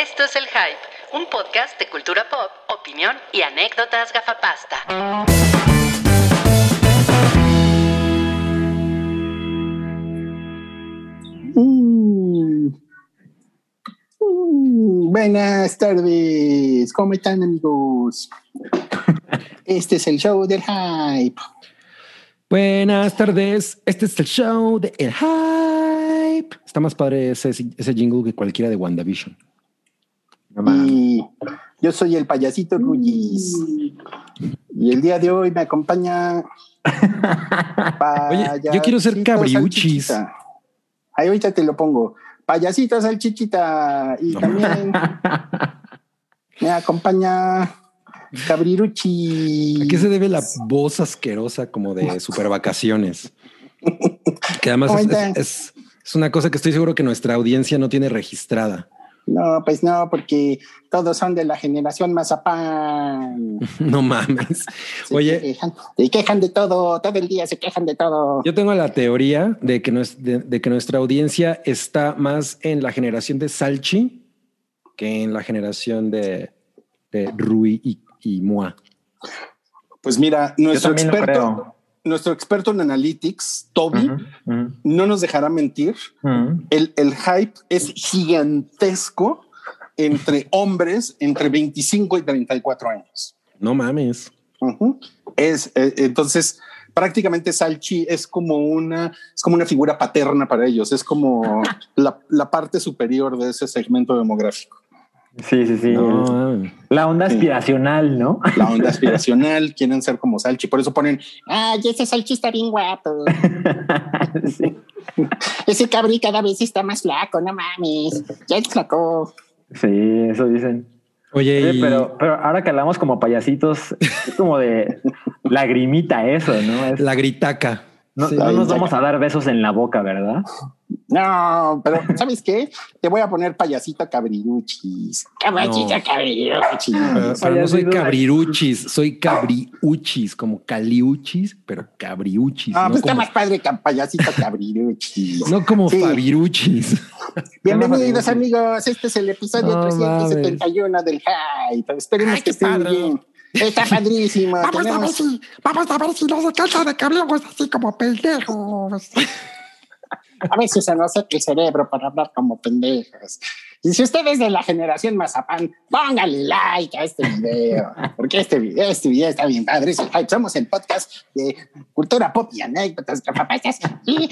Esto es El Hype, un podcast de cultura pop, opinión y anécdotas gafapasta. Mm. Mm, Buenas tardes, ¿cómo están amigos? Este es el show del hype. Buenas tardes, este es el show de El Hype. Está más padre ese, ese jingle que cualquiera de WandaVision. Y yo soy el payasito Rullis. Y el día de hoy me acompaña. Oye, yo quiero ser cabriuchis. Ahí ahorita te lo pongo. Payasito salchichita. Y también me acompaña Cabriruchi. ¿A qué se debe la voz asquerosa como de super vacaciones? Que además es- es una cosa que estoy seguro que nuestra audiencia no tiene registrada. No, pues no, porque todos son de la generación Mazapán. No mames. Se Oye, quejan, se quejan de todo, todo el día se quejan de todo. yo tengo la teoría de que, de, de que nuestra audiencia está más en la generación de Salchi que en la generación de, de Rui y, y Mua. Pues mira, Yo nuestro experto, creo. Nuestro experto en analytics, Toby, no nos dejará mentir. El, el hype es gigantesco entre hombres entre 25 y 34 años. No mames. Es eh, entonces prácticamente Salchi es como una es como una figura paterna para ellos. Es como la, la parte superior de ese segmento demográfico. Sí, sí, sí. No. La onda aspiracional, ¿no? La onda aspiracional quieren ser como Salchi. Por eso ponen, ay, ese Salchi está bien guapo. sí. Ese cabri cada vez está más flaco, no mames. Ya es flaco. Sí, eso dicen. Oye, Oye, y- pero, pero ahora que hablamos como payasitos, es como de lagrimita eso, ¿no? Es- la gritaca. No, Sí. no nos vamos a dar besos en la boca, ¿verdad? No, pero ¿sabes qué? Te voy a poner payasito cabriruchis. Caballito No. cabriruchis. Pero, pero no soy cabriruchis, soy cabriuchis, como caliuchis, pero cabriuchis. Ah, no, pues está más padre que payasito cabriruchis. no como Sí. fabiruchis. Bienvenidos amigos, este es el episodio No 371 del Hype. Esperemos Ay, que estén padre. bien. Está padrísimo. Vamos a ver si, vamos a ver si no se cansa de que hablemos así como pendejos. A veces se nos seca el cerebro para hablar como pendejos. Y si usted es de la generación Mazapán, póngale like a este video, porque este video, este video está bien padre. Somos el podcast de cultura pop y anécdotas gafapastas. Y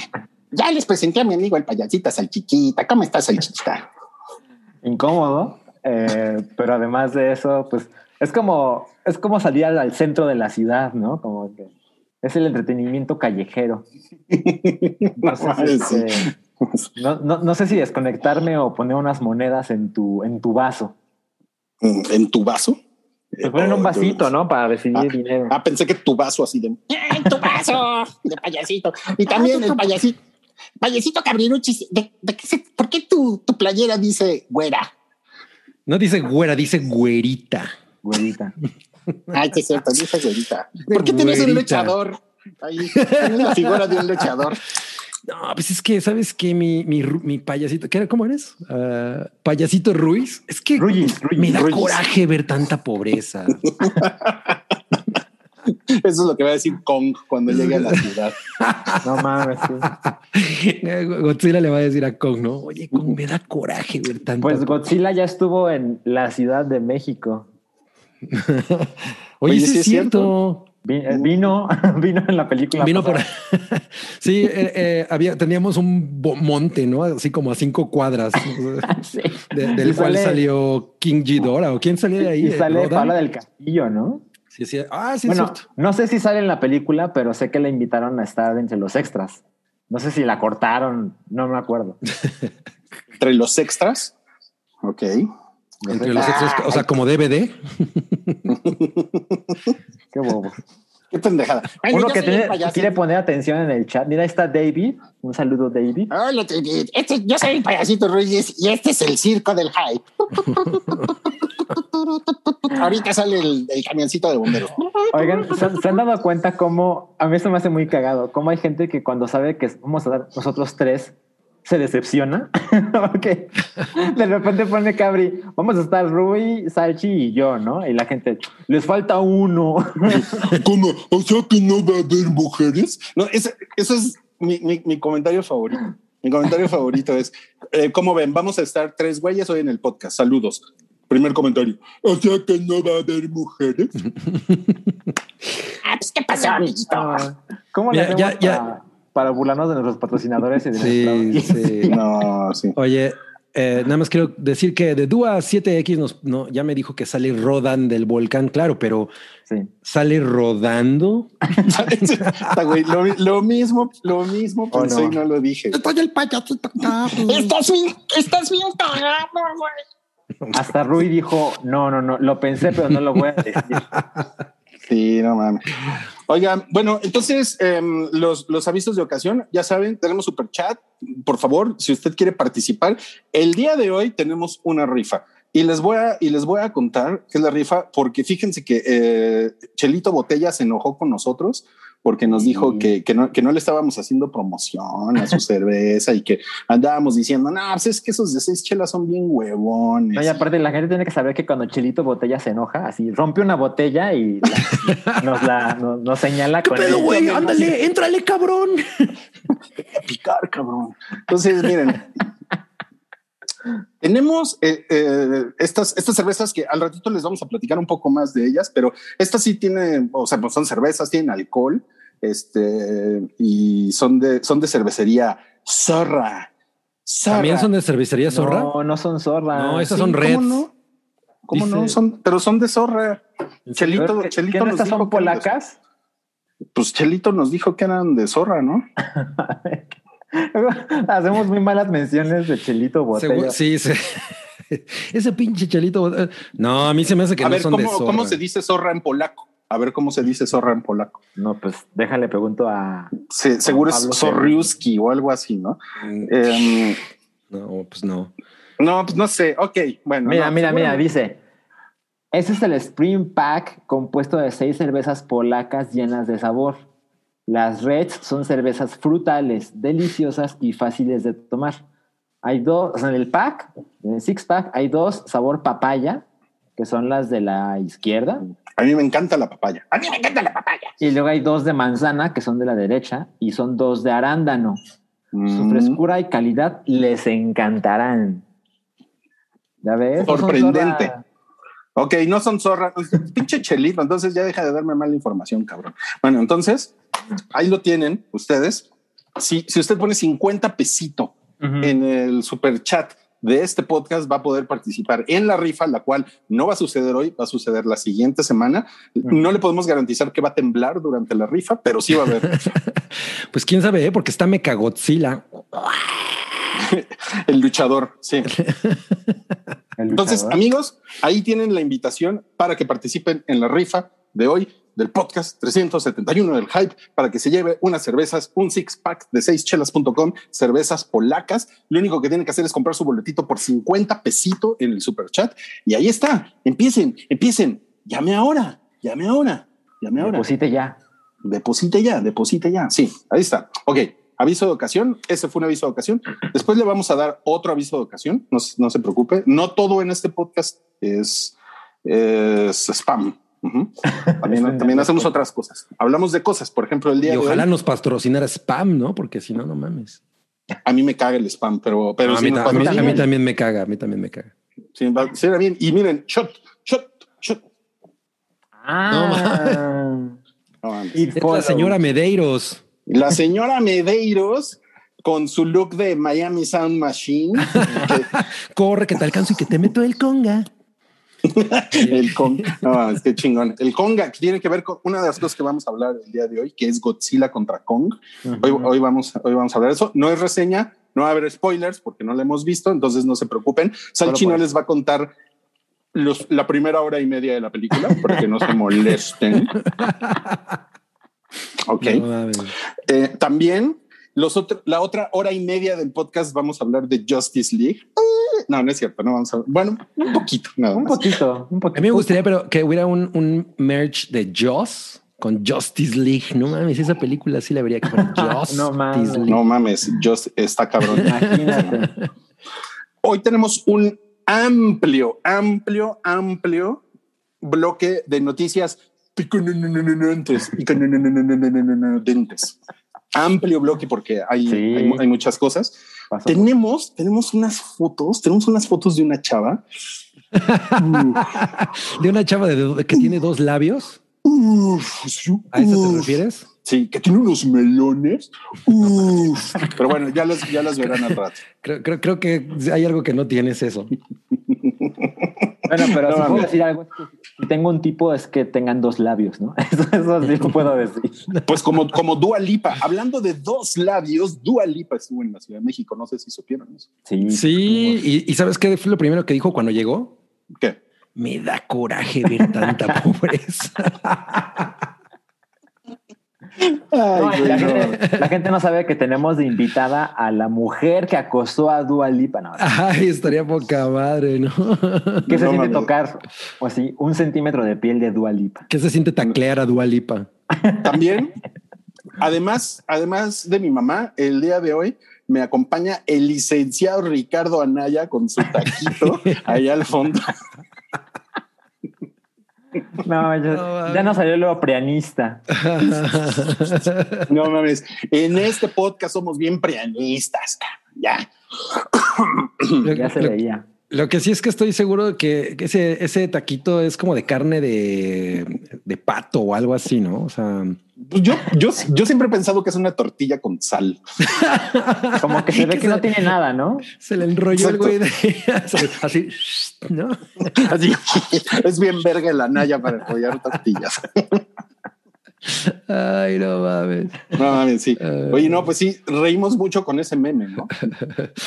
ya les presenté a mi amigo el payasito Salchiquita. ¿Cómo estás, Salchiquita? Incómodo, eh, pero además de eso, pues es como, es como salir al, al centro de la ciudad, ¿no? Como que es el entretenimiento callejero. Entonces, Sí. este, no, no, no sé si desconectarme o poner unas monedas en tu, en tu vaso. ¿En tu vaso? Te ponen un vasito, ¿no? Para recibir Ah, dinero. Ah, pensé que tu vaso así de. ¡En tu vaso! De payasito. Y también el payasito. Payasito Cabriruchis, ¿de, de qué se- ¿por qué tu, tu playera dice güera? No dice güera, dice güerita. Güerita. Ay, sí es cierto, dice güerita. ¿Por qué tienes un luchador? Ahí tienes la figura de un luchador. No, pues es que, ¿sabes qué? Mi, mi, mi payasito, ¿qué era? ¿cómo eres? Ah, payasito Ruiz. Es que me da coraje ver tanta pobreza. Eso es lo que va a decir Kong cuando llegue a la ciudad. No mames, sí. Godzilla le va a decir a Kong, ¿no? Oye, Kong, me da coraje ver tanta Pues Godzilla ya estuvo en la Ciudad de México. Oye, Oye, sí sí es cierto. Eh, Vino, vino en la película. Vino por sí, eh, eh, había, teníamos un monte, ¿no? Así como a cinco cuadras, Sí. de- del Y cual sale- salió King Ghidorah o quién salió de ahí. Y sale ¿Rodan? Paula del Castillo, ¿no? Sí, sí. Ah, sí, bueno, es cierto. no sé si sale en la película, pero sé que la invitaron a estar entre los extras. No sé si la cortaron, no me acuerdo. Entre los extras. Ok. Entre los extras, o sea, como DVD. Qué bobo. Qué pendejada. Uno que tiene- quiere poner atención en el chat. Mira, ahí está David. Un saludo, David. Hola, David. Este, yo soy el payasito Ruiz y este es el circo del hype. Ahorita sale el, el camioncito de bomberos. Oigan, ¿se, se han dado cuenta cómo a mí se me hace muy cagado? Cómo hay gente que cuando sabe que vamos a dar nosotros tres se decepciona porque de repente pone Cabri, vamos a estar Rui, Salchi y yo, ¿no? Y la gente, les falta uno. ¿Cómo? O sea que no va a haber mujeres. No, ese- eso es mi, mi- mi comentario favorito. Mi comentario favorito es, eh, ¿cómo ven? Vamos a estar tres güeyes hoy en el podcast. Saludos. Primer comentario. O sea que no va a haber mujeres. Ah, pues, ¿qué pasó, amiguito? ¿Cómo le Mira, hacemos ya- ya- Para, burlarnos de nuestros patrocinadores y de Sí, sí. No, sí. Oye, eh, nada más quiero decir que de Dua 7X nos, no, ya me dijo que sale Rodan del volcán, claro, pero Sí. sale rodando. Güey, lo, lo mismo, lo mismo Oh, pensé no. y no lo dije. Estoy el payasito Capi. Estás bien, estás bien cagado, güey. Hasta Rui dijo, no, no, no, lo pensé, pero no lo voy a decir. Sí, no mames. Oigan, bueno, entonces em, los, los avisos de ocasión, ya saben, tenemos super chat. Por favor, si usted quiere participar, el día de hoy tenemos una rifa y les voy a, y les voy a contar qué es la rifa, porque fíjense que eh, Chelito Botella se enojó con nosotros porque nos dijo que, que, no, que no le estábamos haciendo promoción a su cerveza y que andábamos diciendo, no, pues es que esos de seis chelas son bien huevones. No, y aparte la gente tiene que saber que cuando Chelito Botella se enoja, así rompe una botella y la- nos la nos, nos señala con Pero, güey, ándale, éntrale, cabrón. picar, cabrón. Entonces, miren, tenemos eh, eh, estas, estas cervezas que al ratito les vamos a platicar un poco más de ellas, pero estas sí tienen, o sea, pues son cervezas, tienen alcohol, este, y son de, son de cervecería Zorra. Zorra. También son de cervecería zorra. No, no son zorras. No, esas Sí, son ¿cómo reds. no? ¿Cómo no? Son, pero son de Zorra. Chelito, Pero, ¿qué- Chelito ¿qué no nos estas dijo son que eran de- polacas? Pues Chelito nos dijo que eran de Zorra, ¿no? Hacemos muy malas menciones de Chelito Botella. Sí, sí. Ese pinche chelito. eh, No, a mí se me hace que a no ver, son de ¿cómo, zorra. ¿cómo se dice zorra en polaco? A ver cómo se dice zorra en polaco. No, pues déjale pregunto a. Se- seguro es Zorriuski o algo así, ¿no? Em, No, pues no. no, pues no sé. Ok, bueno. Mira, no, mira, mira, dice. Ese es el Spring Pack compuesto de seis cervezas polacas llenas de sabor. Las Reds son cervezas frutales, deliciosas y fáciles de tomar. Hay dos, en el pack, en el six pack, hay dos sabor papaya, que son las de la izquierda, A mí me encanta la papaya. A mí me encanta la papaya. y luego hay dos de manzana, que son de la derecha, y son dos de arándano. Su Mm, frescura y calidad les encantarán. ¿Ya ves? Son Sorprendente. Ok, no son zorra. Pinche chelito. Entonces ya deja de darme mala información, cabrón. Bueno, entonces ahí lo tienen ustedes. Si, si usted pone 50 pesito en el super chat de este podcast va a poder participar en la rifa, la cual no va a suceder hoy, va a suceder la siguiente semana. No le podemos garantizar que va a temblar durante la rifa, pero sí va a haber Pues quién sabe, ¿eh? porque está Mecha Godzilla. el luchador. Sí. El Entonces, luchador. amigos, ahí tienen la invitación para que participen en la rifa de hoy del podcast 371 del Hype para que se lleve unas cervezas, un six pack de 6chelas.com, cervezas polacas. Lo único que tienen que hacer es comprar su boletito por 50 pesito en el super chat y ahí está. Empiecen, empiecen. Llame ahora, llame ahora, llame ahora. Deposite ya. Deposite ya, deposite ya. Sí, ahí está. Ok, aviso de ocasión. Ese fue un aviso de ocasión. Después le vamos a dar otro aviso de ocasión. No, se- no se preocupe. No todo en este podcast es, es spam. Ujú. También, también hacemos otras cosas. Hablamos de cosas. Por ejemplo, el día Y de ojalá hoy, nos patrocinara spam, ¿no? Porque si no, no mames. a mí me caga el spam, pero, pero No, a, mí, a mí- a mí también me caga, a mí también me caga. Sí, bien. Y miren, shot, shot, shot. Ah. No. Eat Es la señora Medeiros. La señora Medeiros con su look de Miami Sound Machine. que- Corre, que te alcanzo y que te meto el conga. El Kong. No, es que chingón. El Konga, que tiene que ver con una de las cosas que vamos a hablar el día de hoy, que es Godzilla contra Kong. Hoy, hoy, vamos, hoy vamos a hablar de eso. No es reseña, no va a haber spoilers porque no la hemos visto, entonces no se preocupen. Salchi no les va a contar los, la primera hora y media de la película para que no se molesten. Ok. No. Eh, también los otro- la otra hora y media del podcast vamos a hablar de Justice League. Eh, No, no es cierto. No vamos a. Bueno, un poquito. Nada Un poquito, un A poquito. mí me gustaría, pero que hubiera un, un merch de Joss con Justice League. No mames, esa película sí la vería con Justice No mames. League. No mames, just está cabrón. Imagínate. Hoy tenemos un amplio, amplio, amplio bloque de noticias picantes, picantes. Amplio bloque porque hay, Sí. hay, hay muchas cosas. Tenemos, tenemos unas fotos, tenemos unas fotos de una chava. De una chava de, que tiene dos labios. Uf, ¿A eso te uf. refieres? Sí, que tiene unos melones. Uf. Pero bueno, ya las, ya las verán al rato. Creo, creo, creo que hay algo que no tienes eso. Bueno, pero No, si puedo decir algo, es que si tengo un tipo es que tengan dos labios, ¿no? Eso, eso sí lo puedo decir. Pues como, como Dua Lipa, hablando de dos labios, Dua Lipa estuvo en la Ciudad de México. No sé si supieron eso. Sí. Sí, y, y ¿sabes qué fue lo primero que dijo cuando llegó? ¿Qué? Me da coraje ver tanta pobreza. Ay, la, gente, la gente no sabe que tenemos de invitada a la mujer que acosó a Dua Lipa. No, Ay, estaría poca madre, ¿no? ¿Qué se No siente tocar o así un centímetro de piel de Dua Lipa? ¿Qué se siente taclear a Dualipa? También, además, además de mi mamá, el día de hoy me acompaña el licenciado Ricardo Anaya con su taquito allá al fondo. No, ya, No, ya no salió lo prianista. No mames, en este podcast somos bien prianistas. Ya. Ya se Lo- veía. Lo que sí es que estoy seguro de que que ese, ese taquito es como de carne de, de pato o algo así, ¿no? O sea, Pues yo, yo, yo siempre he pensado que es una tortilla con sal. Como que se ve que no tiene nada, ¿no? se le enrolló el Exacto. güey de así, ¿no? Así, es bien verga la naya para apoyar tortillas. Ay, no mames. No mames, sí. Eh. Oye, no, pues sí, reímos mucho con ese meme, ¿no?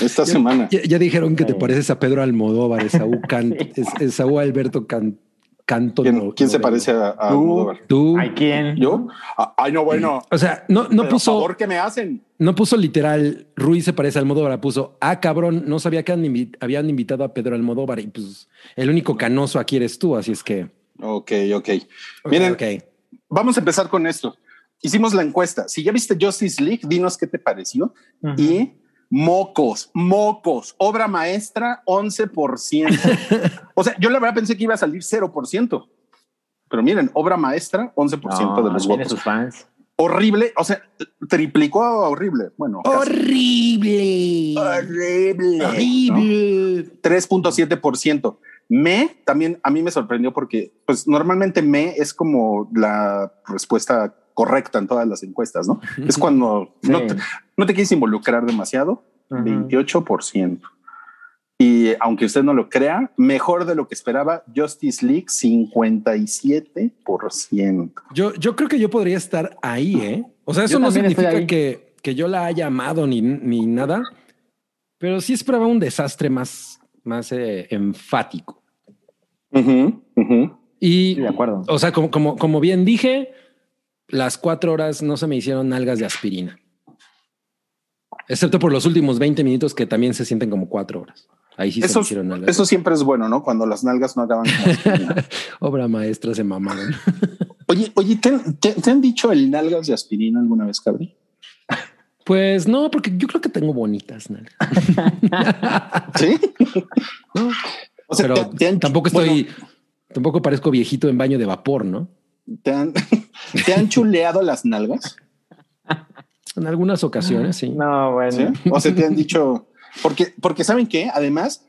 Esta semana. Ya, ya dijeron que te Sí. pareces a Pedro Almodóvar, Esaú, Can, Esaú Alberto Can, Canto. ¿Quién, no- quién se parece a, a Tú. Almodóvar? Tú. ¿Hay quién? ¿Yo? Ah, Ay, no, bueno. O sea, no, no puso, favor que me hacen. no puso literal Ruiz se parece a Almodóvar, puso, ah, cabrón, no sabía que han habían invitado a Pedro Almodóvar y pues el único canoso aquí eres tú, así es que. Ok, ok. Ok, Miren, ok. Vamos a empezar con esto. Hicimos la encuesta. Si ya viste Justice League, dinos qué te pareció. Ujú. Y mocos, mocos, obra maestra, 11%. o sea, yo la verdad pensé que iba a salir 0%. Pero miren, obra maestra, 11% No, de los votos. sus fans. Horrible, o sea, triplicó a horrible. Bueno, casi. Horrible. horrible. ¿no? Horrible. 3.7%. Me también a mí me sorprendió porque pues normalmente me es como la respuesta correcta en todas las encuestas, ¿no? Es cuando no, te, no te quieres involucrar demasiado, Ujú. 28%. Y aunque usted no lo crea, mejor de lo que esperaba, Justice League 57%. Yo, yo creo que yo podría estar ahí, ¿eh? O sea, eso Yo no significa que, que yo la haya amado ni, ni nada, pero sí esperaba un desastre más, más eh, enfático. Ujú, ujú. Y, Sí, de acuerdo. o sea, como, como, como bien dije, las cuatro horas no se me hicieron nalgas de aspirina. Excepto por los últimos 20 minutos que también se sienten como cuatro horas. Ahí sí se me hicieron nalgas. eso siempre es bueno, ¿no? Cuando las nalgas no acaban. Obra maestra se mamaron. Oye, oye, ¿te, han- te- te han dicho el nalgas de aspirina alguna vez, Cabri? Pues no, porque yo creo que tengo bonitas nalgas. Sí. ¿no? O sea, pero te- te han- tampoco estoy, bueno, tampoco parezco viejito en baño de vapor, ¿no? ¿te, han, ¿Te han chuleado las nalgas? En algunas ocasiones, sí. No, bueno. ¿Sí? O sea, te han dicho, porque, porque saben que además,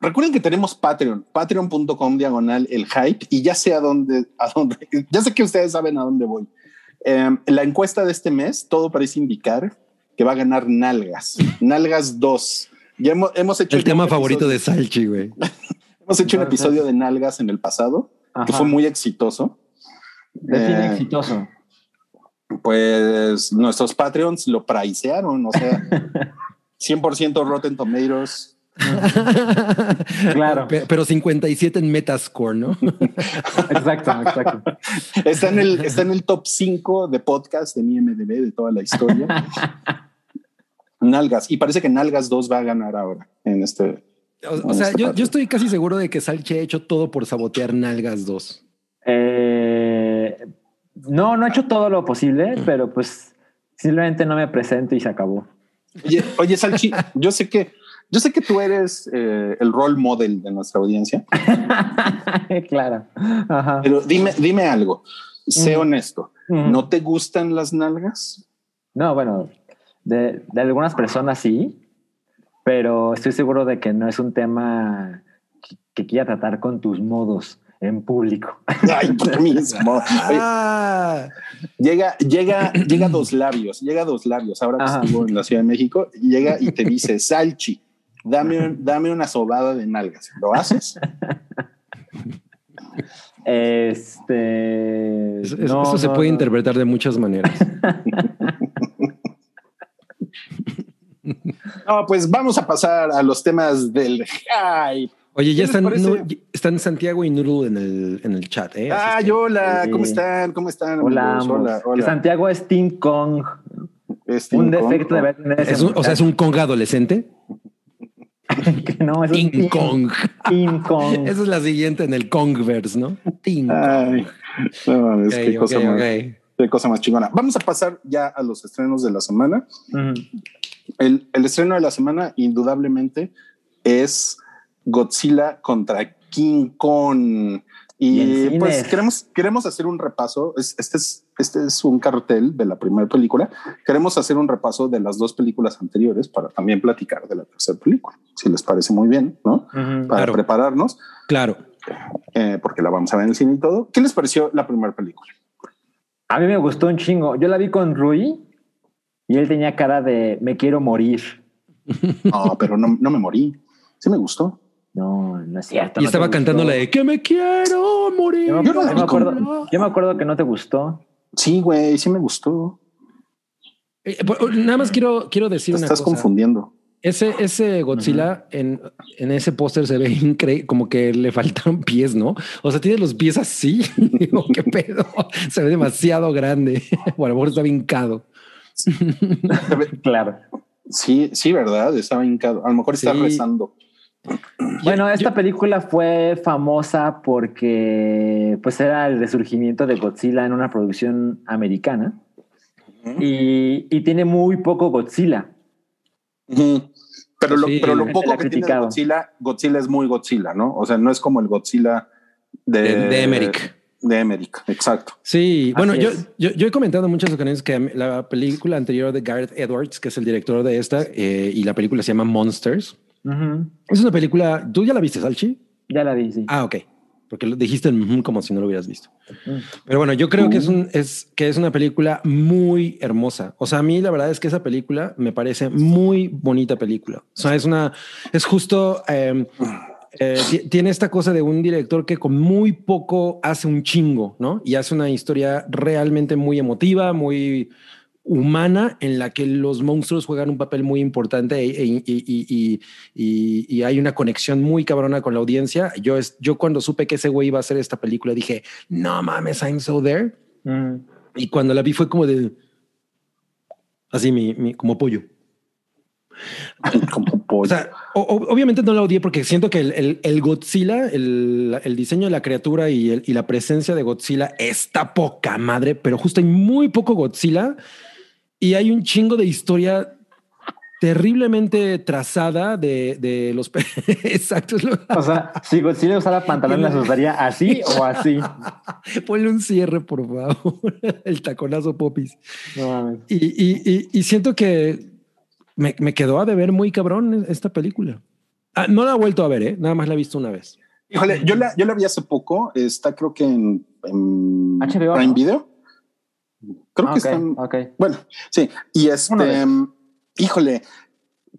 recuerden que tenemos Patreon, patreon.com diagonal el hype, y ya sé a dónde, a dónde, ya sé que ustedes saben a dónde voy. Eh, la encuesta de este mes, todo parece indicar que va a ganar nalgas, nalgas 2. Ya hemos, hemos hecho El tema favorito de Salchi, güey. Hemos hecho un episodio de nalgas en el pasado, que Ajá. fue muy exitoso. Eh, exitoso. Pues nuestros Patreons lo pricearon, o sea, 100% Rotten Tomatoes. Claro. Pe- Pero 57 en Metascore, ¿no? Exacto, exacto. Está en el, está en el top 5 de podcast de mi MDB de toda la historia. Nalgas. Y parece que Nalgas 2 va a ganar ahora en este. O, o sea, yo, yo estoy casi seguro de que Salchi ha hecho todo por sabotear Nalgas 2. Eh, No, no he hecho todo lo posible, pero pues simplemente no me presento y se acabó. Oye, oye, Salchi, yo sé que yo sé que tú eres eh, el role model de nuestra audiencia, claro. Ajá. pero dime, dime algo. Sé Mm. honesto. Ujú. ¿No te gustan las nalgas? No, bueno, de, de algunas personas sí, pero estoy seguro de que no es un tema que, que quiera tratar con tus modos en público. Ay, por mismo. Oye, Ah, Llega, llega, llega a dos labios, llega a dos labios. Ahora que estuvo en la Ciudad de México, llega y te dice, Salchi, dame, un- dame una sobada de nalgas. ¿Lo haces? Este. eso, eso- no, eso se puede no. interpretar de muchas maneras. No, pues vamos a pasar a los temas del hype. Oye, ¿Qué ya están, no, están Santiago y Noodle en el, en el chat. ¿eh? Es Ay, que- hola, ¿cómo Sí. están? ¿Cómo están? Hola, hola, Que hola. Santiago es Team Kong. Un Kong, defecto de ¿no? ver tener ese es un- o sea, es un Kong adolescente. que no, es Team Kong. Team Kong. Esa es la siguiente en el Kongverse, ¿no? Ay, no mames, Ok, qué, cosa ok, más, ok. Qué cosa más chingona. Vamos a pasar ya a los estrenos de la semana. El, el estreno de la semana, indudablemente, es Godzilla contra King Kong. Y pues queremos, queremos hacer un repaso. Es- Este es, este es un cartel de la primera película. Queremos hacer un repaso de las dos películas anteriores para también platicar de la tercera película, si les parece muy bien, ¿no? Para Claro. prepararnos, Claro. eh, porque la vamos a ver en el cine y todo. ¿Qué les pareció la primera película? A mí me gustó un chingo. Yo la vi con Rui y él tenía cara de me quiero morir. No, pero no, no me morí. Sí me gustó. No, no es cierto. Y no estaba cantando la de que me quiero morir. Yo me, Yo yo me acuerdo, yo me acuerdo que no te gustó. Sí, güey, sí me gustó. Eh, por- nada más quiero, quiero decir Te una estás cosa. confundiendo. Ese, ese Godzilla en, en ese póster se ve increíble, como que le faltan pies, ¿no? O sea, tiene los pies así. Digo, ¿Qué pedo? Se ve demasiado grande. O a lo mejor está vincado. Claro. Sí, sí, verdad. Estaba hincado. A lo mejor está Sí. rezando. Bueno, esta yo- película fue famosa porque pues era el resurgimiento de Godzilla en una producción americana y, y tiene muy poco Godzilla. Ujú. Pero lo, Sí, pero lo la gente poco que tiene. Godzilla, Godzilla es muy Godzilla, ¿no? O sea, no es como el Godzilla de, De, de Emmerich. De Emmerich, exacto. Sí, bueno, yo, yo, yo he comentado en muchas ocasiones que la película anterior de Gareth Edwards, que es el director de esta, eh, y la película se llama Monsters. Es una película. ¿Tú ya la viste, Salchi? Ya la vi, sí. Ah, ok. Porque lo dijiste como si no lo hubieras visto. Pero bueno, yo creo que es, un, es, que es una película muy hermosa. O sea, a mí la verdad es que esa película me parece muy bonita película. O sea, es una, es justo, eh, eh, ti- tiene esta cosa de un director que con muy poco hace un chingo, ¿no? Y hace una historia realmente muy emotiva, muy humana, en la que los monstruos juegan un papel muy importante e- e- y, y- y- y- y hay una conexión muy cabrona con la audiencia. Yo, es, yo cuando supe que ese güey iba a hacer esta película dije, no mames, I'm so there. Mm. Y cuando la vi fue como de... Así, mi, mi- como pollo. Como pollo. O sea, o- o- obviamente no la odié porque siento que el, el- el Godzilla, el, el diseño de la criatura y, el- y la presencia de Godzilla está poca madre, pero justo hay muy poco Godzilla y hay un chingo de historia terriblemente trazada de, de los... Exacto. O sea, si Godzilla usara pantalones, ¿las usaría así o así? Ponle un cierre, por favor. El taconazo popis. No mames. Y, y- y- y siento que me, me quedó a deber muy cabrón esta película. Ah, no la he vuelto a ver, ¿eh? nada más la he visto una vez. Híjole, yo la, yo la vi hace poco. Está creo que en, en HBO, Prime ¿no? Video. Creo que ok, está en- ok. Bueno, sí. Y este, híjole,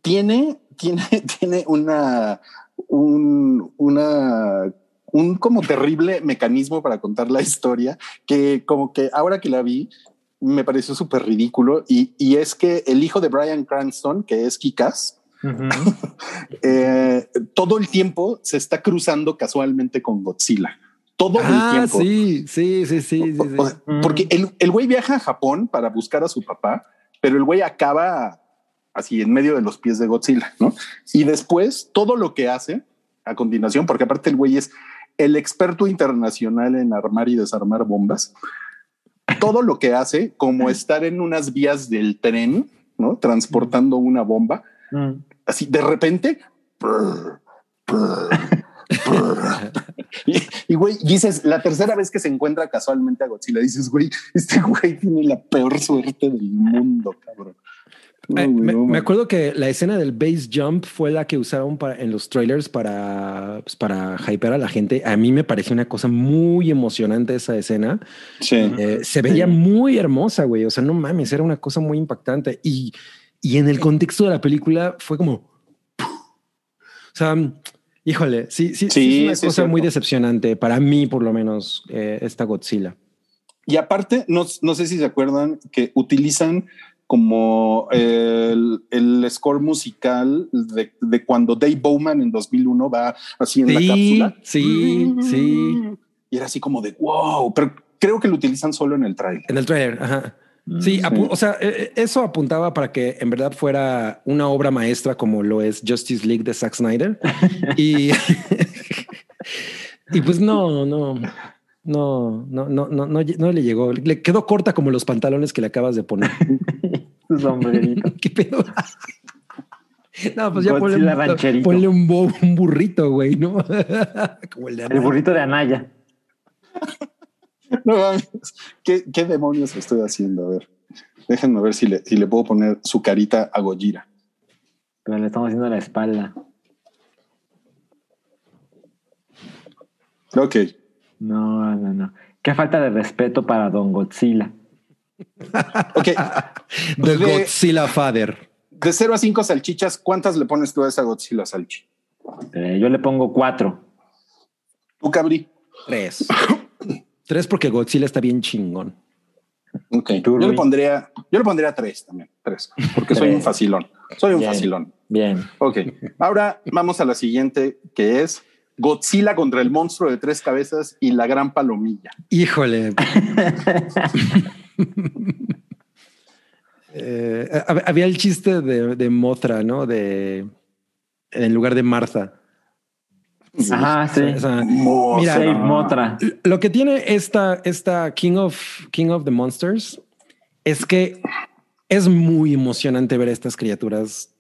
tiene, tiene, tiene una, un, una, un como terrible mecanismo para contar la historia que como que ahora que la vi me pareció súper ridículo y, y es que el hijo de Brian Cranston, que es Kikas, eh, todo el tiempo se está cruzando casualmente con Godzilla. Todo el Ah, tiempo. sí, sí, sí, sí, sí, sí. O sea, Mm. Porque el, el güey viaja a Japón para buscar a su papá, pero el güey acaba así en medio de los pies de Godzilla, ¿no? Y después todo lo que hace a continuación, porque aparte el güey es el experto internacional en armar y desarmar bombas, todo lo que hace, como estar en unas vías del tren, ¿no? Transportando una bomba, Mm. así de repente. brr, brr. y, güey, dices, la tercera vez que se encuentra casualmente a Godzilla, dices, güey, este güey tiene la peor suerte del mundo, cabrón. No, Eh, me, no, me acuerdo que la escena del base jump fue la que usaron para, en los trailers para, pues, para hypear a la gente. A mí me pareció una cosa muy emocionante esa escena. Sí. Eh, se veía muy hermosa, güey. O sea, no mames, era una cosa muy impactante. Y, y en el contexto de la película fue como... O sea, híjole, sí, sí, sí, Sí, es una sí, es cosa muy decepcionante para mí, por lo menos, eh, esta Godzilla. Y aparte, no, no sé si se acuerdan que utilizan como el, el score musical de, de cuando Dave Bowman en 2001 va así en la Sí, cápsula. sí, sí. Y era así como de wow, pero creo que lo utilizan solo en el trailer. En el trailer, ajá. Sí, apu- o sea, eh, eh, eso apuntaba para que en verdad fuera una obra maestra como lo es Justice League de Zack Snyder. y, y pues no, no, no, no, no, no, no, no le llegó. Le quedó corta como los pantalones que le acabas de poner. Sombrerito. ¿Qué pedo? No, pues ya ponle un, ponle un, bo- un burrito, güey, ¿no? como el de El Ana. burrito de Anaya. No mames, ¿Qué, ¿Qué demonios estoy haciendo? A ver, déjenme ver si le, si le puedo poner su carita a Gojira. Pero le estamos haciendo la espalda. Ok. No, no, no. Qué falta de respeto para Don Godzilla. Ok. The De- Godzilla Father. De 0 a 5 salchichas, ¿cuántas le pones tú a esa Godzilla salchi? Eh, yo le pongo cuatro. Tú, Cabri. Tres. Tres porque Godzilla está bien chingón. Ok. Tú, Yo le Rui. pondría, yo le pondría tres también. Tres. Porque soy un facilón. Soy un Bien. facilón. Bien. Ok. Ahora vamos a la siguiente, que es Godzilla contra el monstruo de tres cabezas y la gran palomilla. Híjole. Eh, hab- había el chiste de, de Mothra, ¿no? De en lugar de Martha. Ajá, sí. O sea, Mothra. Mira, Save Motra. lo que tiene esta, esta King of King of the Monsters es que es muy emocionante ver estas criaturas,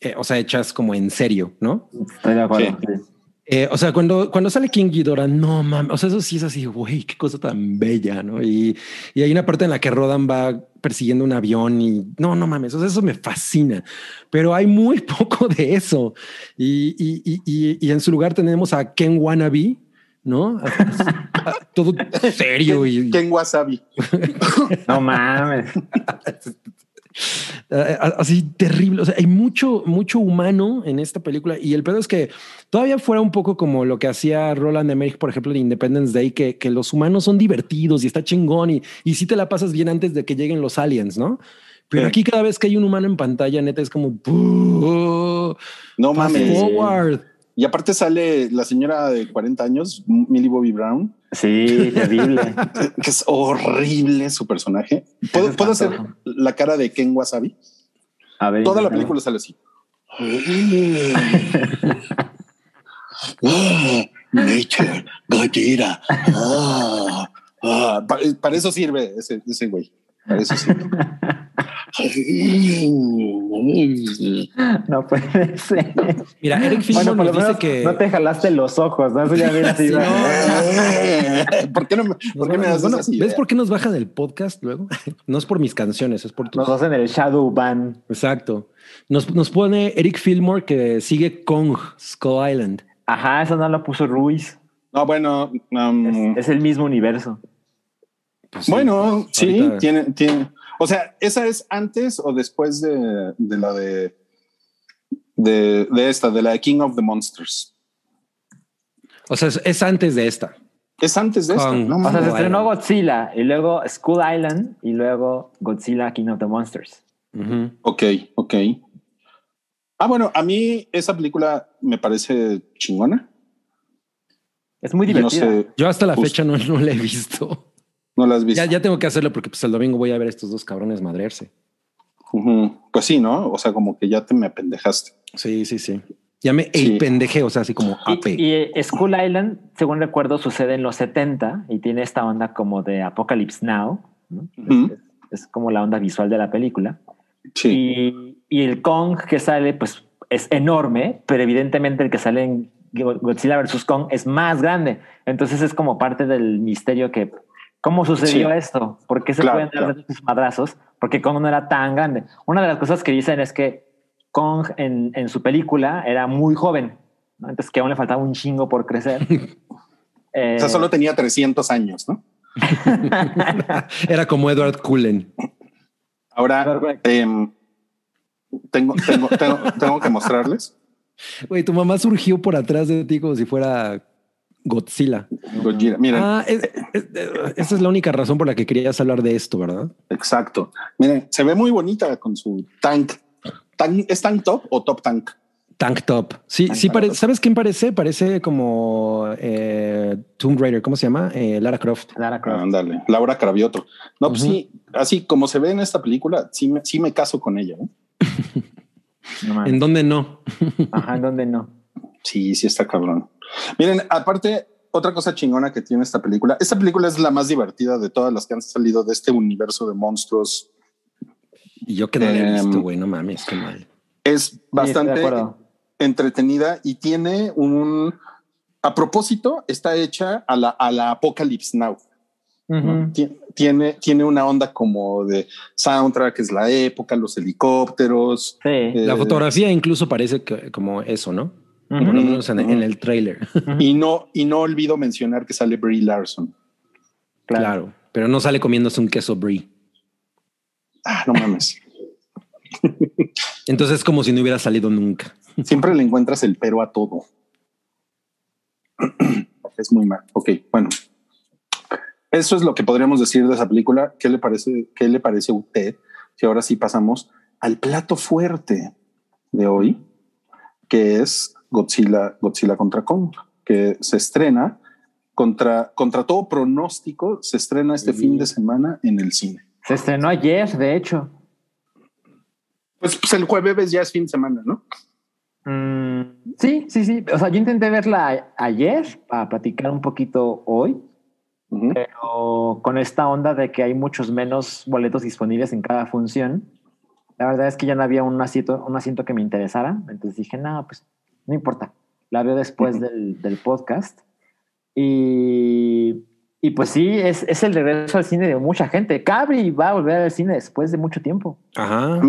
eh, o sea, hechas como en serio, ¿no? Estoy de acuerdo. Sí. sí. Eh, o sea, cuando, cuando sale King Ghidorah, no mames, o sea, eso sí es así, güey, qué cosa tan bella, ¿no? Y, y hay una parte en la que Rodan va persiguiendo un avión y no, no mames, o sea, eso me fascina, pero hay muy poco de eso. Y, y, y, y- y en su lugar tenemos a Ken Wannabe, ¿no? A- a- todo serio y Ken Wasabi. No mames. eh, así terrible. O sea, hay mucho, mucho humano en esta película y el pedo es que todavía fuera un poco como lo que hacía Roland Emmerich, por ejemplo, de Independence Day, que, que los humanos son divertidos y está chingón y, y sí te la pasas bien antes de que lleguen los aliens, ¿no? Pero aquí cada vez que hay un humano en pantalla, neta, es como "Buh, No mames. forward. Y aparte sale la señora de 40 años, Millie Bobby Brown, Sí, terrible. que es horrible su personaje. ¿Puedo, Es ¿puedo hacer la cara de Ken Wasabi? A ver. Toda la película sale así. Nature, Gojira. Ah, ah. Pa- Para eso sirve ese, ese güey. Eso sirve. No puede ser. Mira, Eric Fillmore Bueno, dice que no te jalaste los ojos, ¿no? Eso ya. ¿Por qué no me, por qué me Nos das van a- esas ¿Ves ideas? por qué nos bajan el podcast luego? No es por mis canciones, es por tus. Nos hacen el Shadow Ban. Exacto. Nos, nos pone Eric Fillmore que sigue Kong, Skull Island. Ajá, eso no lo puso Ruiz. No, bueno, um, Es, es el mismo universo. Pues sí. bueno, sí, Ahorita- tiene, tiene. O sea, ¿esa es antes o después de, de la de, de, de esta, de la de King of the Monsters? O sea, es, es antes de esta. Es antes de esta. No O sea, se Island. estrenó Godzilla y luego Skull Island y luego Godzilla King of the Monsters. Ujú. Ok, ok. Ah, bueno, a mí esa película me parece chingona. Es muy No divertida. sé, Yo hasta la Justo. fecha no, no la he visto. No la has visto. Ya, ya tengo que hacerlo porque pues el domingo voy a ver a estos dos cabrones madrearse. Pues sí, ¿no? O sea, como que ya te me apendejaste. Sí, sí, sí. Ya me Sí. ey, pendeje, o sea, así como AP. y, eh, Skull Island, según recuerdo, sucede en los 70 y tiene esta onda como de Apocalypse Now. Es, es como la onda visual de la película. Sí. Y, y el Kong que sale, pues es enorme, pero evidentemente el que sale en Go- Godzilla vs. Kong es más grande. Entonces es como parte del misterio que, ¿cómo sucedió Sí. esto? ¿Por qué se Claro, pueden dar claro. esos madrazos? Porque Kong no era tan grande. Una de las cosas que dicen es que Kong en, en su película era muy joven, ¿no? entonces que aún le faltaba un chingo por crecer. Eh, O sea, solo tenía 300 años, ¿no? Era como Edward Cullen. Ahora em, tengo, tengo, tengo, tengo que mostrarles. Güey, tu mamá surgió por atrás de ti como si fuera Godzilla. Gojira. Miren, Ah, es- es- es- esa es la única razón por la que querías hablar de esto, ¿verdad? exacto. Miren, se ve muy bonita con su tank. Tan- ¿Es tank top o top tank? Tank Top. Sí, Tank sí, Top. ¿sabes quién parece? Parece como eh, Tomb Raider. ¿Cómo se llama? Eh, Lara Croft. Lara Croft. Ándale, Laura Cravioto. No, pues sí, así como se ve en esta película, sí me, sí me caso con ella. ¿eh? No. ¿En dónde no? Ajá, ¿en dónde no? Sí, sí está cabrón. Miren, aparte, otra cosa chingona que tiene esta película. Esta película es la más divertida de todas las que han salido de este universo de monstruos. Y yo que no la he Em, visto, güey, no mames, qué mal. Es bastante entretenida y tiene un... A propósito, está hecha a la, a la Apocalypse Now. Tiene, tiene una onda como de soundtrack, es la época, los helicópteros. Sí. Eh, La fotografía incluso parece que, como eso, ¿no? Por lo Ujú. menos en, en el trailer. Y no, y no olvido mencionar que sale Brie Larson. Claro. Pero no sale comiéndose un queso brie. Ah, no mames. Entonces es como si no hubiera salido nunca. Siempre le encuentras el pero a todo. es muy mal. Ok, bueno. Eso es lo que podríamos decir de esa película. ¿Qué le parece? ¿Qué le parece a usted? Si ahora sí pasamos al plato fuerte de hoy, que es Godzilla, Godzilla contra Kong, que se estrena contra, contra todo pronóstico, se estrena este fin de semana en el cine. Se estrenó ayer, de hecho. Pues, pues el jueves ya es fin de semana, ¿no? Mm, sí, sí, sí. O sea, yo intenté verla ayer para platicar un poquito hoy, Ujú. pero con esta onda de que hay muchos menos boletos disponibles en cada función, la verdad es que ya no había un asiento, un asiento que me interesara. Entonces dije, no, pues no importa. La veo después del, del podcast. Y, y pues sí, es, es el regreso al cine de mucha gente. Cabri va a volver al cine después de mucho tiempo. Ajá.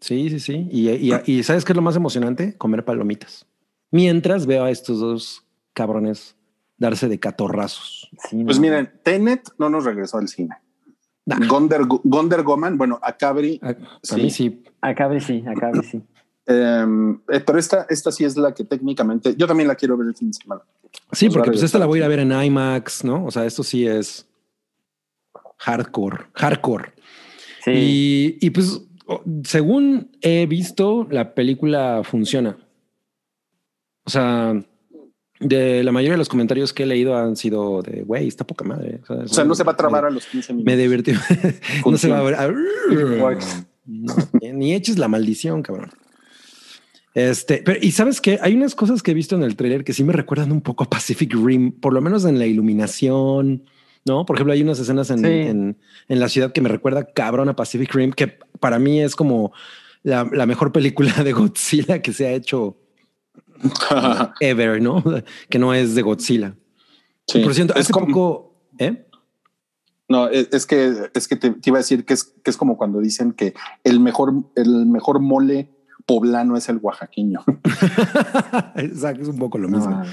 Sí, sí, sí. Y, y, y ¿sabes qué es lo más emocionante? Comer palomitas. Mientras veo a estos dos cabrones darse de catorrazos. Sí, Pues no. miren, Tenet no nos regresó al cine. Nah. Gonder, Gonder Goman, bueno, a Cabri, A, a Sí. mí sí. A Cabri sí, a Cabri sí. Em, eh, pero esta, esta sí es la que técnicamente, yo también la quiero ver el fin de semana. Sí, Nos porque pues esta la voy a ir a ver en IMAX, ¿no? O sea, esto sí es hardcore, hardcore. Sí. Y, y pues, según he visto, la película funciona. O sea, de la mayoría de los comentarios que he leído han sido de, güey, está poca madre. O sea, no se va a trabar a los 15 minutos. Me divirtió. no se va a ver. No, ni eches la maldición, cabrón. Este, pero y sabes que hay unas cosas que he visto en el tráiler que sí me recuerdan un poco a Pacific Rim, por lo menos en la iluminación, ¿no? Por ejemplo, hay unas escenas en, Sí. en, en la ciudad que me recuerda cabrón a Pacific Rim, que para mí es como la, la mejor película de Godzilla que se ha hecho ever, ¿no? Que no es de Godzilla. Sí. Por cierto, es hace como, poco, ¿eh? no, es, es que, es que te, te iba a decir que es, que es como cuando dicen que el mejor, el mejor mole poblano es el oaxaqueño. Exacto, es un poco lo mismo. No,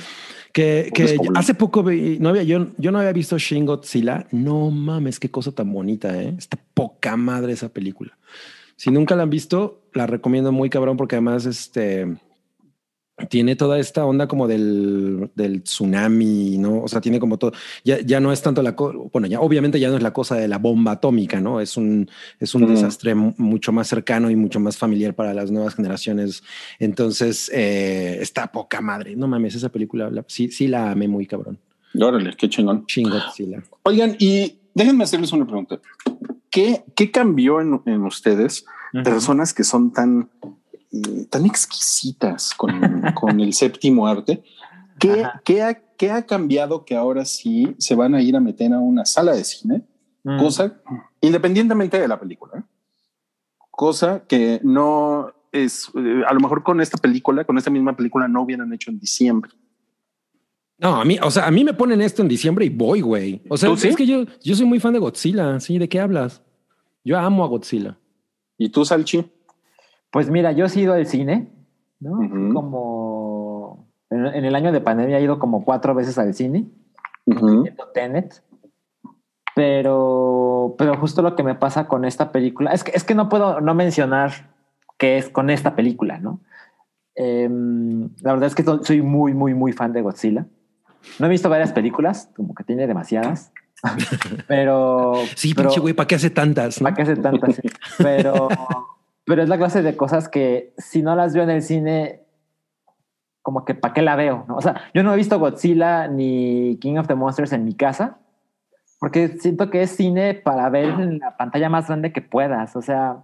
Que, hace poco vi- no había, yo, yo no había visto Shin Godzilla. No mames, qué cosa tan bonita, ¿eh? Está poca madre esa película. Si nunca la han visto, la recomiendo muy cabrón porque además este tiene toda esta onda como del, del tsunami, ¿no? O sea, tiene como todo, ya, ya no es tanto la cosa, bueno, ya obviamente ya no es la cosa de la bomba atómica, ¿no? Es un, es un desastre mu- mucho más cercano y mucho más familiar para las nuevas generaciones. Entonces, eh, está poca madre. No mames, esa película, la- sí, sí la amé muy cabrón. Órale, qué chingón. Shin Godzilla. Oigan, y déjenme hacerles una pregunta. ¿Qué, qué cambió en, en ustedes, Ujú. personas que son tan eh, tan exquisitas con, con el séptimo arte. ¿Qué, qué ha, qué ha cambiado que ahora sí se van a ir a meter a una sala de cine? Mm. Cosa, independientemente de la película, ¿eh? cosa que no es, eh, a lo mejor con esta película, con esta misma película, no hubieran hecho en diciembre. No, a mí, o sea, a mí me ponen esto en diciembre y voy, güey. O sea, ¿Tú sí? es que yo, yo soy muy fan de Godzilla. Sí, ¿de qué hablas? Yo amo a Godzilla. ¿Y tú, Salchi? Pues mira, yo he ido al cine, ¿no? Ujú. Como en, en el año de pandemia he ido como cuatro veces al cine, Ujú. viendo Tenet. Pero, pero justo lo que me pasa con esta película es que, es que no puedo no mencionar qué es con esta película, ¿no? Em, la verdad es que so- soy muy, muy, muy fan de Godzilla. No he visto varias películas, como que tiene demasiadas. pero. Sí, pero- pinche güey, ¿para qué hace tantas? ¿Para qué hace tantas? Pero, pero es la clase de cosas que si no las veo en el cine, como que ¿para qué la veo? no? O sea, yo no he visto Godzilla ni King of the Monsters en mi casa, porque siento que es cine para ver en la pantalla más grande que puedas. O sea,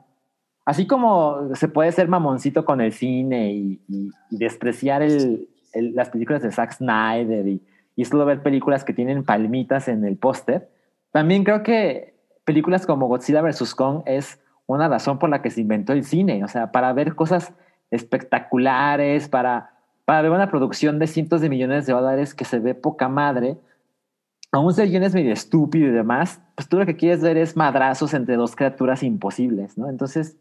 así como se puede ser mamoncito con el cine y, y- y despreciar el- el- las películas de Zack Snyder y, y solo ver películas que tienen palmitas en el póster, también creo que películas como Godzilla vs. Kong es una razón por la que se inventó el cine, o sea, para ver cosas espectaculares, para, para ver una producción de cientos de millones de dólares que se ve poca madre, aún si el es medio estúpido y demás, pues tú lo que quieres ver es madrazos entre dos criaturas imposibles, ¿no? Entonces,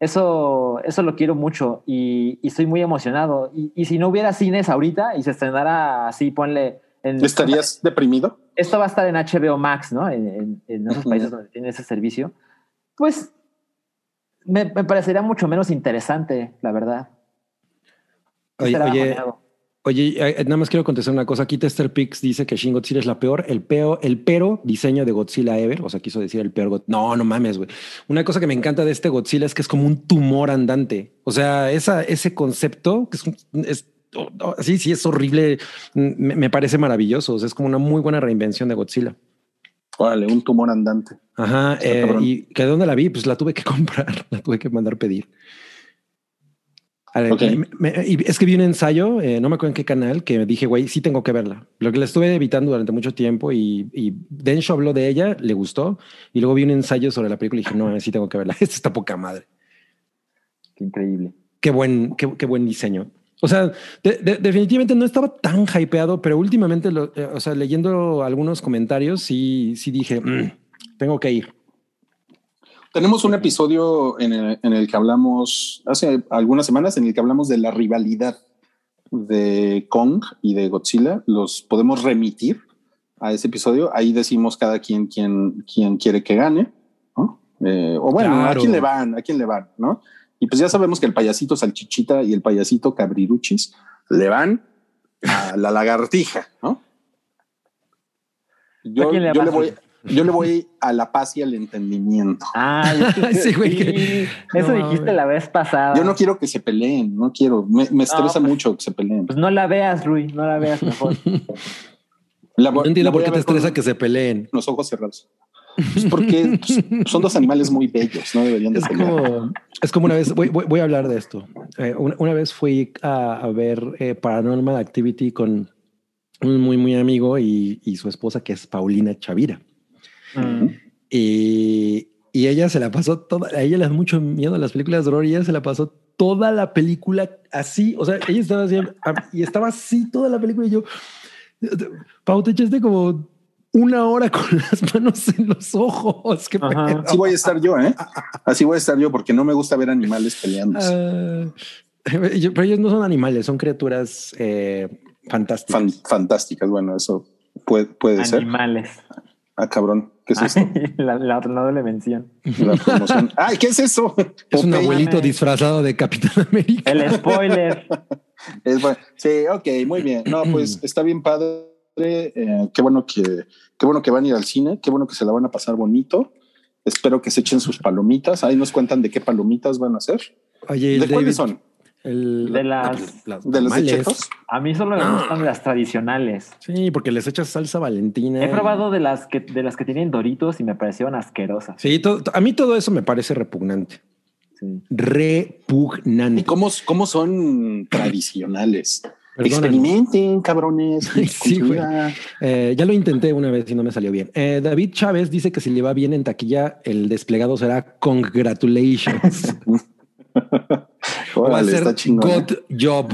eso, eso lo quiero mucho y, y estoy muy emocionado. Y, y si no hubiera cines ahorita y se estrenara así, ponle... En, ¿Estarías deprimido? esto va a estar en HBO Max, ¿no? En, en- en esos países donde tiene ese servicio. Pues me, me parecería mucho menos interesante, la verdad. Oye, oye, oye, eh, nada más quiero contestar una cosa. Aquí Tester Pix dice que Shin Godzilla es la peor, el peo, el pero diseño de Godzilla ever. O sea, quiso decir el peor. No, no mames, güey. Una cosa que me encanta de este Godzilla es que es como un tumor andante. O sea, esa, ese concepto que es, es oh, oh, sí, sí, es horrible. Me, me parece maravilloso. O sea, es como una muy buena reinvención de Godzilla. Órale, un tumor andante. Ajá. Eh, y que de dónde la vi, pues la tuve que comprar, la tuve que mandar pedir. Ver, me- me- es que vi un ensayo, eh, no me acuerdo en qué canal, que dije, güey, sí tengo que verla. Lo que la estuve evitando durante mucho tiempo y, y Densho habló de ella, le gustó. Y luego vi un ensayo sobre la película y dije, no, sí tengo que verla. Esta está poca madre. Qué increíble. Qué buen, qué, qué buen diseño. O sea, de- de- definitivamente no estaba tan hypeado, pero últimamente, lo- eh, o sea, leyendo algunos comentarios, sí, sí dije, "Mm, tengo que ir. Tenemos un episodio en el, en el que hablamos hace algunas semanas en el que hablamos de la rivalidad de Kong y de Godzilla. Los podemos remitir a ese episodio. Ahí decimos cada quien quien quiere que gane. ¿no? Eh, o bueno, Claro. a quién le van, a quién le van, ¿no? Y pues ya sabemos que el payasito salchichita y el payasito cabriruchis le van a la lagartija, ¿no? Yo, ¿A quién le yo le voy, yo le voy a la paz y al entendimiento. Ay, Sí, güey, que- sí, eso no, dijiste la vez pasada. Yo no quiero que se peleen, no quiero. Me, me estresa pues- mucho que se peleen. Pues no la veas, Rui, no la veas mejor. La No entiendo por qué te estresa que se peleen. Los ojos cerrados. Pues porque pues, son dos animales muy bellos, no deberían de Es pelear. como, es como una vez, voy, voy- voy a hablar de esto. Eh, una, una vez fui a, a ver eh, Paranormal Activity con un muy, muy amigo y, y su esposa, que es Paulina Chavira. Mm. Y, y ella se la pasó toda, a ella le da mucho miedo a las películas de horror y ella se la pasó toda la película así. O sea, ella estaba así y estaba así toda la película y yo, Pau, te echaste como una hora con las manos en los ojos. Qué. Así voy a estar yo, ¿eh? Así voy a estar yo porque no me gusta ver animales peleándose. Ah, yo- pero ellos no son animales, son criaturas eh, fantásticas. Fan- fantásticas. Bueno, eso puede, puede ser. Animales. Ah, cabrón. ¿Qué es esto? la, la otra no doble mención. La promoción. Ay, ¿qué es eso? es un abuelito disfrazado de Capitán América. El spoiler. Es bueno. Sí, ok, muy bien. No, pues está bien padre. Eh, qué bueno que, qué bueno que van a ir al cine. Qué bueno que se la van a pasar bonito. Espero que se echen sus palomitas. Ahí nos cuentan de qué palomitas van a hacer. Oye, ¿De cuáles son? el- De las- las ¿De los chetos? A mí solo me No. gustan las tradicionales. Sí, porque les echas salsa valentina. He probado de las que de las que tienen doritos y me parecieron asquerosas. Sí, a mí todo eso me parece repugnante. Sí. Repugnante. ¿Y cómo, cómo son tradicionales? Experimenten, cabrones. Sí, güey. Eh, ya lo intenté una vez y no me salió bien. Eh, David Chávez dice que si le va bien en taquilla, el desplegado será congratulations. va a Órale, ser chingón. ¿eh? good job.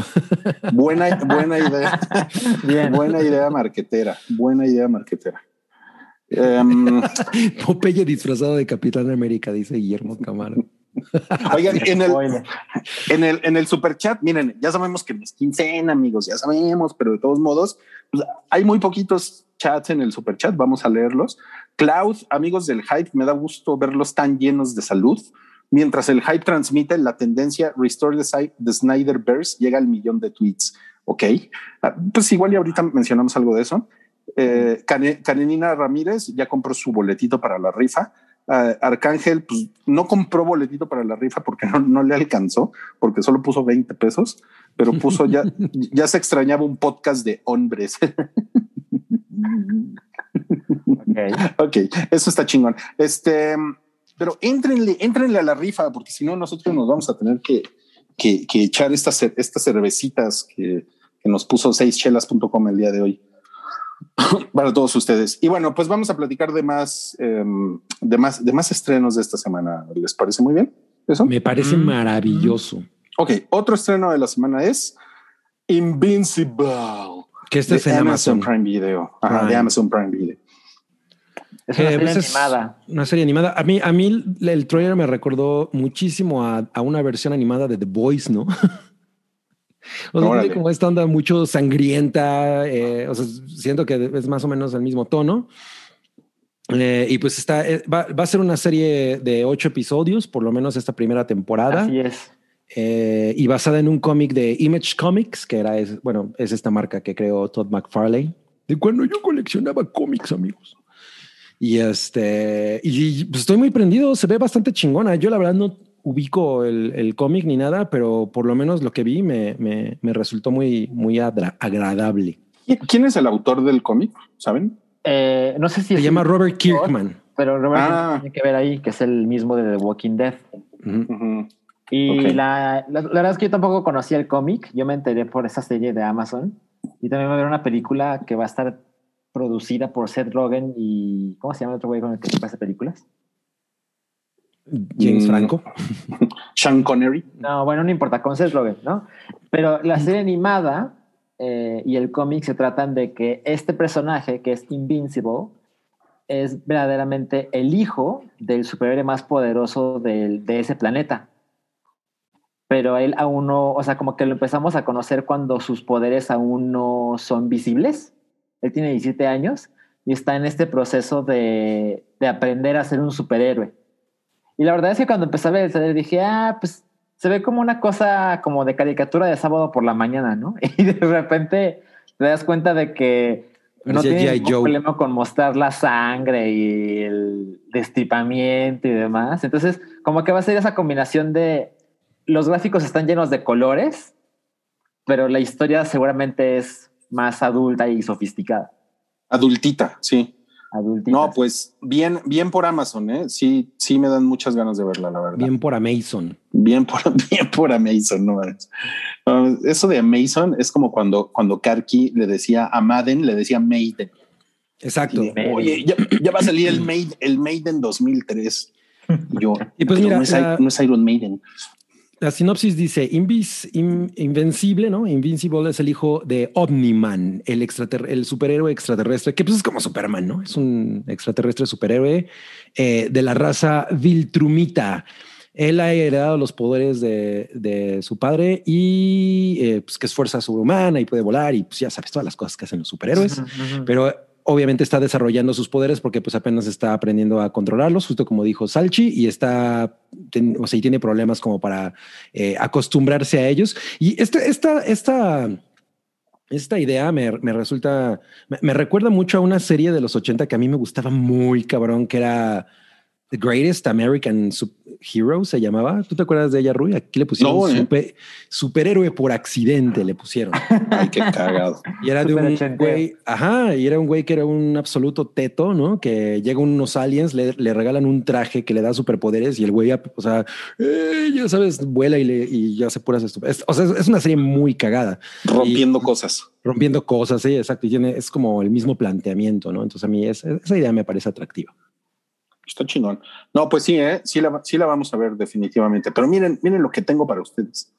Buena, buena idea. Bien. Buena idea marquetera. Buena idea marquetera. Em, Popeye disfrazado de Capitán América, dice Guillermo Camaro. oigan, en el, Spoiler. en el, en el super chat, miren, ya sabemos que es quincena, amigos, ya sabemos, pero de todos modos, pues, hay muy poquitos chats en el super chat. Vamos a leerlos. Cloud, amigos del hype, me da gusto verlos tan llenos de salud. Mientras el hype transmite la tendencia Restore the, the Snyderverse llega al millón de tweets. Ok, Ah, pues igual y ahorita mencionamos algo de eso. Eh, Ramírez ya compró su boletito para la rifa. Arcángel pues, no compró boletito para la rifa porque no, no le alcanzó, porque solo puso 20 pesos, pero puso ya, ya se extrañaba un podcast de hombres. Ok. ok, eso está chingón. Este, pero éntrenle, éntrenle a la rifa, porque si no, nosotros nos vamos a tener que, que, que echar estas, estas cervecitas que, que nos puso seischelas.com el día de hoy para todos ustedes. Y bueno, pues vamos a platicar de más, em, de más, de más estrenos de esta semana. ¿Les parece muy bien? Eso. Me parece Mm. maravilloso. Ok, otro estreno de la semana es Invincible. Que este de es en Amazon. Prime Video. Ajá, de. Amazon Prime Video. Es una Eh, serie pues es animada. Una serie animada. A mí, a mí el, el trailer me recordó muchísimo a, a una versión animada de The Boys, ¿no? o sea, tiene como esta onda mucho sangrienta. eh, o sea, siento que es más o menos el mismo tono. Eh, y pues está, eh, va, va a ser una serie de ocho episodios, por lo menos esta primera temporada. Así es. eh, y basada en un cómic de Image Comics, que era, es, bueno, es esta marca que creó Todd McFarlane. De cuando yo coleccionaba cómics, amigos. Y este, y pues estoy muy prendido, se ve bastante chingona. Yo la verdad no ubico el, el cómic ni nada, pero por lo menos lo que vi me, me, me resultó muy, muy agradable. ¿Qui- ¿Quién es el autor del cómic? ¿Saben? Eh, no sé si Se es llama el- Robert Kirkman. pero Robert Ah. tiene que ver ahí, que es el mismo de The Walking Dead. Ujú. Ujú. Y Ok. la, la, la verdad es que yo tampoco conocía el cómic. Yo me enteré por esa serie de Amazon. Y también va a haber una película que va a estar producida por Seth Rogen y. ¿Cómo se llama el otro güey con el que se hace películas? James Mm. Franco. Sean Connery. No, bueno, no importa, con Seth Rogen, ¿no? Pero la serie animada eh, y el cómic se tratan de que este personaje, que es Invincible, es verdaderamente el hijo del superhéroe más poderoso del- de ese planeta. Pero él aún no, o sea, como que lo empezamos a conocer cuando sus poderes aún no son visibles. Él tiene 17 años y está en este proceso de, de aprender a ser un superhéroe. Y la verdad es que cuando empecé a ver el trailer dije, ah, pues se ve como una cosa como de caricatura de sábado por la mañana, ¿no? Y de repente te das cuenta de que no tiene ningún Joe. problema con mostrar la sangre y el destripamiento y demás. Entonces, como que va a ser esa combinación de los gráficos están llenos de colores, pero la historia seguramente es más adulta y sofisticada. Adultita, sí. No, pues bien, bien por Amazon, ¿eh? Sí, sí me dan muchas ganas de verla, la verdad. Bien, Bien por Amazon. por, bien por Amazon, no. Ah, Eso de Amazon es como cuando, cuando Karki le decía a Madden, le decía Maiden. Exacto. De, Oye, ya, ya va a salir el Maiden, el Maiden 2003. Y yo, Y pues "Pero mira, no es, la- no es Iron Maiden. La sinopsis dice, Invis- in- Invencible, ¿no? Invincible es el hijo de Omniman, el, extrater- el superhéroe extraterrestre, que pues es como Superman, ¿no? Es un extraterrestre superhéroe eh, de la raza Viltrumita. Él ha heredado los poderes de, de su padre y eh, pues que es fuerza sobrehumana y puede volar y pues ya sabes todas las cosas que hacen los superhéroes pero obviamente está desarrollando sus poderes porque pues apenas está aprendiendo a controlarlos, justo como dijo Salchi, y está, o sea, y tiene problemas como para eh, acostumbrarse a ellos. Y este, esta, esta, esta idea me, me resulta, me recuerda mucho a una serie de los 80 que a mí me gustaba muy cabrón, que era, The Greatest American Hero se llamaba. ¿Tú te acuerdas de ella, Rui? Aquí le pusieron No, ¿eh? super- superhéroe por accidente, le pusieron. Ay, qué cagado. Y era de un güey, ajá, y era un güey que era un absoluto teto, ¿no? Que llegan unos aliens, le, le regalan un traje que le da superpoderes y el güey, o sea, eh, ya sabes, vuela y, le, y ya hace puras estupideces. O sea, es, es una serie muy cagada, Rompiendo cosas. rompiendo cosas, sí, exacto. Y tiene, es como el mismo planteamiento, ¿no? Entonces a mí es- esa idea me parece atractiva. Está chingón. No, pues sí, ¿eh? sí, la, sí la vamos a ver definitivamente. Pero miren, miren lo que tengo para ustedes.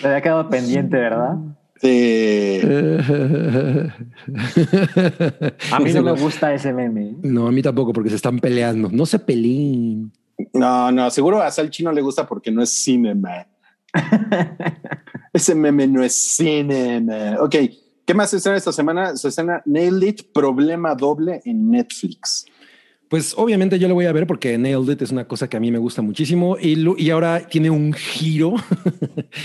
Te había quedado pendiente, ¿verdad? Eh, A mí no me gusta ese meme. ¿eh? No, a mí tampoco, porque se están peleando. No se peleen. no, no, seguro a Sal Chino le gusta porque no es cinema. Ese meme no es cinema. Ok, ¿qué más se estrena esta semana? Se estrena Nailed It, problema doble en Netflix. Pues obviamente yo lo voy a ver porque Nailed It es una cosa que a mí me gusta muchísimo y, lo- y ahora tiene un giro.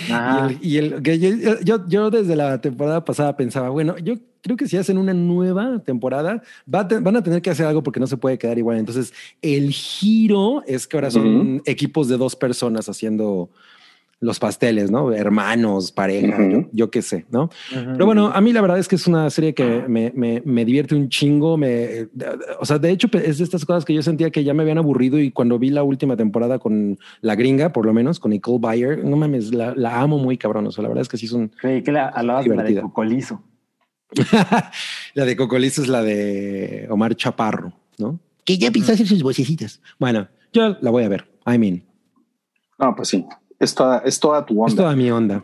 Ah, Y el, y el- que yo, yo, yo desde la temporada pasada pensaba, bueno, yo creo que si hacen una nueva temporada, va a te- van a tener que hacer algo porque no se puede quedar igual. Entonces, el giro es que ahora son equipos de dos personas haciendo los pasteles, ¿no? Hermanos, pareja, yo, yo qué sé, ¿no? Pero bueno, a mí la verdad es que es una serie que me, me, me divierte un chingo. Me, o sea, de hecho, es de estas cosas que yo sentía que ya me habían aburrido y cuando vi la última temporada con la gringa, por lo menos, con Nicole Bayer, no mames, la, la amo muy cabrón. O sea, la verdad es que sí es un... Creí que la hablabas de la de Divertida. Cocolizo. la de Cocolizo es la de Omar Chaparro, ¿no? Que ya empezó a hacer sus vocecitas. Bueno, yo la voy a ver. I mean, No, pues sí, es toda, es toda tu es onda. toda mi onda.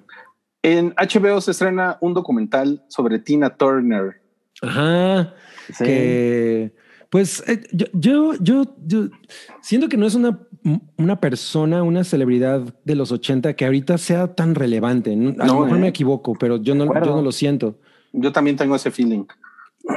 En HBO se estrena un documental sobre Tina Turner. Ajá. Sí. que pues eh, yo, yo, yo, yo siento que no es una, una persona, una celebridad de los 80 que ahorita sea tan relevante. A lo No, mejor ¿eh? me equivoco, pero yo no, yo no lo siento. Yo también tengo ese feeling.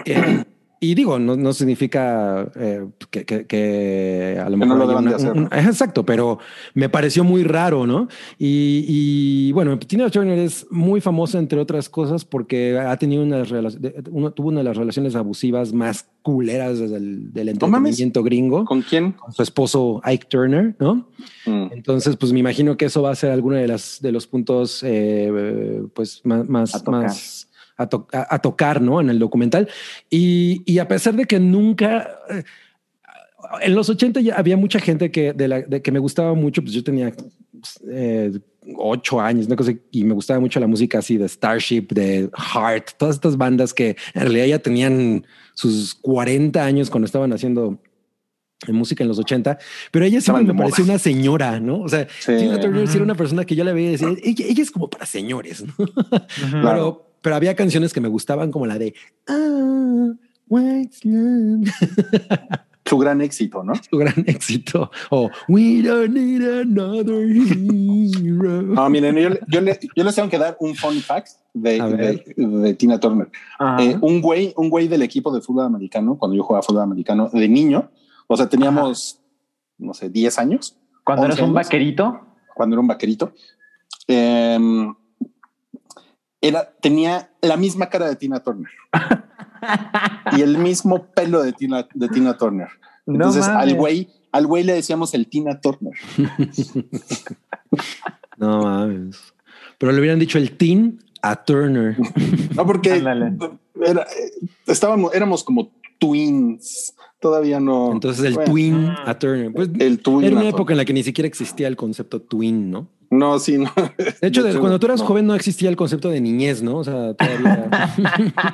Eh, y digo, no, no significa eh, que, que- que a lo Que mejor no lo deban de una- hacer. un- un- exacto, pero me pareció muy raro, ¿no? Y, y, bueno, Tina Turner es muy famosa entre otras cosas porque ha tenido una de- uno, tuvo una de las relaciones abusivas más culeras del mames. entretenimiento gringo ¿Con quién? con su esposo Ike Turner, ¿no? Mm. Entonces, pues me imagino que eso va a ser alguno de las de los puntos, eh, pues más, más, A to- a- a tocar, ¿no? En el documental. Y, y a pesar de que nunca eh, en los 80 ya había mucha gente que de la de que me gustaba mucho, pues yo tenía eh, ocho años, una cosa, y me gustaba mucho la música así de Starship, de Heart, todas estas bandas que en realidad ya tenían sus 40 años cuando estaban haciendo en música en los 80, pero ella siempre me pareció una señora, ¿no? O sea, Sí. Tina Turner sí era una persona que yo la veía y decía, ella, ella es como para señores, ¿no? Claro. Pero, pero había canciones que me gustaban como la de Ah, What's Love? Su gran éxito, ¿no? su gran éxito. O We don't need another hero. No, miren, yo, yo, le- yo les tengo que dar un fun fact de, de- de Tina Turner. Ajá. Eh, un güey, un güey del equipo de fútbol americano, cuando yo jugaba fútbol americano de niño, o sea, teníamos, no sé, 10 años, Cuando eres 11 un años. vaquerito, cuando era un vaquerito. em, era, tenía la misma cara de Tina Turner y el mismo pelo de Tina, de Tina Turner. No Entonces al güey, al güey le decíamos el Tina Turner. No mames. Pero le hubieran dicho el teen a Turner. No, porque era- estábamos, éramos como twins. Todavía no. Entonces el Bueno, twin a Turner. Pues El twin. era una época en la que ni siquiera existía el concepto twin, ¿no? No, sí, no. De hecho, de- cuando tú eras no. joven no existía el concepto de niñez, ¿no? O sea, todavía.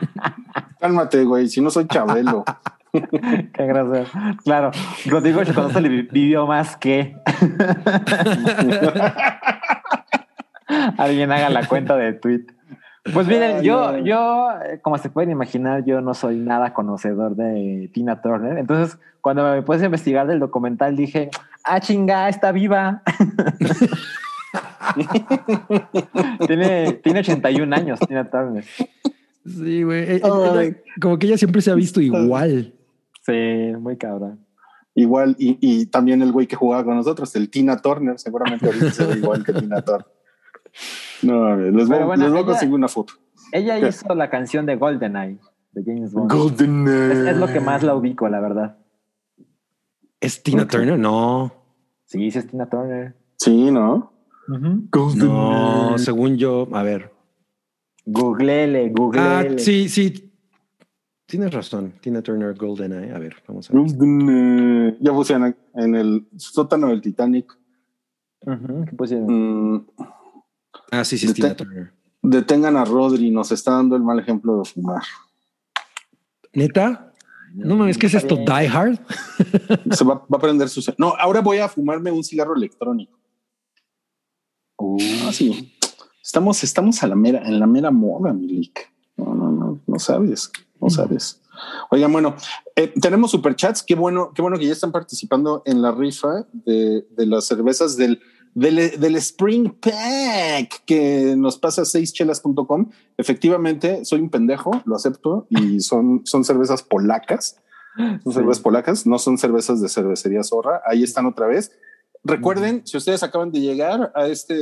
Cálmate, güey. Si no soy Chabelo. qué gracioso. Claro, Rodrigo cuando se le vi- vivió más que alguien haga la cuenta de tweet. Pues miren, Ay, yo, no. yo, eh, como se pueden imaginar, yo no soy nada conocedor de Tina Turner. Entonces, cuando me puse a investigar del documental, dije, ah, chinga, está viva. tiene, tiene 81 años, Tina Turner. sí, güey. Eh, ella- como que ella siempre se ha visto igual. Sí, muy cabrón. Igual, y, y también el güey que jugaba con nosotros, el Tina Turner, seguramente ahorita se ve igual que Tina Turner. No, a ver, les voy, Pero bueno, les voy a conseguir una foto. Ella ¿Qué? hizo la canción de GoldenEye. de James Bond. Golden Es, es lo que más la ubico, la verdad. ¿Es Tina Turner? No. Sí, sí es Tina Turner. Sí, ¿no? Golden No, según yo, a ver. Googlele, Ah, googlele. sí, sí. Tienes razón. Tina Turner, GoldenEye. A ver, vamos a ver. Golden, ya puse en, el sótano del Titanic. Ujú, ¿Qué pusieron? Mm, Ah, sí, sí, es Tina Turner. detengan a Rodri, nos está dando el mal ejemplo de fumar. ¿Neta? No mames, ¿qué es esto? ¿Die Hard? Se va, va a prender su. No, ahora voy a fumarme un cigarro electrónico. Sí. Estamos, estamos a la mera, en la mera moda, Milik. No, no, no, no sabes, no sabes. Oigan, bueno, eh, tenemos superchats. Qué bueno, qué bueno que ya están participando en la rifa de, de las cervezas del, del, del Spring Pack que nos pasa a seischelas.com. Efectivamente, soy un pendejo, lo acepto, y son, son cervezas polacas. Son Sí. cervezas polacas, no son cervezas de cervecería zorra. Ahí están otra vez. Recuerden, si ustedes acaban de llegar a este,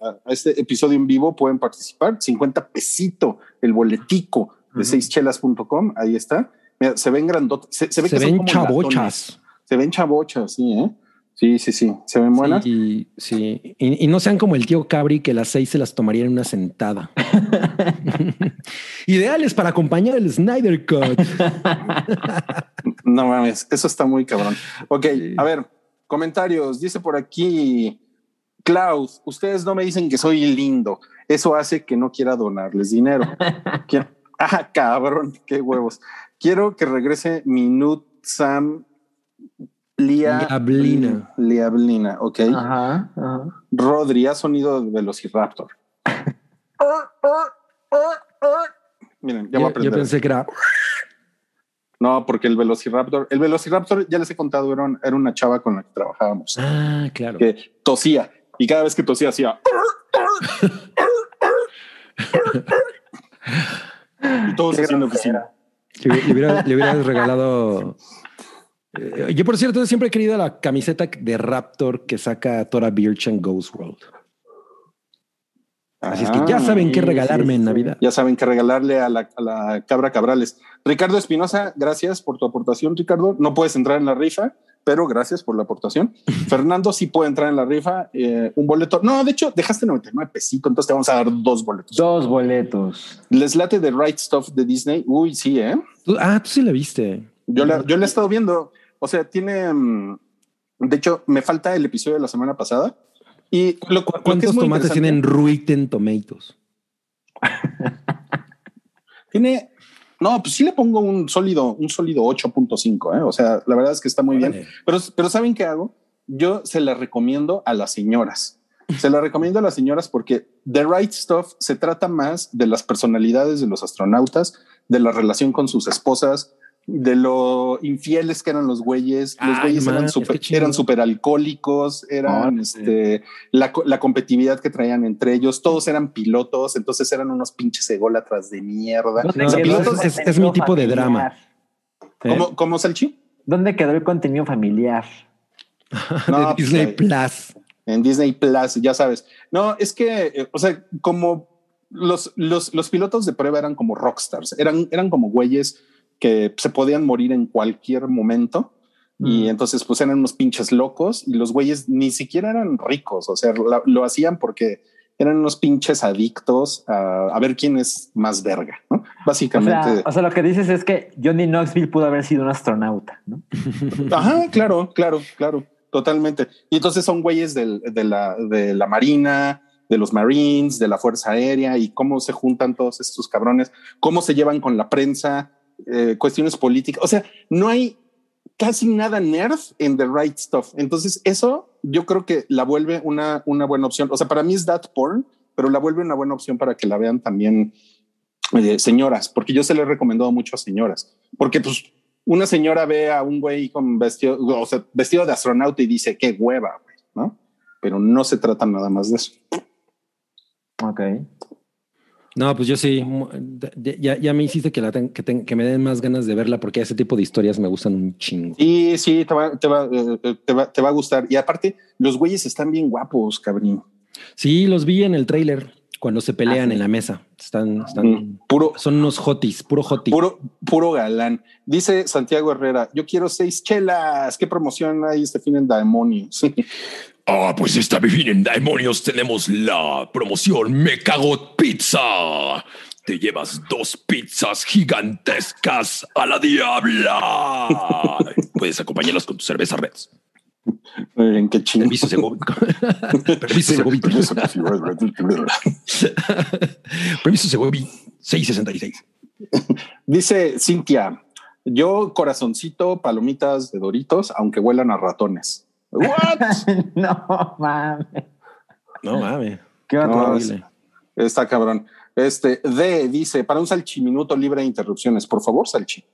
a, a este episodio en vivo, pueden participar. 50 pesito el boletico de Ujú. seischelas.com. Ahí está. Mira, se ven grandotas. Se, se ve Se que son ven como latones. chabochas. Se ven chabochas, sí, ¿eh? Sí, sí, sí. Se ven buenas. Sí, sí. Y, y no sean como el tío Cabri que las seis se las tomaría en una sentada. Ideales para acompañar el Snyder Cut. No mames, eso está muy cabrón. Ok, a ver, comentarios. Dice por aquí Klaus, ustedes no me dicen que soy lindo. Eso hace que no quiera donarles dinero. Quiero- ah, cabrón, qué huevos. Quiero que regrese mi Nut Sam Lia Liablina. Liablina, ok. Ajá, ajá. Rodri, ha sonido de Velociraptor. Miren, ya voy a Yo, yo aprender. pensé que era. No, porque el Velociraptor, el Velociraptor, ya les he contado, era, un- era una chava con la que trabajábamos, Ah, claro. que tosía y cada vez que tosía hacía. y todos haciendo oficina. Le, le hubiera, le hubieras regalado. Eh, Yo, por cierto, siempre he querido la camiseta de Raptor que saca Tora Birch en Ghost World. Así es que ya Ah, saben qué sí, regalarme sí, en. Navidad. Ya saben que regalarle a la, a la cabra Cabrales. Ricardo Espinosa, gracias por tu aportación, Ricardo. No puedes entrar en la rifa, pero gracias por la aportación. Fernando sí puede entrar en la rifa. eh, un boleto. No, de hecho, dejaste 99 pesitos, entonces te vamos a dar dos boletos. Dos boletos. Les late de Right Stuff de Disney. Uy, sí, ¿eh? Ah, tú sí la viste. Yo la, yo la he estado viendo. O sea, tiene. mm, De hecho, me falta el episodio de la semana pasada. Y lo, ¿Cuántos tomates tienen Ruiten Tomatoes? Tiene. No, pues sí le pongo un sólido, un sólido 8.5. ¿eh? O sea, la verdad es que está muy bien. Pero, pero ¿saben qué hago? Yo se la recomiendo a las señoras. Se la recomiendo a las señoras porque The Right Stuff se trata más de las personalidades de los astronautas, de la relación con sus esposas, de lo infieles que eran los güeyes. Los Ay, güeyes eran chingón. eran súper alcohólicos, eran este, la, la competitividad que traían entre ellos. Todos eran pilotos, entonces eran unos pinches ególatras de mierda. ¿Dónde No, O sea, pilotos, es- es- mi tipo de drama. ¿Eh? ¿Cómo, cómo Salchi? ¿Dónde quedó el contenido familiar? No, de pues, Disney ahí. Plus. en Disney Plus, ya sabes. No, es que, eh, o sea, como los, los, los pilotos de prueba eran como rockstars, eran, eran como güeyes que se podían morir en cualquier momento. Y Mm. entonces, pues eran unos pinches locos y los güeyes ni siquiera eran ricos. O sea, la- lo hacían porque eran unos pinches adictos a, a ver quién es más verga, ¿no? O Básicamente. sea, o sea, lo que dices es que Johnny Knoxville pudo haber sido un astronauta, ¿no? Ajá, claro, claro, claro, totalmente. Y entonces son güeyes del- de, la, de la Marina, de los Marines, de la Fuerza Aérea y cómo se juntan todos estos cabrones, cómo se llevan con la prensa, eh, cuestiones políticas. O sea, no hay casi nada nerd en The Right Stuff. Entonces eso yo creo que la vuelve una, una buena opción. O sea, para mí es that porn, pero la vuelve una buena opción para que la vean también eh, señoras, porque yo se le he recomendado mucho a señoras, porque pues una señora ve a un güey con vestido, o sea, vestido de astronauta y dice qué hueva, güey, ¿no? Pero no se trata nada más de eso. Ok. No, pues yo sí. Ya, ya me hiciste que, la ten- que, ten- que me den más ganas de verla porque ese tipo de historias me gustan un chingo. Y sí, te va, te va, eh, eh, te va, te va a gustar. Y aparte, los güeyes están bien guapos, cabrón. Sí, los vi en el tráiler. Cuando se pelean Ah, en la mesa. Están, están, Mm, Puro, son unos hotis, puro hoti. puro, puro galán. Dice Santiago Herrera, yo quiero seis chelas. ¿Qué promoción hay este fin en Demonios? Ah, pues esta vez en Demonios tenemos la promoción Me Cago Pizza. Te llevas dos pizzas gigantescas a la diabla. Puedes acompañarlas con tu cerveza Reds. ¿En qué chingo? Permiso, Segovia. Permiso, Segovia. Permiso, Segovia. 666. Dice Cintia, yo corazoncito, palomitas de Doritos, aunque huelan a ratones. What? no mames. No mames. Qué No. Horrible. Está cabrón. Este D dice para un salchiminuto libre de interrupciones, por favor, salchi.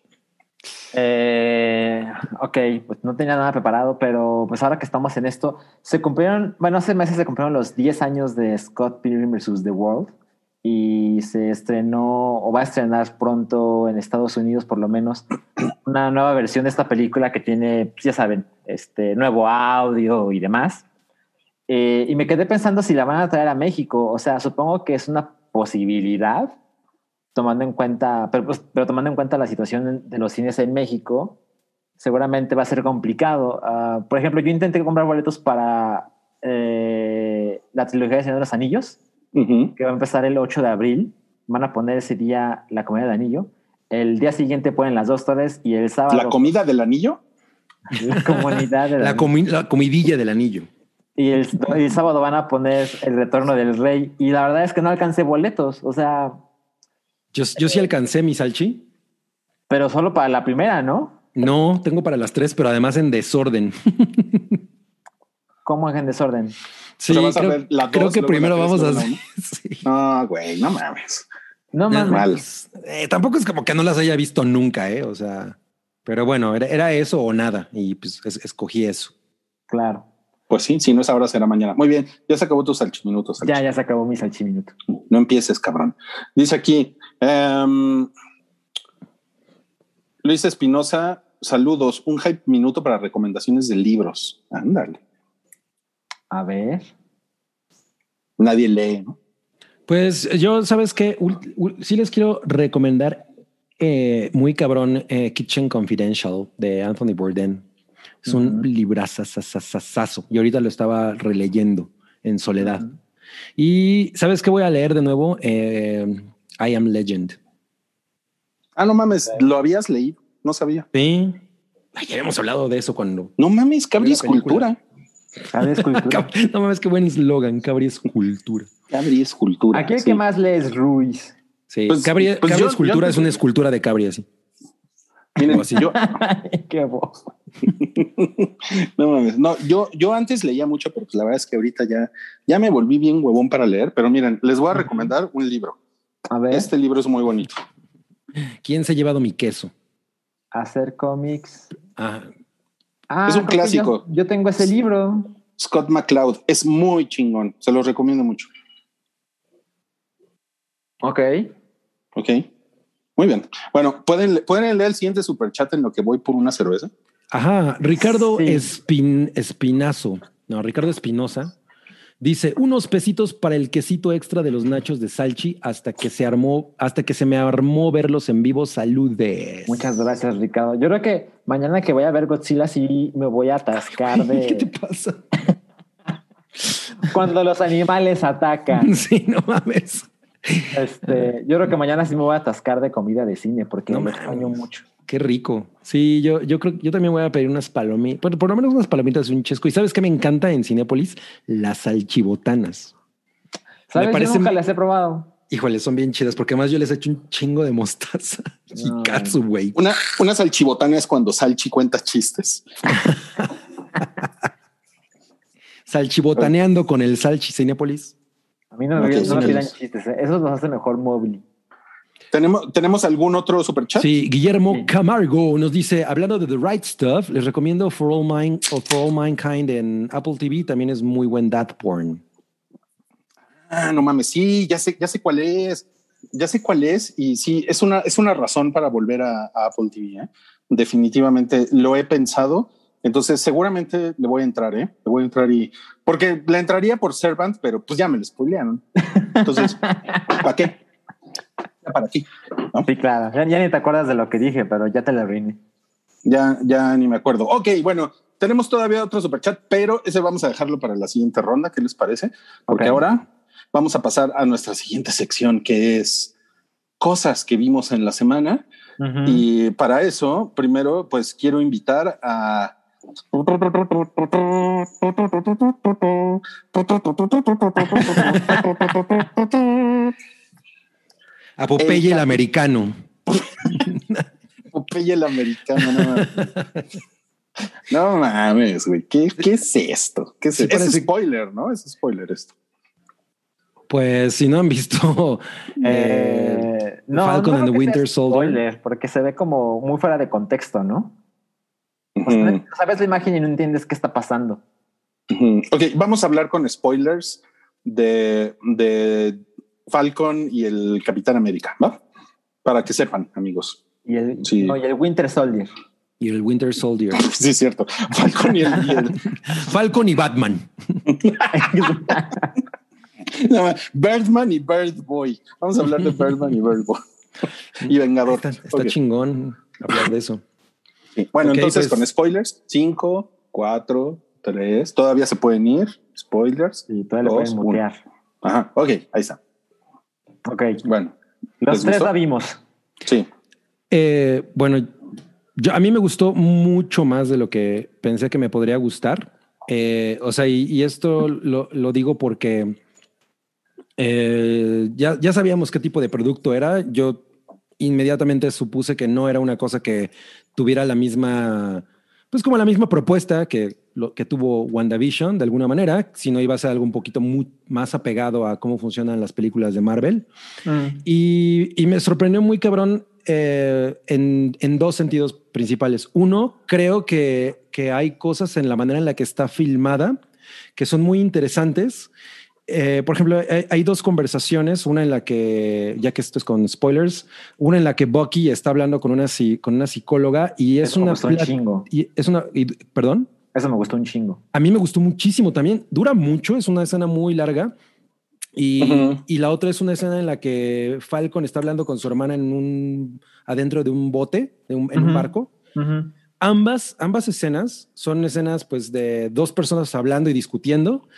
Eh, ok, pues no tenía nada preparado, pero pues ahora que estamos en esto, se cumplieron, bueno, hace meses se cumplieron los 10 años de Scott Pilgrim vs. The World y se estrenó o va a estrenar pronto en Estados Unidos por lo menos una nueva versión de esta película que tiene, ya saben, este nuevo audio y demás. Eh, y me quedé pensando si la van a traer a México, o sea, supongo que es una posibilidad tomando en cuenta, pero, pues, pero tomando en cuenta la situación de los cines en México, seguramente va a ser complicado. Ah, por ejemplo, yo intenté comprar boletos para eh, la trilogía de Señor de los Anillos, Ujú. que va a empezar el 8 de abril. Van a poner ese día la comida de anillo. El día siguiente ponen las dos torres y el sábado La comida del anillo. la comunidad de La, comi- la comidilla del anillo. y el, y el sábado van a poner el retorno del rey. Y la verdad es que no alcancé boletos, o sea, Yo, yo sí alcancé mi salchi. pero solo para la primera, ¿no? No, tengo para las tres, pero además en desorden. ¿Cómo es en desorden? Sí, creo, ver la creo que primero vamos a hacer. Sí. No, güey, no mames. No mames. Mal. Eh, tampoco es como que no las haya visto nunca, ¿eh? O sea, pero bueno, era, era eso o nada. Y pues es- escogí eso. Claro. Pues sí, si no es ahora, será mañana. Muy bien, ya se acabó tus salchiminutos. Salchi. Ya, ya se acabó mi salchiminuto. No empieces, cabrón. Dice aquí, em, Luis Espinosa, saludos. Un hype minuto para recomendaciones de libros. Ándale. A ver. Nadie lee, ¿no? Pues yo, ¿sabes qué? Ul- ul- sí les quiero recomendar eh, muy cabrón eh, Kitchen Confidential de Anthony Bourdain. Es un librazazazazazo. Y ahorita lo estaba releyendo en soledad. Y ¿sabes qué voy a leer de nuevo? Eh, I Am Legend. Ah, no mames, lo habías leído. No sabía. Sí. Ay, ya habíamos hablado de eso cuando... No mames, Cabri es cultura. No mames, qué buen eslogan. Cabri es cultura. Cabri es cultura. Aquí el sí. que más lees Ruiz. Sí, Pues- Cabri, pues Cabri yo- es cultura, yo- es una escultura de Cabri así. Miren, o así. yo, Qué bo- no mames, no, yo, yo antes leía mucho, pero pues la verdad es que ahorita ya, ya me volví bien huevón para leer. Pero miren, les voy a recomendar un libro. A ver, Este libro es muy bonito. ¿Quién se ha llevado mi queso? hacer cómics. Ah, Ah, Es un clásico. Yo, yo tengo ese libro. Scott McCloud es muy chingón. Se los recomiendo mucho. Ok. Ok. Muy bien. Bueno, ¿pueden, pueden leer el siguiente superchat en lo que voy por una cerveza. Ajá, Ricardo Sí. Espin- Espinazo, no, Ricardo Espinosa, dice unos pesitos para el quesito extra de los nachos de Salchi hasta que se armó, hasta que se me armó verlos en vivo. Saludes. Muchas gracias, Ricardo. Yo creo que mañana que voy a ver Godzilla sí me voy a atascar ¿Qué te de pasa? cuando los animales atacan. Sí, no mames. Este, yo creo que mañana sí me voy a atascar de comida de cine porque No me extraño mucho. Qué rico. Sí, yo, yo creo yo también voy a pedir unas palomitas, por, por lo menos unas palomitas de un chesco. ¿Y sabes qué me encanta en Cinépolis? Las salchibotanas. ¿Sabes? parece- Yo nunca las he probado. Híjole, son bien chidas porque además yo les echo un chingo de mostaza y No. katsu, güey. Una, una salchibotana es cuando Salchi cuenta chistes. Salchibotaneando con el Salchi Cinépolis. A mí no me, Ok, no me pidan chistes. ¿eh? Esos los hace mejor Mowgli. ¿Tenemos, ¿Tenemos algún otro superchat? Sí, Guillermo Sí. Camargo nos dice, hablando de The Right Stuff, les recomiendo For All, Mind, o For All Mankind en Apple TV, también es muy buen dad porn. Ah, no mames, sí, ya sé, ya sé cuál es. Ya sé cuál es. Y sí, es una, es una razón para volver a, a Apple TV. ¿eh? Definitivamente lo he pensado. Entonces, seguramente le voy a entrar, ¿eh? Le voy a entrar y Porque le entraría por Servant, pero pues ya me lo spoilearon. Entonces, ¿para qué? Para ti. Sí, claro. Ya, ya ni te acuerdas de lo que dije, pero ya te la arruiné. Ya, ya ni me acuerdo. Ok, bueno, tenemos todavía otro superchat, pero ese vamos a dejarlo para la siguiente ronda. ¿Qué les parece? Porque ahora vamos a pasar a nuestra siguiente sección, que es cosas que vimos en la semana. Y para eso, primero, pues quiero invitar a. A Popeye el El- americano. Popeye el americano. No mames, no mames, güey. ¿Qué, ¿Qué es esto? ¿Qué es Sí, spoiler, ¿no? Es spoiler esto. Pues si no han visto eh, Eh, no, Falcon no and the Winter Soldier. spoiler, porque se ve como muy fuera de contexto, ¿no? O sea, Ujú, sabes la imagen y no entiendes qué está pasando. ujú. Ok, vamos a hablar con spoilers de, de Falcon y el Capitán América, ¿va? Para que sepan, amigos. Y el, Sí. no, y el Winter Soldier. y el Winter Soldier. Sí, es cierto. Falcon y el, y el- Falcon y Batman. no, Birdman y Bird Boy. Vamos a hablar de Birdman y Bird Boy. Y Vengador. Está, está chingón hablar de eso. Sí. Bueno, entonces pues- con spoilers, 5, 4, 3, todavía se pueden ir. Spoilers. y todavía le Dos, pueden uno. mutear. Ajá, ok, ahí está. Ok. Bueno, Los ¿Les tres gustó? la vimos. sí. Eh, bueno, yo, a mí me gustó mucho más de lo que pensé que me podría gustar. Eh, o sea, y, y esto lo, lo digo porque eh, ya, ya sabíamos qué tipo de producto era. Yo inmediatamente supuse que no era una cosa que tuviera la misma, pues como la misma propuesta que lo que tuvo WandaVision de alguna manera, sino iba a ser algo un poquito muy, más apegado a cómo funcionan las películas de Marvel. Y, y me sorprendió muy cabrón eh, en, en dos sentidos principales. Uno, creo que, que hay cosas en la manera en la que está filmada que son muy interesantes. Eh, por ejemplo, hay, hay dos conversaciones, una en la que, ya que esto es con spoilers, una en la que Bucky está hablando con una, con una psicóloga y es Eso me una... gustó un chingo. y es una... y- Perdón. Eso me gustó un chingo. A mí me gustó muchísimo también. Dura mucho, es una escena muy larga. Y, Ujú. y la otra es una escena en la que Falcon está hablando con su hermana en un adentro de un bote, de un- en un Ujú. barco. Ambas, ambas escenas son escenas pues de dos personas hablando y discutiendo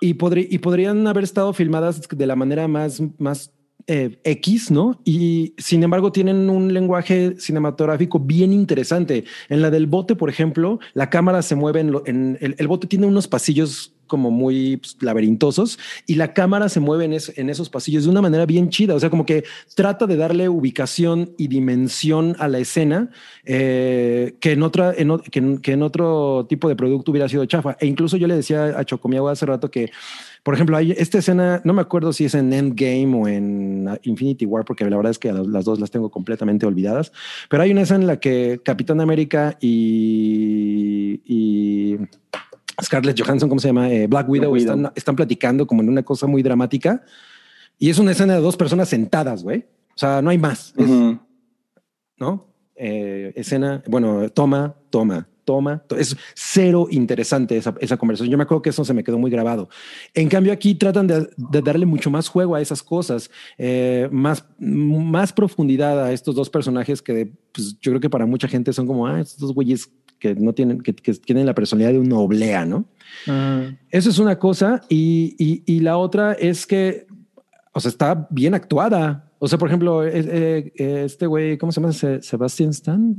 y, podrí- y podrían haber estado filmadas de la manera más, más eh, X, ¿no? Y sin embargo tienen un lenguaje cinematográfico bien interesante. En la del bote, por ejemplo, la cámara se mueve en, lo- en- el bote tiene unos pasillos como muy pues, laberintosos y la cámara se mueve en, es- en esos pasillos de una manera bien chida. O sea, como que trata de darle ubicación y dimensión a la escena eh, que, en otra, que, en, otro tipo de producto hubiera sido chafa. E incluso yo le decía a Chocomiagua hace rato que, por ejemplo, hay esta escena, no me acuerdo si es en Endgame o en Infinity War, porque la verdad es que las, dos las tengo completamente olvidadas, pero hay una escena en la que Capitán América y Scarlett Johansson, ¿cómo se llama? Eh, Black Widow. Están, están platicando como en una cosa muy dramática y es una escena de dos personas sentadas, güey. O sea, no hay más, es-. ¿no? Eh, escena, bueno, toma, toma, toma. to- Es cero interesante esa, esa conversación. Yo me acuerdo que eso se me quedó muy grabado. En cambio, aquí tratan de, de darle mucho más juego a esas cosas, eh, más, más profundidad a estos dos personajes que pues, yo creo que para mucha gente son como, ah, estos dos güeyes que no tienen, que, que tienen la personalidad de una oblea, ¿no? Eso es una cosa. Y, y- y la otra es que, o sea, está bien actuada. O sea, por ejemplo, es- eh, eh, este güey, ¿cómo se llama? Se- Sebastian Stan.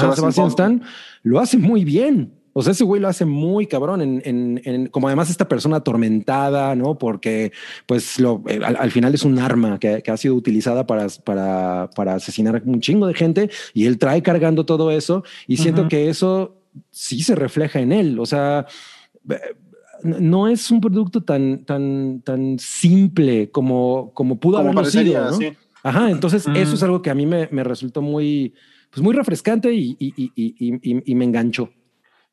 Sebastian Pop. Stan lo hace muy bien. O sea, ese güey lo hace muy cabrón en, en- en- como además esta persona atormentada, ¿no? Porque pues lo, eh, al, al final es un arma que, que ha sido utilizada para, para, para asesinar un chingo de gente y él trae cargando todo eso y siento Ujú. que eso sí se refleja en él. O sea, eh, no es un producto tan, tan, tan simple como, como pudo haberlo sido. ¿no? sí. Ajá, entonces Mm. eso es algo que a mí me, me resultó muy, pues muy refrescante y- y- y- y me enganchó.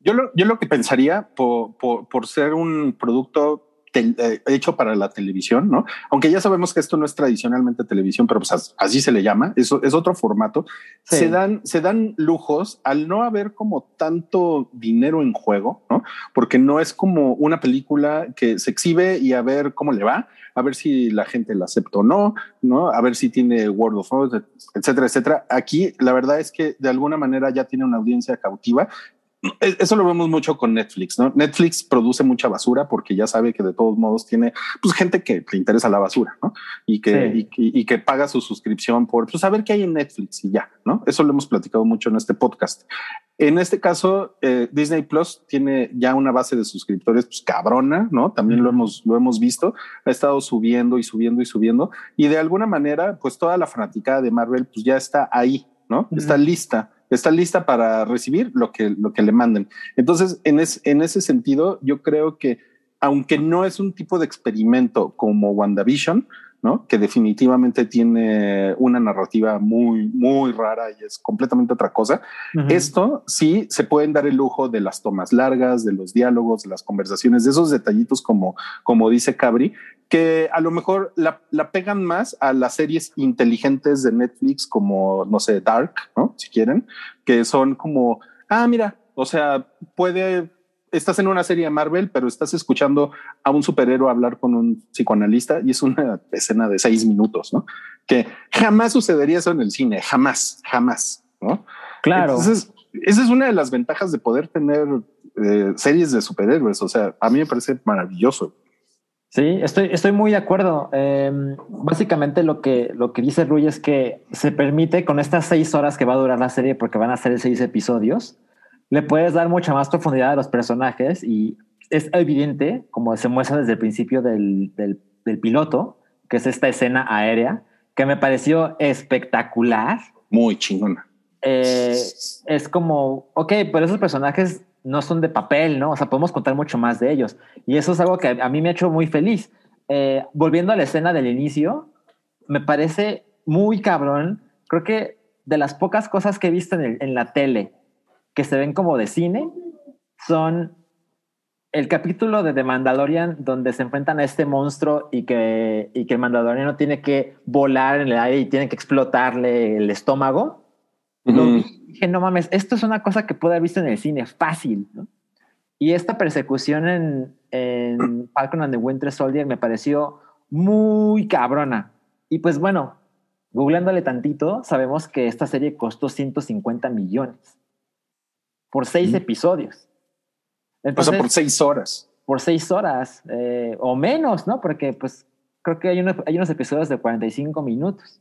Yo lo, yo lo que pensaría por, por, por ser un producto eh, hecho para la televisión, ¿no? Aunque ya sabemos que esto no es tradicionalmente televisión, pero pues as- así se le llama, eso es otro formato. Sí. Se dan, se dan lujos al no haber como tanto dinero en juego, ¿no? Porque no es como una película que se exhibe y a ver cómo le va, a ver si la gente la acepta o no, ¿no? A ver si tiene word of mouth, etcétera, etcétera. Aquí la verdad es que de alguna manera ya tiene una audiencia cautiva. E- Eso lo vemos mucho con Netflix, ¿no? Netflix produce mucha basura porque ya sabe que de todos modos tiene pues gente que le interesa la basura, ¿no? Y que, Sí. y, que- y que paga su suscripción por pues saber qué hay en Netflix y ya, ¿no? Eso lo hemos platicado mucho en este podcast. En este caso, eh, Disney Plus tiene ya una base de suscriptores pues cabrona, ¿no? También lo hemos, lo hemos visto, ha estado subiendo y subiendo y subiendo y de alguna manera pues toda la fanaticada de Marvel pues ya está ahí, ¿no? Está lista, está lista para recibir lo que, lo que le manden. Entonces, en, es- en ese sentido, yo creo que aunque no es un tipo de experimento como WandaVision, ¿no? Que definitivamente tiene una narrativa muy, muy rara y es completamente otra cosa. Esto sí se pueden dar el lujo de las tomas largas, de los diálogos, de las conversaciones, de esos detallitos como, como dice Cabri, que a lo mejor la, la pegan más a las series inteligentes de Netflix como, no sé, Dark, ¿no? Si quieren, que son como, ah, mira, o sea, puede, estás en una serie de Marvel, pero estás escuchando a un superhéroe hablar con un psicoanalista y es una escena de seis minutos, ¿no? Que jamás sucedería eso en el cine, jamás, jamás, ¿no? Claro. Entonces, esa es una de las ventajas de poder tener eh, series de superhéroes. O sea, a mí me parece maravilloso. Sí, estoy, estoy muy de acuerdo. Eh, básicamente lo que, lo que dice Rui es que se permite con estas seis horas que va a durar la serie, porque van a ser seis episodios, le puedes dar mucha más profundidad a los personajes y es evidente, como se muestra desde el principio del, del, del piloto, que es esta escena aérea, que me pareció espectacular. Muy chingona. Eh, es como, ok, pero esos personajes no son de papel, ¿no? O sea, podemos contar mucho más de ellos. Y eso es algo que a mí me ha hecho muy feliz. Eh, volviendo a la escena del inicio, me parece muy cabrón. Creo que de las pocas cosas que he visto en, el- en la tele que se ven como de cine son el capítulo de The Mandalorian donde se enfrentan a este monstruo y que, y que el mandaloriano tiene que volar en el aire y tiene que explotarle el estómago. Lo vi y dije, no mames, esto es una cosa que puedo haber visto en el cine, fácil. ¿no? Y esta persecución en, en Falcon and the Winter Soldier me pareció muy cabrona. Y pues bueno, googleándole tantito, sabemos que esta serie costó 150 millones por seis Mm. episodios. O Entonces, sea, por seis horas. por seis horas eh, o menos, ¿no? Porque pues creo que hay unos, hay unos episodios de 45 minutos.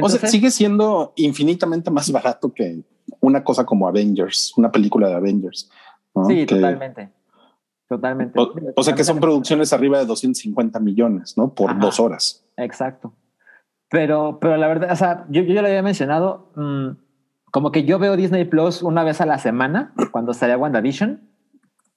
o sea, sigue siendo infinitamente más barato que una cosa como Avengers, una película de Avengers. ¿no? sí, Que- totalmente. Totalmente. O, o sea, que son producciones arriba de 250 millones, ¿no? Por Ajá. dos horas. Exacto. Pero, pero la verdad, o sea, yo, yo ya lo había mencionado, mm, como que yo veo Disney Plus una vez a la semana cuando salía WandaVision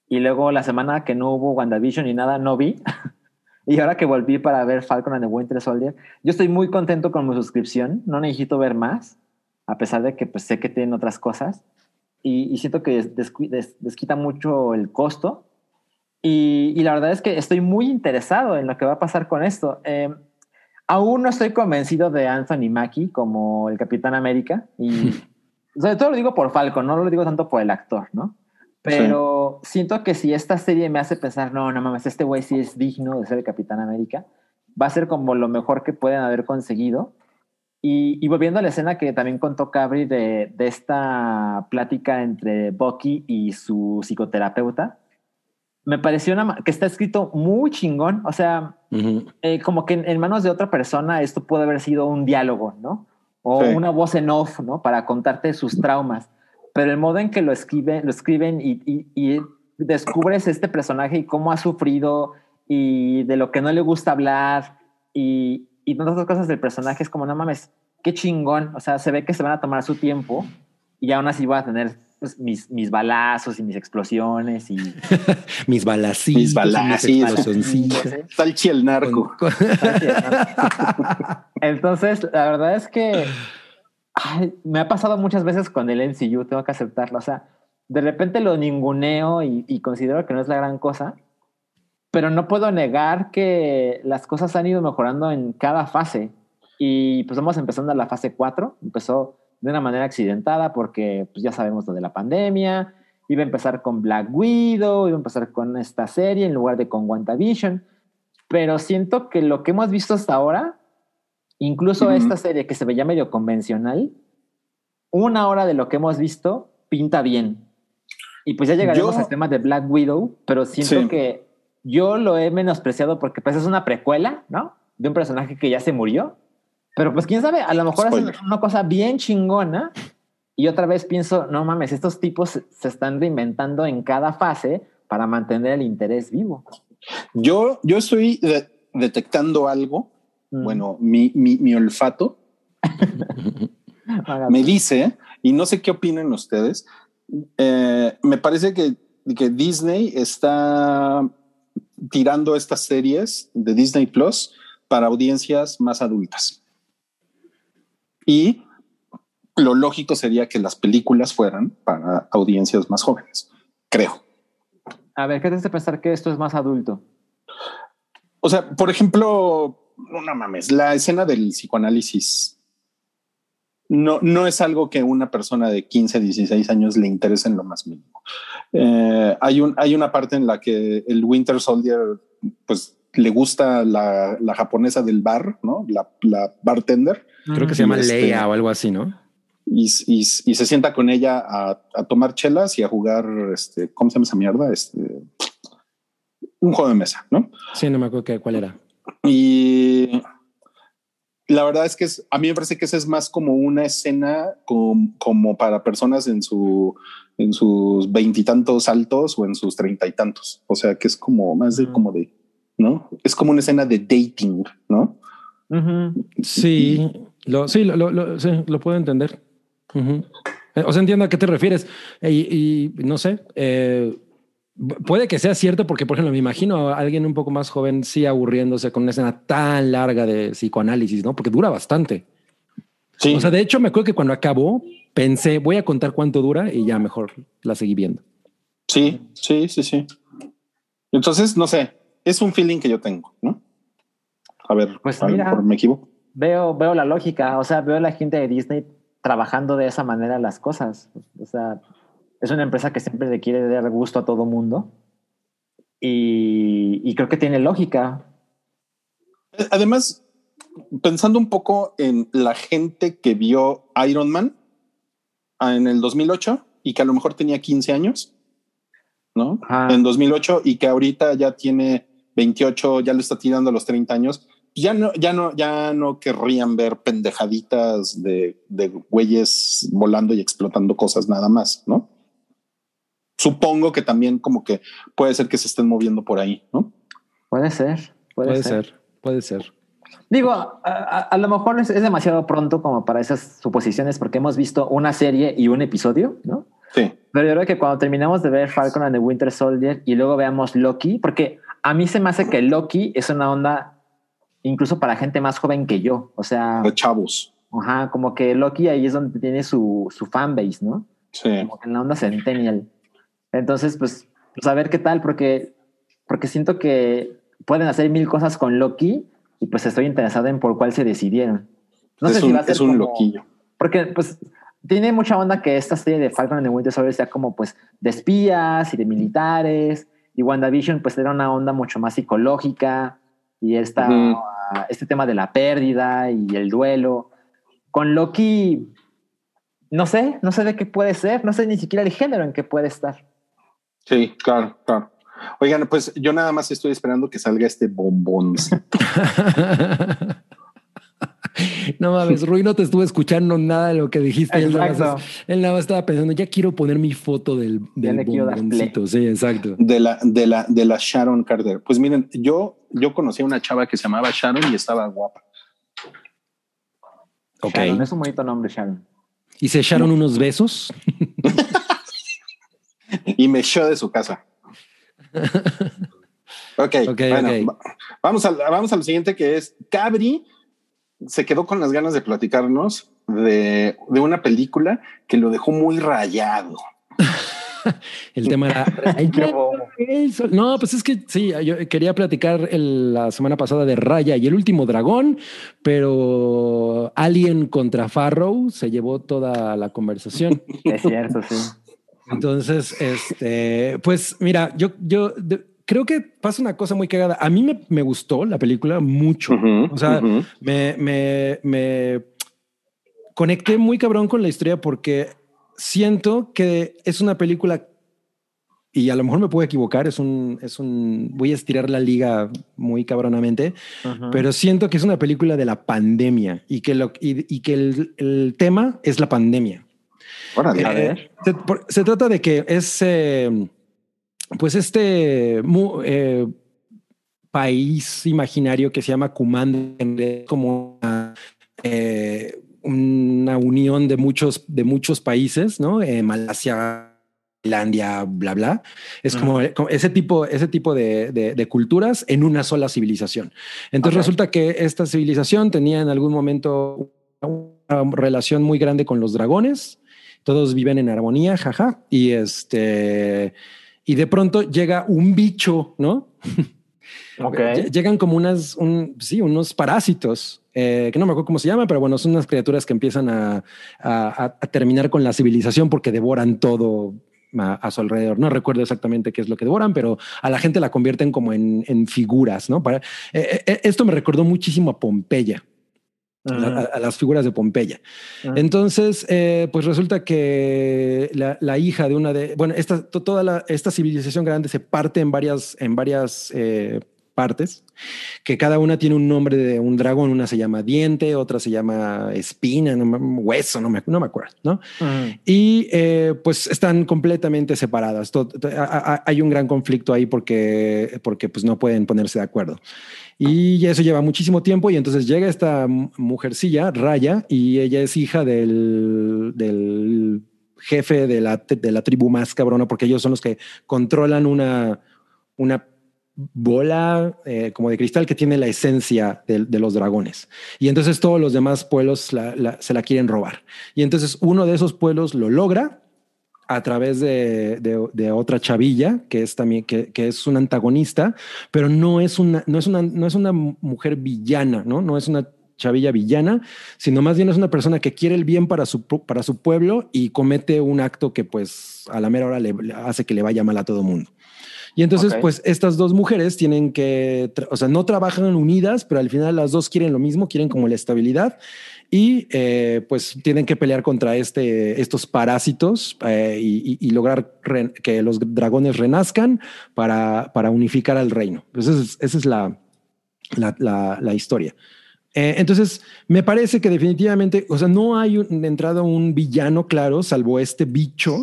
y luego la semana que no hubo WandaVision y nada, no vi. y ahora que volví para ver Falcon and the Winter Soldier, yo estoy muy contento con mi suscripción, no necesito ver más, a pesar de que pues, sé que tienen otras cosas y, y siento que des- des- desquita mucho el costo. Y, y la verdad es que estoy muy interesado en lo que va a pasar con esto. Eh, aún no estoy convencido de Anthony Mackie como el Capitán América. Y sobre todo lo digo por Falcon, no lo digo tanto por el actor, ¿no? Pero siento que si esta serie me hace pensar, no, no mames, este güey sí es digno de ser el Capitán América, va a ser como lo mejor que pueden haber conseguido. Y, y volviendo a la escena que también contó Cabri de, de esta plática entre Bucky y su psicoterapeuta, me pareció una, que está escrito muy chingón. O sea, Ujú. eh, como que en, en manos de otra persona esto puede haber sido un diálogo, ¿no? O Sí. una voz en off, ¿no? Para contarte sus traumas. Pero el modo en que lo, escribe, lo escriben y, y- y descubres este personaje y cómo ha sufrido y de lo que no le gusta hablar y, y tantas cosas del personaje es como, no mames, qué chingón. O sea, se ve que se van a tomar su tiempo y aún así voy a tener pues, mis, mis balazos y mis explosiones y... Mis balacitos. Mis balacitos. Salchi el narco. Con- Entonces, la verdad es que ay, me ha pasado muchas veces con el MCU, tengo que aceptarlo. O sea, de repente lo ninguneo y, y considero que no es la gran cosa, pero no puedo negar que las cosas han ido mejorando en cada fase. Y pues vamos empezando a la fase 4. Empezó de una manera accidentada porque pues ya sabemos lo de la pandemia. Iba a empezar con Black Widow, iba a empezar con esta serie en lugar de con WandaVision. Pero siento que lo que hemos visto hasta ahora, incluso esta serie que se veía medio convencional, una hora de lo que hemos visto pinta bien. Y pues ya llegaremos Yo- al tema de Black Widow, pero siento Sí. que yo lo he menospreciado porque pues es una precuela, ¿no? De un personaje que ya se murió. Pero pues quién sabe, a lo mejor Spoiler. hacen una cosa bien chingona. Y otra vez pienso, no mames, estos tipos se- están reinventando en cada fase para mantener el interés vivo. Yo, yo estoy de- detectando algo. Mm. Bueno, mi, mi, mi olfato me dice, y no sé qué opinen ustedes, eh, me parece que, que Disney está tirando estas series de Disney Plus para audiencias más adultas. Y lo lógico sería que las películas fueran para audiencias más jóvenes, creo. A ver, ¿qué te hace pensar que esto es más adulto? O sea, por ejemplo, no, mames, la escena del psicoanálisis no, no es algo que una persona de 15, 16 años le interese en lo más mínimo. Eh, hay, un, hay una parte en la que el Winter Soldier, pues le gusta la, la japonesa del bar, ¿no? La, la bartender, Creo que se llama Este- Leia o algo así, ¿no? y, y- y se sienta con ella a, a tomar chelas y a jugar, este, ¿cómo se llama esa mierda? Este, un juego de mesa, ¿no? Sí, no me acuerdo qué, cuál era. Y la verdad es que es, a mí me parece que esa es más como una escena como, como para personas en su en sus veintitantos altos o en sus treinta y tantos. O sea que es como más de Mm. como de, ¿no? Es como una escena de dating, ¿no? Sí, lo, sí, lo, lo- lo- sí, lo puedo entender. Eh, O sea, entiendo a qué te refieres. Eh, Y, y no sé, eh, puede que sea cierto porque, por ejemplo, me imagino a alguien un poco más joven sí aburriéndose con una escena tan larga de psicoanálisis, ¿no? Porque dura bastante. Sí. O sea, de hecho, me acuerdo que cuando acabó pensé, voy a contar cuánto dura y ya mejor la seguí viendo. sí, sí, sí, sí. Entonces, no sé, es un feeling que yo tengo, ¿no? A ver, Pues a lo mira. mejor me equivoco. Veo, veo la lógica, o sea, veo a la gente de Disney trabajando de esa manera las cosas. O sea, es una empresa que siempre le quiere dar gusto a todo mundo. Y, y creo que tiene lógica. Además, pensando un poco en la gente que vio Iron Man ah, en el 2008 y que a lo mejor tenía 15 años, ¿no? Ajá. En 2008 y que ahorita ya tiene 28, ya le está tirando a los 30 años, ya no, ya no, ya no querrían ver pendejaditas de, de güeyes volando y explotando cosas nada más, ¿no? Supongo que también como que puede ser que se estén moviendo por ahí, ¿no? Puede ser, puede, Puede ser. ser, puede ser. Digo, a, a- a lo mejor es, es demasiado pronto como para esas suposiciones porque hemos visto una serie y un episodio, ¿no? Sí. Pero yo creo que cuando terminamos de ver Falcon and the Winter Soldier y luego veamos Loki, porque a mí se me hace que Loki es una onda incluso para gente más joven que yo. O sea, De chavos. ajá, como que Loki ahí es donde tiene su, su fanbase, ¿no? Sí. Como que en la onda centennial. Entonces, pues, pues a ver qué tal, porque, porque siento que pueden hacer mil cosas con Loki y pues estoy interesado en por cuál se decidieron. No es sé un, si va a ser es un como- loquillo. porque pues tiene mucha onda que esta serie de Falcon and the Winter Soldier sea como pues de espías y de militares y WandaVision pues era una onda mucho más psicológica y esta, ah, este tema de la pérdida y el duelo. Con Loki, no sé, no sé de qué puede ser, no sé ni siquiera el género en que puede estar. Sí, claro, claro. Oigan, pues yo nada más estoy esperando que salga este bombón. no mames, Rui no te estuvo escuchando nada de lo que dijiste. Él nada, más, él nada más estaba pensando, ya quiero poner mi foto del, del bomboncito. Sí, exacto. de la, de la, de la Sharon Carter. Pues miren, yo, yo conocí a una chava que se llamaba Sharon y estaba guapa. Ok. Sharon, es un bonito nombre, Sharon. ¿Y se echaron unos besos? Y me echó de su casa. Ok, Ok, bueno, ok. va- Vamos, al, vamos al siguiente que es Cabri se quedó con las ganas de platicarnos de, de una película que lo dejó muy rayado. el tema era. No, pues es que sí, yo quería platicar el- la semana pasada de Raya y el último dragón, pero Alien contra Farrow se llevó toda la conversación. Es cierto, sí. Entonces, este, pues mira, yo, yo de- creo que pasa una cosa muy cagada. A mí me, me gustó la película mucho. Ujú, o sea, ujú. me, me, me conecté muy cabrón con la historia porque siento que es una película y a lo mejor me puedo equivocar, es un, es un, voy a estirar la liga muy cabronamente, pero siento que es una película de la pandemia y que, lo, y, y que el, el tema es la pandemia. Órale. A Eh, ver. Se, por- se trata de que es, eh, pues este eh, país imaginario que se llama Kumand, es como una, eh, una unión de muchos, de muchos países, ¿no? Eh, Malasia, Finlandia, bla, bla. Es como, como ese tipo, ese tipo de, de- de culturas en una sola civilización. Entonces resulta que esta civilización tenía en algún momento una relación muy grande con los dragones. Todos viven en armonía, jaja. Y este, y de pronto llega un bicho, ¿no? Ok. Lle- Llegan como unas, un, sí, unos parásitos, eh, que no me acuerdo cómo se llaman, pero bueno, son unas criaturas que empiezan a, a- a- a terminar con la civilización porque devoran todo a, a su alrededor. No recuerdo exactamente qué es lo que devoran, pero a la gente la convierten como en, en figuras, ¿no? Para, eh, eh, esto me recordó muchísimo a Pompeya. A- las figuras de Pompeya. Ujú. Entonces, eh, pues resulta que la, la hija de una de, bueno, esta, to- toda la, esta civilización grande se parte en varias, en varias eh, partes, que cada una tiene un nombre de un dragón, una se llama diente, otra se llama espina, no hueso, no me, no me acuerdo, ¿no? Ujú. Y eh, pues están completamente separadas. A- a- Hay un gran conflicto ahí porque, porque pues no pueden ponerse de acuerdo. Y eso lleva muchísimo tiempo y entonces llega esta mu- mujercilla, Raya, y ella es hija del, del jefe de la, de la tribu más cabrona porque ellos son los que controlan una, una bola eh, como de cristal que tiene la esencia de, los dragones. Y entonces todos los demás pueblos se la quieren robar. Y entonces uno de esos pueblos lo logra a través de, otra chavilla que es también que, es un antagonista, pero no es una no es una no es una mujer villana, no no es una chavilla villana, sino más bien es una persona que quiere el bien para su para su pueblo y comete un acto que pues a la mera hora le hace que le vaya mal a todo mundo. Y entonces, pues estas dos mujeres tienen que, o sea, no trabajan unidas, pero al final las dos quieren lo mismo, quieren como la estabilidad y eh, pues tienen que pelear contra este, estos parásitos eh, y, lograr re- que los dragones renazcan para, para unificar al reino. Pues esa es, la, la, la- la historia. Eh, entonces, me parece que definitivamente, o sea, no hay un, de entrada un villano claro, salvo este bicho,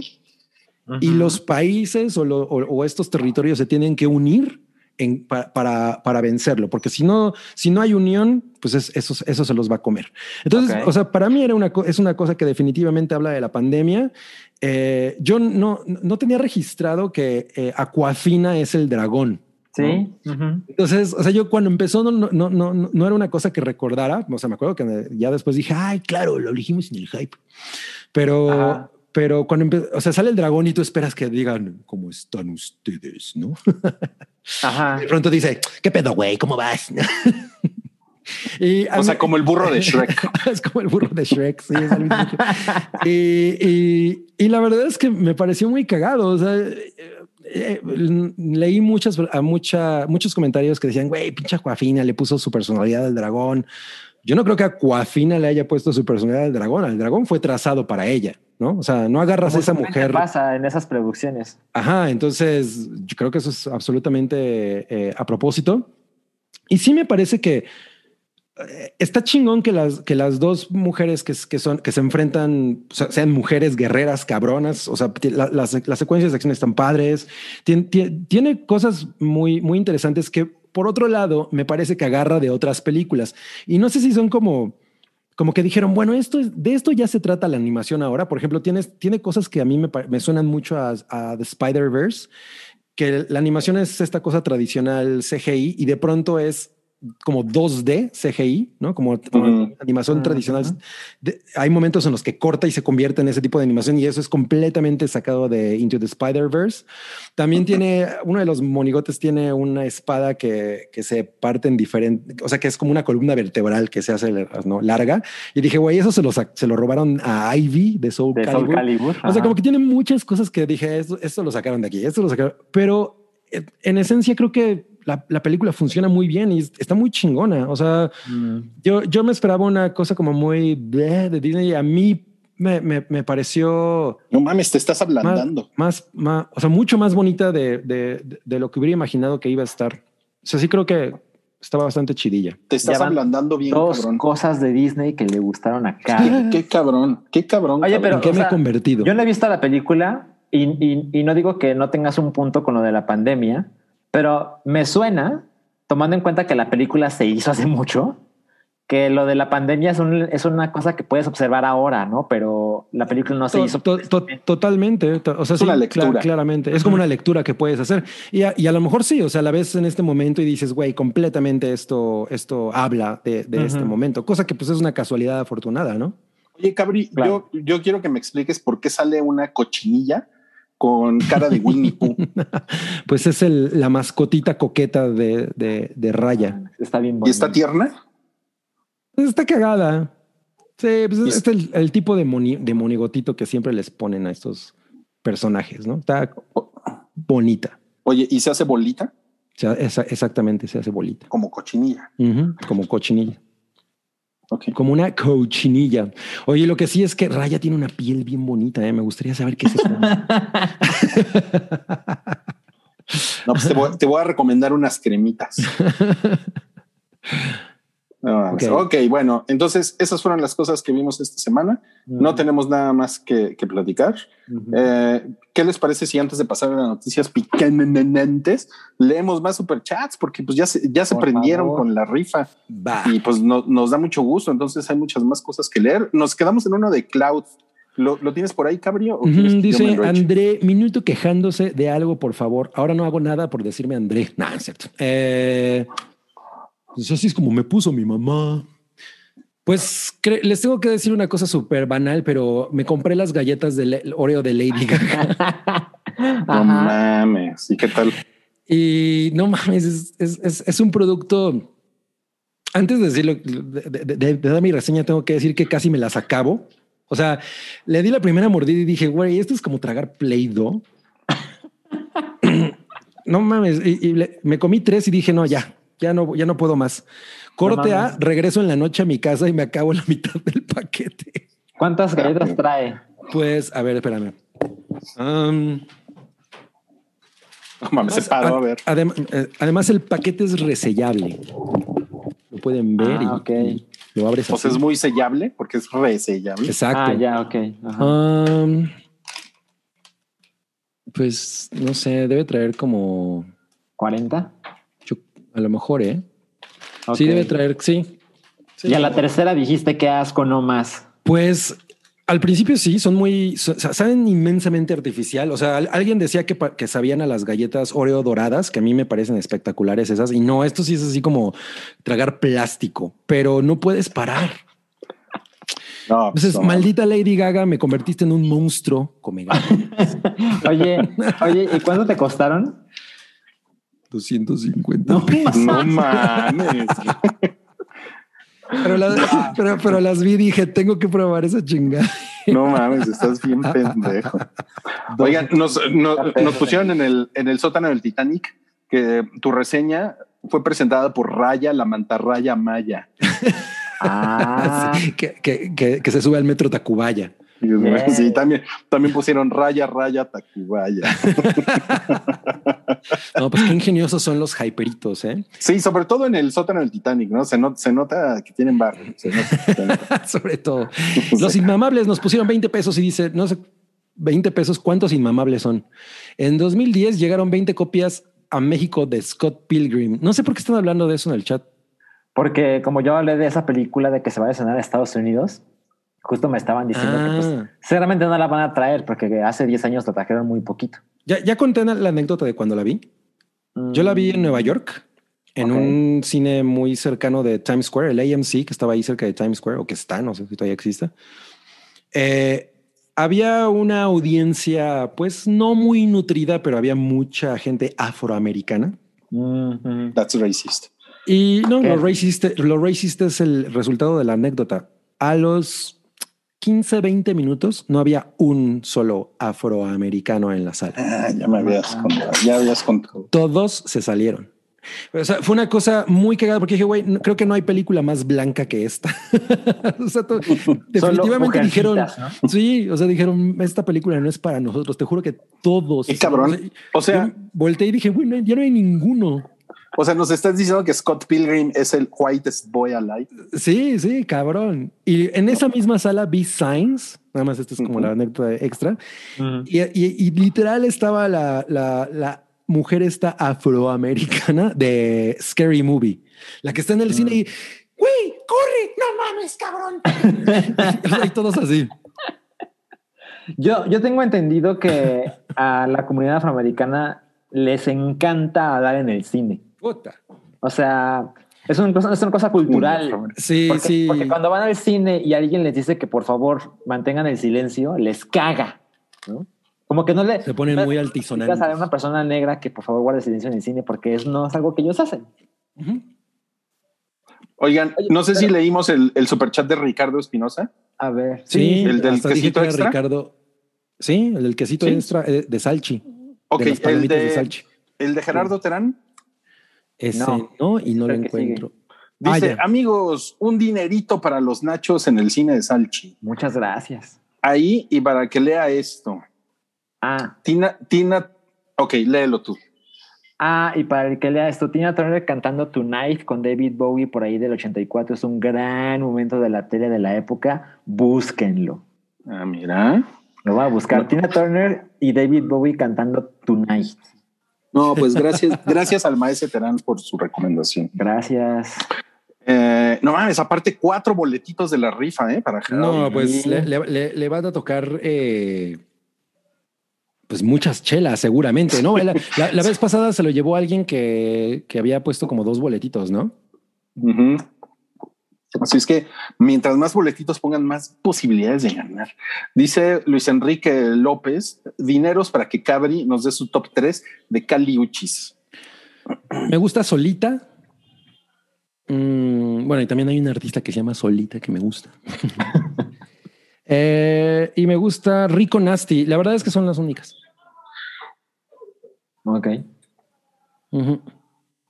y Ujú. los países o, lo- o- o estos territorios se tienen que unir en- pa- para, para vencerlo, porque si no, si no hay unión, pues es- eso, eso se los va a comer. Entonces, Ok. o sea, para mí era una, es una cosa que definitivamente habla de la pandemia. Eh, yo no, no tenía registrado que eh, Aquafina es el dragón. Sí. Ujú. Entonces, o sea, yo cuando empezó no, no, no, no, no era una cosa que recordara. O sea, me acuerdo que ya después dije, ay, claro, lo elegimos en el hype. Pero, Ajá. Pero cuando o sea, sale el dragón y tú esperas que digan, ¿cómo están ustedes? No? Ajá. De pronto dice, ¿qué pedo, güey? ¿Cómo vas? y O sea, mí- como el burro de Shrek. es como el burro de Shrek, sí. es el mismo. y, y- y la verdad es que me pareció muy cagado. O sea, eh, eh, leí muchas, a mucha, muchos comentarios que decían, güey, pinche Joafina le puso su personalidad al dragón. Yo no creo que a Coafina le haya puesto su personalidad al dragón. El dragón fue trazado para ella, ¿no? O sea, no agarras a esa mujer. pasa en esas producciones. Ajá, entonces yo creo que eso es absolutamente eh, a propósito. Y sí me parece que eh, está chingón que las, que las dos mujeres que, que son, que se enfrentan o sea, sean mujeres guerreras cabronas. O sea, la- las, las secuencias de acción están padres. Tien- tie- tiene cosas muy, muy interesantes que, por otro lado, me parece que agarra de otras películas. Y no sé si son como, como que dijeron, bueno, esto es, de esto ya se trata la animación ahora. Por ejemplo, tienes, tiene cosas que a mí me, suenan mucho a, a The Spider-Verse, que la animación es esta cosa tradicional CGI y de pronto es como 2D CGI, ¿no? Como, como Ujú. animación tradicional. De- hay momentos en los que corta y se convierte en ese tipo de animación y eso es completamente sacado de Into the Spider-Verse. También tiene, uno de los monigotes tiene una espada que, que se parte en diferente, o sea, que es como una columna vertebral que se hace ¿no? larga. Y dije, güey, eso se lo, se lo robaron a Ivy de Soul De Soul Calibur. Calibur. O sea, como que tiene muchas cosas que dije, esto, esto lo sacaron de aquí, esto lo sacaron. Pero eh, en esencia creo que la, la película funciona muy bien y está muy chingona. O sea, Mm. yo, yo me esperaba una cosa como muy bleh de Disney. A mí me, me, me pareció No mames, te estás ablandando. más, más, o sea, mucho más bonita de, de, de- de lo que hubiera imaginado que iba a estar. O sea, sí creo que estaba bastante chidilla. Te estás ablandando bien, Dos cabrón. cosas de Disney que le gustaron a Carlos. Qué cabrón, qué cabrón. Oye, cabrón. pero ¿En qué me he sea, convertido? Yo no he visto la película y, y- y no digo que no tengas un punto con lo de la pandemia, pero me suena, tomando en cuenta que la película se hizo hace mucho, que lo de la pandemia es, un- es una cosa que puedes observar ahora, ¿no? Pero la película no se To- hizo. to- to- totalmente. to- O sea, Es sí, una lectura. claramente. Es como una lectura que puedes hacer. Y a, y a lo mejor sí, o sea, la ves en este momento y dices, güey, completamente esto, esto habla de, de este Ujú. momento. Cosa que pues es una casualidad afortunada, ¿no? Oye, Cabri, Claro. yo, yo quiero que me expliques por qué sale una cochinilla con cara de Winnie Pooh. Pues es el, la mascotita coqueta de, de, de Raya. Está bien ¿Y está tierna? Pues está cagada. Sí, pues es, es- el, el tipo de, moni- de monigotito que siempre les ponen a estos personajes, ¿no? Está bonita. Oye, ¿y se hace bolita? O sea, esa- exactamente, se hace bolita. Como cochinilla. Como cochinilla. Como una cochinilla. Oye, lo que sí es que Raya tiene una piel bien bonita. ¿eh? Me gustaría saber qué es eso. No, pues te voy, te voy a recomendar unas cremitas. No, mames. Ok. ok, bueno, entonces esas fueron las cosas que vimos esta semana. No tenemos nada más que, que platicar. Ujú. Eh, ¿Qué les parece si antes de pasar a las noticias picantes leemos más superchats? Porque pues ya se, ya se Por prendieron favor. con la rifa Va. y pues no- nos da mucho gusto. Entonces hay muchas más cosas que leer. Nos quedamos en uno de Cloud. ¿Lo, lo tienes por ahí, Cabrio? ¿O quieres Ujú, que yo me dice? André, minuto quejándose de algo, por favor. Ahora no hago nada por decirme André. No, es cierto. Eh, pues así es como me puso mi mamá. Pues les tengo que decir una cosa súper banal, pero me compré las galletas de Le- Oreo de Lady Gaga No Ajá. mames. ¿Y qué tal? y no mames, es, es- es- es un producto. Antes de decirlo, de, de- de- de dar mi reseña, tengo que decir que casi me las acabo. O sea, le di la primera mordida y dije, güey, esto es como tragar Play-Doh. no mames. Y, y le- me comí tres y dije, no, ya, ya no, ya no puedo más. Corte No a, regreso en la noche a mi casa y me acabo la mitad del paquete. ¿Cuántas galletas trae? Pues, a ver, espérame. Um, No mames, se paró a ver. Adem- eh, además, el paquete es resellable. Lo pueden ver Ah, y, ok. y lo abres Pues así. es muy sellable porque es resellable. Exacto. Ah, ya, ok. Ajá. Um, pues no sé, debe traer como ¿40? A lo mejor, ¿eh? Sí, debe traer, sí. Sí. Y a la tercera dijiste que asco, no más. Pues al principio sí, son muy, saben inmensamente artificial. O sea, al- alguien decía que, que sabían a las galletas Oreo doradas, que a mí me parecen espectaculares esas. Y no, esto sí es así como tragar plástico, pero no puedes parar. No, Entonces, no, maldita Lady Gaga, me convertiste en un monstruo. Come Oye, oye, ¿y cuánto te costaron? 250. No, No mames. Pero, las- pero, pero las vi y dije, tengo que probar esa chingada. No mames, estás bien pendejo. Oigan, nos, no- nos pusieron en el, en el sótano del Titanic que tu reseña fue presentada por Raya, la mantarraya maya. Ah, que, que, que, que se sube al metro Tacubaya. Bien. Sí, también, también pusieron Raya, Raya, Tacubaya. No, pues qué ingeniosos son los hyperitos, ¿eh? Sí, sobre todo en el sótano del Titanic, ¿no? Se, no- se nota que tienen barro. Sobre todo. Los inmamables nos pusieron 20 pesos y dice, no sé, 20 pesos, ¿cuántos inmamables son? En 2010 llegaron 20 copias a México de Scott Pilgrim. No sé por qué están hablando de eso en el chat. porque como yo hablé de esa película de que se va a estrenar a Estados Unidos, justo me estaban diciendo que pues, Ah. seguramente no la van a traer porque hace 10 años la trajeron muy poquito. Ya, ya conté la anécdota de cuando la vi. Yo la vi en Nueva York en Ok. un cine muy cercano de Times Square, el AMC, que estaba ahí cerca de Times Square, o que está, no sé si todavía existe. Eh, había una audiencia, pues no muy nutrida, pero había mucha gente afroamericana. Ujú. That's racist. Y no, ¿Qué? lo racist, lo racist es el resultado de la anécdota. A los 15, 20 minutos no había un solo afroamericano en la sala. Ah, ya me habías contado. Ya habías contado. Todos se salieron. O sea, fue una cosa muy cagada porque dije, güey, no- creo que no hay película más blanca que esta. o sea, to- definitivamente dijeron, ¿no? sí, o sea, dijeron, esta película no es para nosotros. Te juro que todos. Qué cabrón. O sea- volteé y dije, güey, no, ya no hay ninguno. O sea, nos estás diciendo que Scott Pilgrim es el whitest boy alive. Sí, sí, cabrón. Y en esa misma sala vi Signs, nada más esto es como la anécdota extra, y, y- y literal estaba la, la, la mujer esta afroamericana de Scary Movie, la que está en el cine y, güey, corre, No mames, cabrón. y todos así. Yo, yo tengo entendido que a la comunidad afroamericana les encanta hablar en el cine. Puta. O sea, es una cosa, es una cosa cultural. Sí, Porque, sí. porque cuando van al cine y alguien les dice que por favor mantengan el silencio, les caga. ¿no? Como que no le. Se ponen no muy altisonantes. a una persona negra que por favor guarde silencio en el cine porque es, no es algo que ellos hacen. Oigan, Oye, no sé si leímos el, el superchat de Ricardo Espinosa. A ver. Sí, ¿El del hasta dije quesito extra? Ricardo. Sí, el del quesito Sí. extra eh, de Salchi. Ok, de el de, de, Salchi. el de Gerardo Terán Ese No. no, y no lo encuentro. dice: Ah, ya. Amigos, un dinerito para los nachos en el cine de Salchi. Muchas gracias. Ahí y para que lea esto. Ah, Tina, Tina, ok, léelo tú. ah, y para el que lea esto, Tina Turner cantando Tonight con David Bowie por ahí del 84 es un gran momento de la tele de la época. Búsquenlo. Ah, mira. Lo voy a buscar. Tina Turner y David Bowie cantando Tonight. No, pues gracias, gracias al maestro Terán por su recomendación. Gracias. Eh, no mames, aparte cuatro boletitos de la rifa, ¿eh? Para. No, pues le, le- le- le van a tocar eh, pues muchas chelas, seguramente, ¿no? La, la- la vez pasada se lo llevó alguien que, que había puesto como dos boletitos, ¿no? Ujú. Así es que mientras más boletitos pongan, más posibilidades de ganar. Dice Luis Enrique López, dineros para que Cabri nos dé su top 3 de Caliuchis. Me gusta Solita. Mm, bueno, y también hay un artista que se llama Solita que me gusta. Eh, y me gusta Rico Nasty. La verdad es que son las únicas. Ok.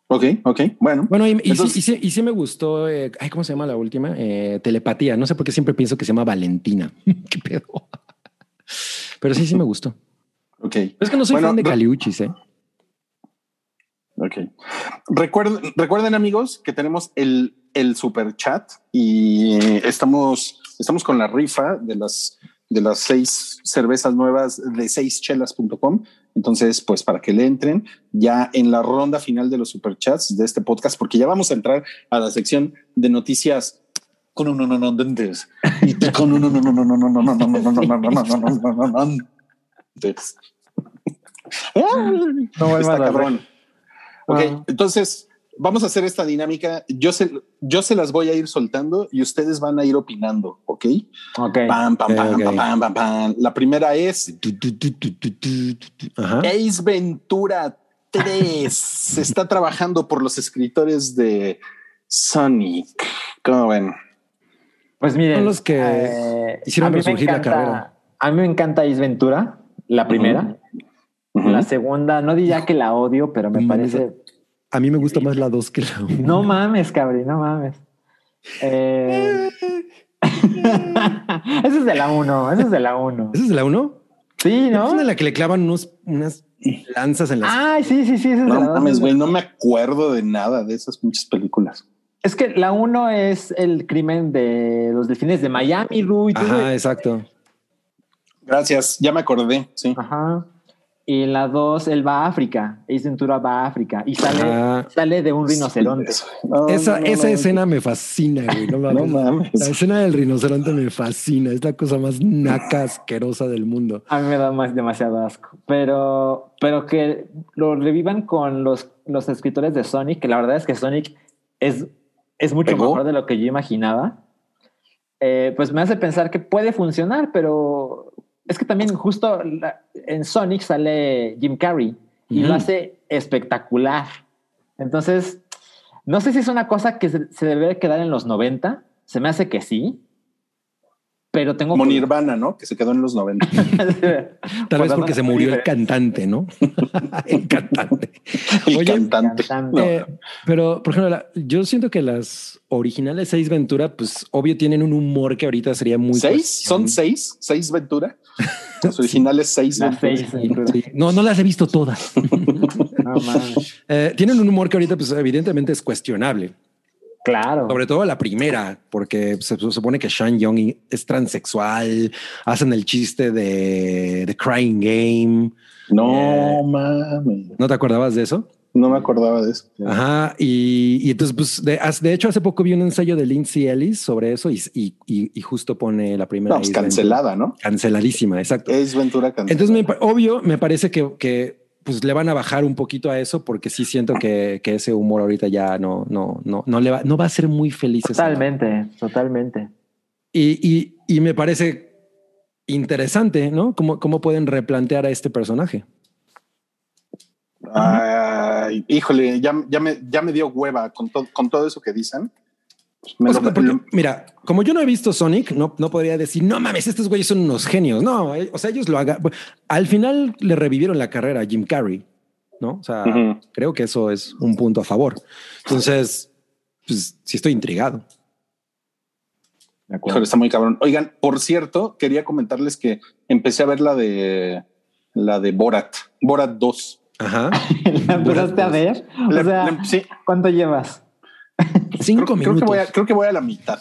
Ok, ok, bueno. Bueno, y, y sí- y sí, y sí me gustó. eh, ay, ¿cómo se llama la última? Eh, telepatía. No sé por qué siempre pienso que se llama Valentina. ¿Qué pedo? Pero sí, sí me gustó. Ok, Es que no soy Bueno, fan de Caliuchis, ¿eh? ok. Recuerden, recuerden amigos que tenemos el, el super chat y estamos, estamos con la rifa de las, de las seis cervezas nuevas de seischelas.com. Entonces, pues para que le entren ya en la ronda final de los superchats de este podcast, porque ya vamos a entrar a la sección de noticias con un no no no dentes y con un no no no no no no no no no no no no no no no vamos a hacer esta dinámica. Yo se, yo se las voy a ir soltando y ustedes van a ir opinando, ¿ok? Ok. Pam, pam, pam, Ok, ok. pam, pam, pam, pam. La primera es. Ajá. Ace Ventura 3. Se está trabajando por los escritores de Sonic. ¿Cómo ven? Pues miren. Son los que eh, hicieron resurgir la carrera. A mí me encanta Ace Ventura, la primera. La segunda, no diría que la odio, pero me parece. A mí me gusta más la dos que la uno. No mames, cabri, no mames. Eh... Ese es de la 1, ese es de la 1. ¿Esa es de la uno? Sí, ¿No? Es de la que le clavan unos, unas lanzas en las. Ay, sí, sí, sí, es de No la dos. mames, güey, no me acuerdo de nada de esas muchas películas. Es que la 1 es el crimen de los delfines de Miami, Rui. Ajá, exacto. Gracias, ya me acordé. Sí. Ajá. Y en la 2 él va a África. Ace Ventura va a África y sale, Ajá. sale de un rinoceronte. No, esa no, esa no, escena me fascina, güey. No mames. No mames. La escena del rinoceronte me fascina. Es la cosa más naca asquerosa del mundo. A mí me da más, demasiado asco. Pero, pero que lo revivan con los, los escritores de Sonic, que la verdad es que Sonic es, es mucho ¿Pegó? mejor de lo que yo imaginaba. Eh, pues me hace pensar que puede funcionar, pero es que también justo la- en Sonic sale Jim Carrey y lo hace espectacular. Entonces, no sé si es una cosa que se, se debe quedar en los 90. Se me hace que sí. Pero tengo Como Nirvana, ¿no? Que se quedó en los 90. Tal vez porque se murió el cantante, ¿no? el cantante. El Oye, cantante. Eh, pero, por ejemplo, la- yo siento que las originales seis Ventura, pues obvio tienen un humor que ahorita sería muy. ¿Seis? ¿Son seis? ¿Seis Ventura? Los originales seis Las Ventura. seis. Sí. No, no las he visto todas. No. Eh, tienen un humor que ahorita, pues evidentemente es cuestionable. Claro. Sobre todo la primera, porque se, se supone que Sean Young es transexual, hacen el chiste de, de Crying Game. No Eh. mames. ¿No te acordabas de eso? No me acordaba de eso. Ajá. Y, y entonces, pues, de, hecho, hace poco vi un ensayo de Lindsay Ellis sobre eso y, y, y- y justo pone la primera. No, pues cancelada, ¿no? Canceladísima, exacto. Es Ventura cancelada. Entonces, me obvio, me parece que, que pues le van a bajar un poquito a eso porque sí siento que, que ese humor ahorita ya no, no, no, no le va, no va a ser muy feliz. Totalmente, totalmente. Y, y, y me parece interesante, ¿no? Cómo, cómo pueden replantear a este personaje. Ay, híjole, ya, ya, me, ya me dio hueva con, to- con todo eso que dicen. Me O sea, lo- porque, mira, como yo no he visto Sonic, no, no podría decir, no mames, estos güeyes son unos genios. No, eh, o sea, ellos lo hagan. Al final le revivieron la carrera a Jim Carrey, ¿no? O sea, creo que eso es un punto a favor. Entonces, pues sí estoy intrigado. De acuerdo. está muy cabrón. Oigan, por cierto, quería comentarles que empecé a ver la de la de Borat, Borat 2. Ajá. ¿La empezaste a ver? O sea, sí, ¿cuánto llevas? Cinco creo, creo minutos. que voy a, creo que voy a la mitad.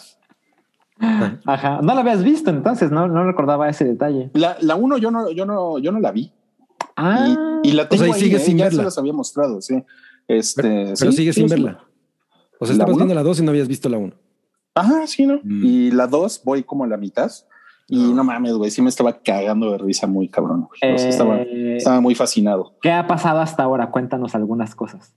Ajá. No la habías visto entonces, no, no recordaba ese detalle. La, la uno yo no, yo no, yo no la vi. Ah, Y, y la tengo y ahí, sigues ¿eh? sin ya verla. se las había mostrado, sí. Este, Pero sí, sigues sí, sin sí. verla. O sea, ¿La estabas viendo la dos y no habías visto la uno. Ajá, sí, ¿no? Mm. Y la dos voy como a la mitad. Y no mames, güey, sí me estaba cagando de risa muy cabrón. O sea, estaba, eh, estaba muy fascinado. ¿Qué ha pasado hasta ahora? Cuéntanos algunas cosas.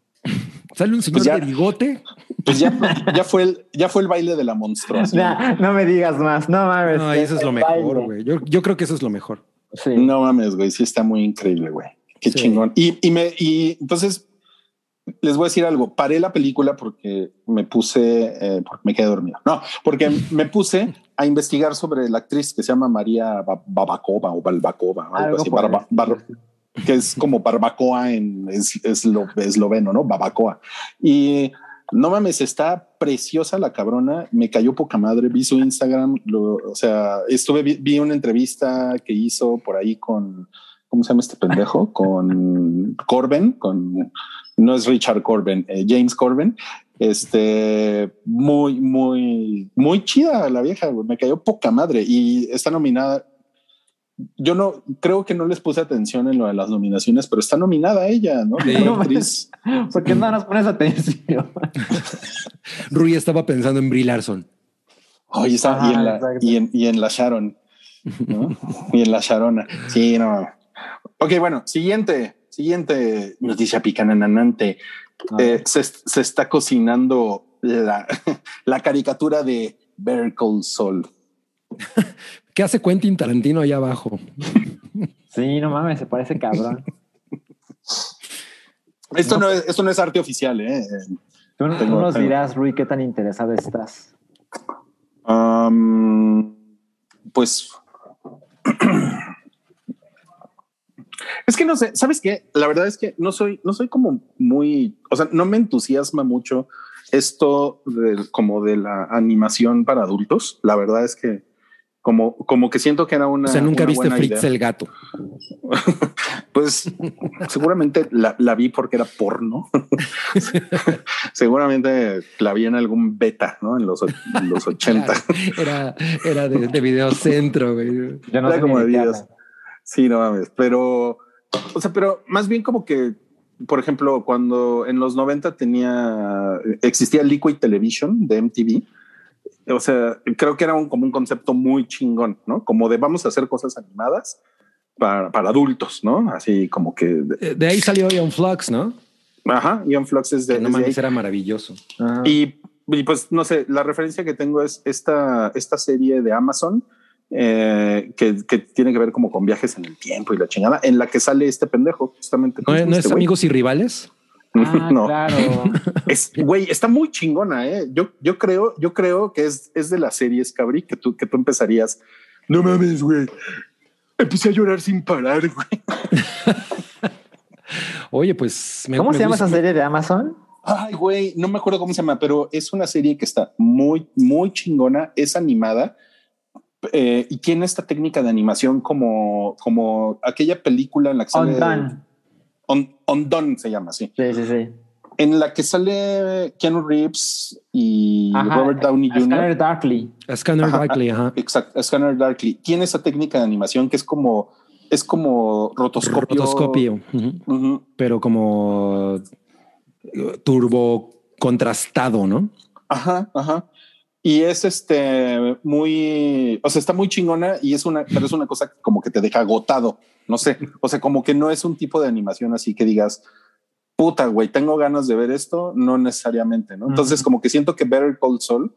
Sale un señor Pues ya- de bigote. Pues ya, ya fue el, ya fue el baile de la monstruación. Ya, no me digas más, no mames. No, eso es lo mejor, baile. güey. Yo, yo creo que eso es lo mejor. Sí. No mames, güey, sí está muy increíble, güey. Qué Sí. chingón. Y, y me, y entonces les voy a decir algo. Paré la película porque me puse, eh, porque me quedé dormido. No, porque me puse a investigar sobre la actriz que se llama María Ba- Babakova o Balbakova, algo, Algo así, barba- bar- que es como barbacoa en es, eslo- esloveno, ¿no? Babacoa. Y no mames, está preciosa la cabrona. Me cayó poca madre. Vi su Instagram. lo- o sea, estuve, vi, vi una entrevista que hizo por ahí con, ¿cómo se llama este pendejo? Con Corben, con, no es Richard Corben, eh, James Corben. Este, muy, muy, muy chida la vieja. Me cayó poca madre y está nominada. Yo no creo que no les puse atención en lo de las nominaciones, pero está nominada ella, ¿no? Sí. Mejor actriz. ¿Por qué no nos pones atención? Rui estaba pensando en Brie Larson. Oye, está, y, en la, exacto. y, en, y en la Sharon, ¿no? y en la Sharona. Sí, no. Ok, bueno, siguiente, siguiente noticia picananante. Eh, se, se está cocinando la, la caricatura de Better Call Saul. ¿Qué hace Quentin Tarantino allá abajo? Sí, no mames, se parece cabrón. Esto no, es, esto no es arte oficial, ¿eh? Tú, tú Tengo- nos tengo. dirás, Rui, qué tan interesado estás. Um, pues es que no sé, ¿sabes qué? La verdad es que no soy, no soy como muy, o sea, no me entusiasma mucho esto de, como de la animación para adultos. La verdad es que como, como que siento que era una. o sea, nunca viste Fritz idea. el gato. Pues seguramente la, la vi porque era porno. seguramente la vi en algún beta, ¿no? En los, en los 80. Era, era de, de videocentro, güey. Yo no Era sé como de videos. Sí, no mames, pero O sea, pero más bien como que, por ejemplo, cuando en los 90 tenía, existía Liquid Television de MTV, o sea, creo que era un, como un concepto muy chingón, ¿no? Como de vamos a hacer cosas animadas para, para adultos, ¿no? Así como que, Eh, De ahí salió Ion Flux, ¿no? ajá, Ion Flux es de, Que no mames, era maravilloso. Ah. Y, y, pues no sé, la referencia que tengo es esta, esta serie de Amazon eh, que, que tiene que ver como con viajes en el tiempo y la chingada, en la que sale este pendejo, justamente. ¿No, ¿cómo se no llama es este amigos y rivales? Ah, no, claro. es güey, está muy chingona. ¿eh? Yo, yo creo, yo creo que es, es de las series, Cabri, que tú, que tú empezarías. No mames, güey. Empecé a llorar sin parar, güey. Oye, pues me ¿Cómo me se llama gusta- esa serie de Amazon? Ay, güey, no me acuerdo cómo se llama, pero es una serie que está muy, muy chingona, es animada eh, y tiene esta técnica de animación como, como aquella película en la que. On, Undone se llama así, Sí, sí, sí. en la que sale Keanu Reeves y Ajá, Robert Downey a Scanner Jr. Darkly. A Scanner Ajá. Darkly, ajá. Exacto, Scanner Darkly. Tiene esa técnica de animación que es como, es como rotoscopio. Rotoscopio. Pero como eh, turbo contrastado, ¿no? Ajá, ajá. Y es este muy, o sea, está muy chingona y es una, pero es una cosa como que te deja agotado. No sé, o sea, como que no es un tipo de animación así que digas, puta, güey, tengo ganas de ver esto. No necesariamente, ¿no? Entonces, como que siento que Better Call Saul,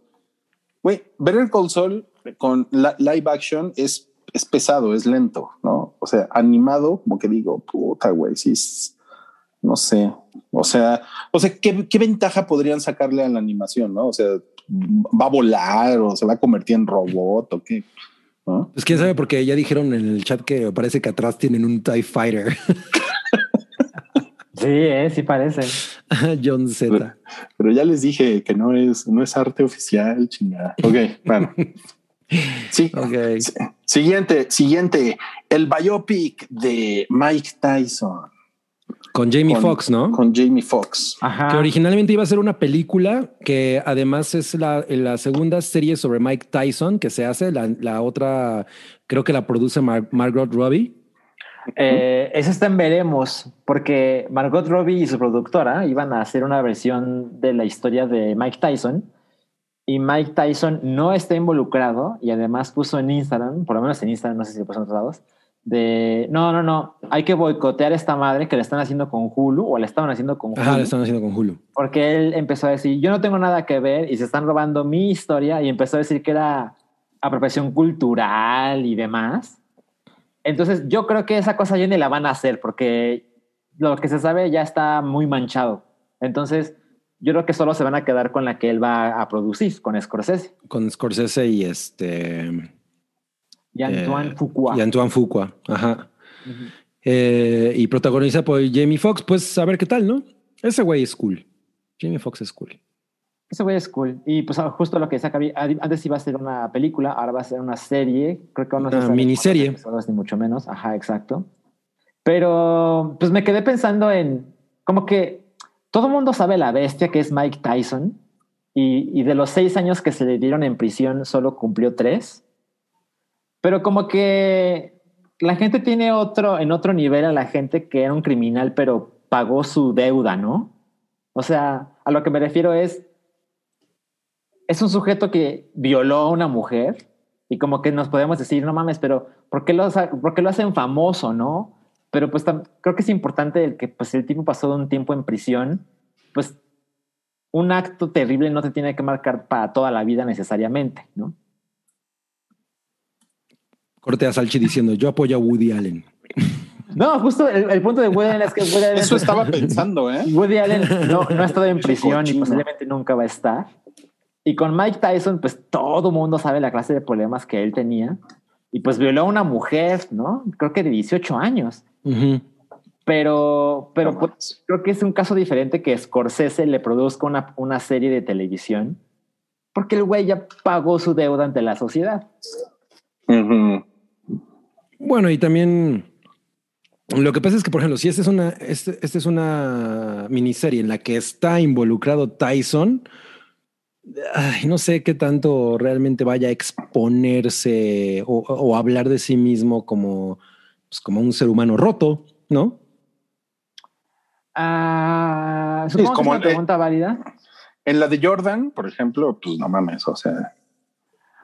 güey, Better Call Saul con la, live action es, es pesado, es lento, ¿no? O sea, animado, como que digo, puta, güey, sí, es- no sé. O sea, o sea, ¿qué, qué ventaja podrían sacarle a la animación, no? O sea, va a volar o se va a convertir en robot o qué, ¿no? Pues quién sabe, porque ya dijeron en el chat que parece que atrás tienen un TIE Fighter. Sí, eh, sí parece. John Z. Pero ya les dije que no es, no es arte oficial, chingada. Ok, bueno. Sí. Ok. Sí. Siguiente, siguiente, el biopic de Mike Tyson Con Jamie Foxx, ¿no? con Jamie Foxx. Ajá. Que originalmente iba a ser una película que además es la, la segunda serie sobre Mike Tyson que se hace. La, la otra creo que la produce Mar- Margot Robbie. Eh, eso está en veremos, porque Margot Robbie y su productora iban a hacer una versión de la historia de Mike Tyson y Mike Tyson no está involucrado y además puso en Instagram, por lo menos en Instagram, no sé si lo puso en otros lados, de no, no, no, hay que boicotear esta madre que le están haciendo con Hulu o le estaban haciendo con Hulu. Ajá, la están haciendo con Hulu. Porque él empezó a decir, yo no tengo nada que ver y se están robando mi historia y empezó a decir que era apropiación cultural y demás. Entonces yo creo que esa cosa ya ni la van a hacer porque lo que se sabe ya está muy manchado. Entonces yo creo que solo se van a quedar con la que él va a producir, con Scorsese Con Scorsese y este. Y Antoine eh, Fuqua. Y Antoine Fuqua. Ajá. Eh, y protagoniza por Jamie Foxx. Pues a ver qué tal, ¿no? Ese güey es cool. Jamie Foxx es cool. Ese güey es cool. Y pues justo lo que decía antes iba a ser una película, ahora va a ser una serie. Creo que no se Una miniserie. episodios, Ni mucho menos. Ajá, exacto. Pero pues me quedé pensando en como que todo el mundo sabe la bestia que es Mike Tyson. Y, y de los seis años que se le dieron en prisión, solo cumplió tres. Pero como que la gente tiene otro, en otro nivel a la gente que era un criminal, pero pagó su deuda, ¿no? O sea, a lo que me refiero es, es un sujeto que violó a una mujer y como que nos podemos decir, no mames, pero ¿por qué lo, por qué lo hacen famoso, no? Pero pues creo que es importante el que pues el tipo pasó un tiempo en prisión, pues un acto terrible no te tiene que marcar para toda la vida necesariamente, ¿no? Corte a Salchi diciendo: Yo apoyo a Woody Allen. No, justo el, el punto de Woody Allen es que Woody Allen, Eso estaba pensando, ¿eh? Woody Allen no, no ha estado en prisión y posiblemente nunca va a estar. Y con Mike Tyson, pues todo mundo sabe la clase de problemas que él tenía. Y pues violó a una mujer, ¿no? Creo que de 18 años. Pero, pero No pues, creo que es un caso diferente que Scorsese le produzca una, una serie de televisión. Porque el güey ya pagó su deuda ante la sociedad. Ujú. Bueno, y también lo que pasa es que, por ejemplo, si esta es una, este, esta es una miniserie en la que está involucrado Tyson, ay, no sé qué tanto realmente vaya a exponerse o, o hablar de sí mismo como, pues, como un ser humano roto. ¿no? Ah, supongo como que es una pregunta válida. En la de Jordan, por ejemplo, pues no mames, o sea.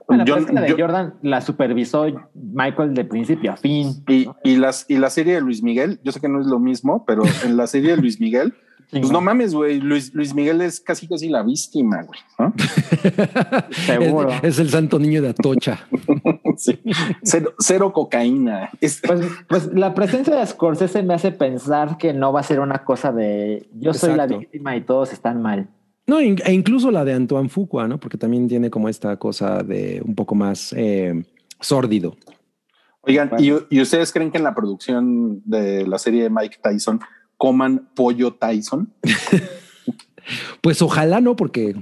Bueno, yo- pero es que la de yo- Jordan la supervisó Michael de principio a fin. y, y las, y la serie de Luis Miguel, yo sé que no es lo mismo, pero en la serie de Luis Miguel, pues no mames, güey. Luis, Luis Miguel es casi casi la víctima, güey. ¿no? Seguro. Es, es el santo niño de Atocha. Sí. Cero, cero cocaína. Es- Pues, pues la presencia de Scorsese me hace pensar que no va a ser una cosa de yo soy la víctima y todos están mal. No, e incluso la de Antoine Fuqua, ¿no? Porque también tiene como esta cosa de un poco más eh, sórdido. Oigan, ¿y, y ustedes creen que en la producción de la serie de Mike Tyson coman pollo Tyson? Pues ojalá no, porque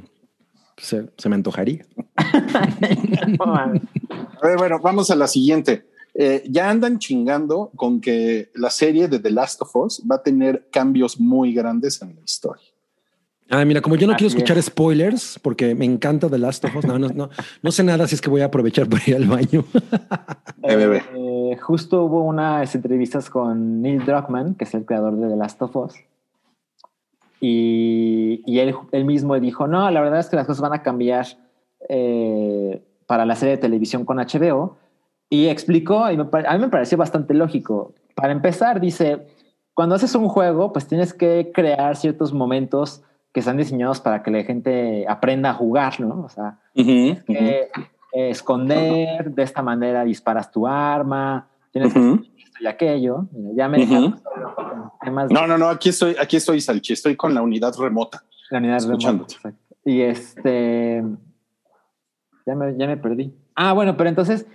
se, se me antojaría. A ver, bueno, vamos a la siguiente. Eh, ya andan chingando con que la serie de The Last of Us va a tener cambios muy grandes en la historia. Ah, mira, como yo no quiero Así escuchar spoilers, porque me encanta The Last of Us, no, no, no, no sé nada si es que voy a aprovechar para ir al baño. Eh. Eh, justo hubo unas entrevistas con Neil Druckmann, que es el creador de The Last of Us. Y, y él, él mismo dijo, no, la verdad es que las cosas van a cambiar eh, para la serie de televisión con HBO. Y explicó, y me a mí me pareció bastante lógico. Para empezar, dice, cuando haces un juego, pues tienes que crear ciertos momentos que están diseñados para que la gente aprenda a jugar, ¿no? O sea, eh, eh, esconder, de esta manera disparas tu arma, tienes que esto y aquello. Mira, Ya me temas No, no, no, aquí estoy, aquí estoy, Salchi, estoy con la unidad remota. la unidad remota, exacto. Y este. Ya me, ya me perdí. Ah, bueno, pero entonces,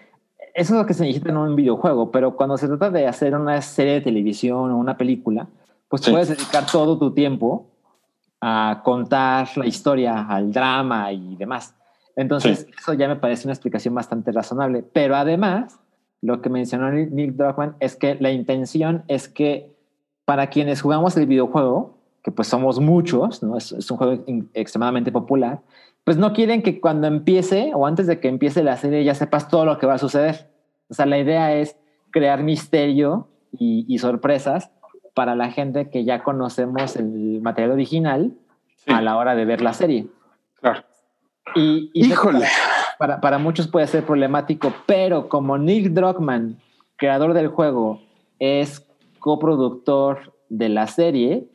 eso es lo que se necesita en un videojuego, pero cuando se trata de hacer una serie de televisión o una película, pues Sí. puedes dedicar todo tu tiempo a contar la historia, al drama y demás. Entonces, eso ya me parece una explicación bastante razonable. Pero además, lo que mencionó Nick Druckmann es que la intención es que para quienes jugamos el videojuego, que pues somos muchos, ¿no? es, es un juego extremadamente popular, pues no quieren que cuando empiece o antes de que empiece la serie ya sepas todo lo que va a suceder. O sea, la idea es crear misterio y, y sorpresas para la gente que ya conocemos el material original Sí. a la hora de ver la serie. Claro. Y, y Híjole. Para, para muchos puede ser problemático, pero como Nick Druckmann, creador del juego, es coproductor de la serie,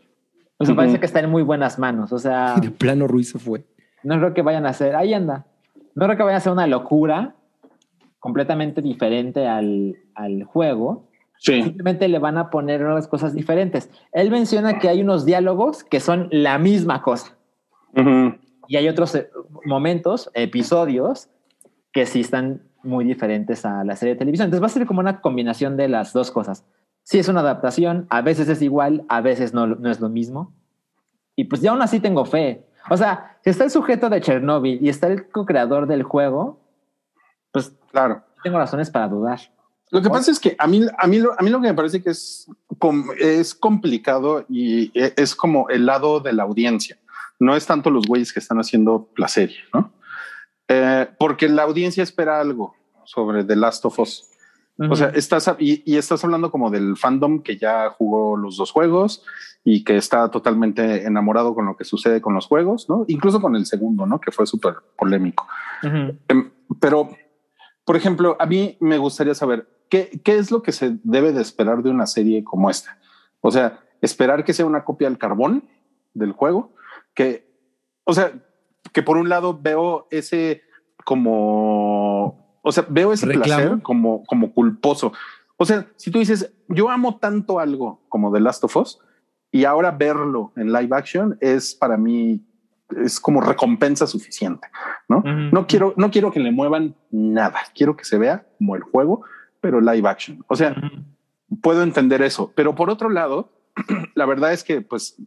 pues me Ujú. parece que está en muy buenas manos. O sea, De plano Ruiz se fue. no creo que vayan a hacer, ahí anda, no creo que vayan a hacer una locura completamente diferente al, al juego. Sí. Simplemente le van a poner unas cosas diferentes. Él menciona que hay unos diálogos que son la misma cosa. Y hay otros eh, momentos, episodios, que sí están muy diferentes a la serie de televisión. Entonces va a ser como una combinación de las dos cosas. Sí es una adaptación, a veces es igual, a veces no, no es lo mismo. Y pues ya aún así tengo fe. O sea, si está el sujeto de Chernobyl y está el co-creador del juego, pues Claro. tengo razones para dudar. Lo que pasa es que a mí, a mí, a mí lo que me parece que es, es complicado y e- es como el lado de la audiencia. No es tanto los güeyes que están haciendo la serie, ¿no? Eh, porque la audiencia espera algo sobre The Last of Us. O sea, estás y, y estás hablando como del fandom que ya jugó los dos juegos y que está totalmente enamorado con lo que sucede con los juegos, ¿no? Incluso con el segundo, ¿no? Que fue súper polémico. Ujú. Em, Pero, por ejemplo, a mí me gustaría saber qué, qué es lo que se debe de esperar de una serie como esta. O sea, esperar que sea una copia al carbón del juego, que, o sea, que por un lado veo ese como, o sea, veo ese Reclamo. placer como, como culposo. O sea, si tú dices, yo amo tanto algo como The Last of Us y ahora verlo en live action es para mí, es como recompensa suficiente, ¿no? No quiero, no quiero que le muevan nada. Quiero que se vea como el juego, pero live action. O sea, puedo entender eso. Pero por otro lado, la verdad es que, pues,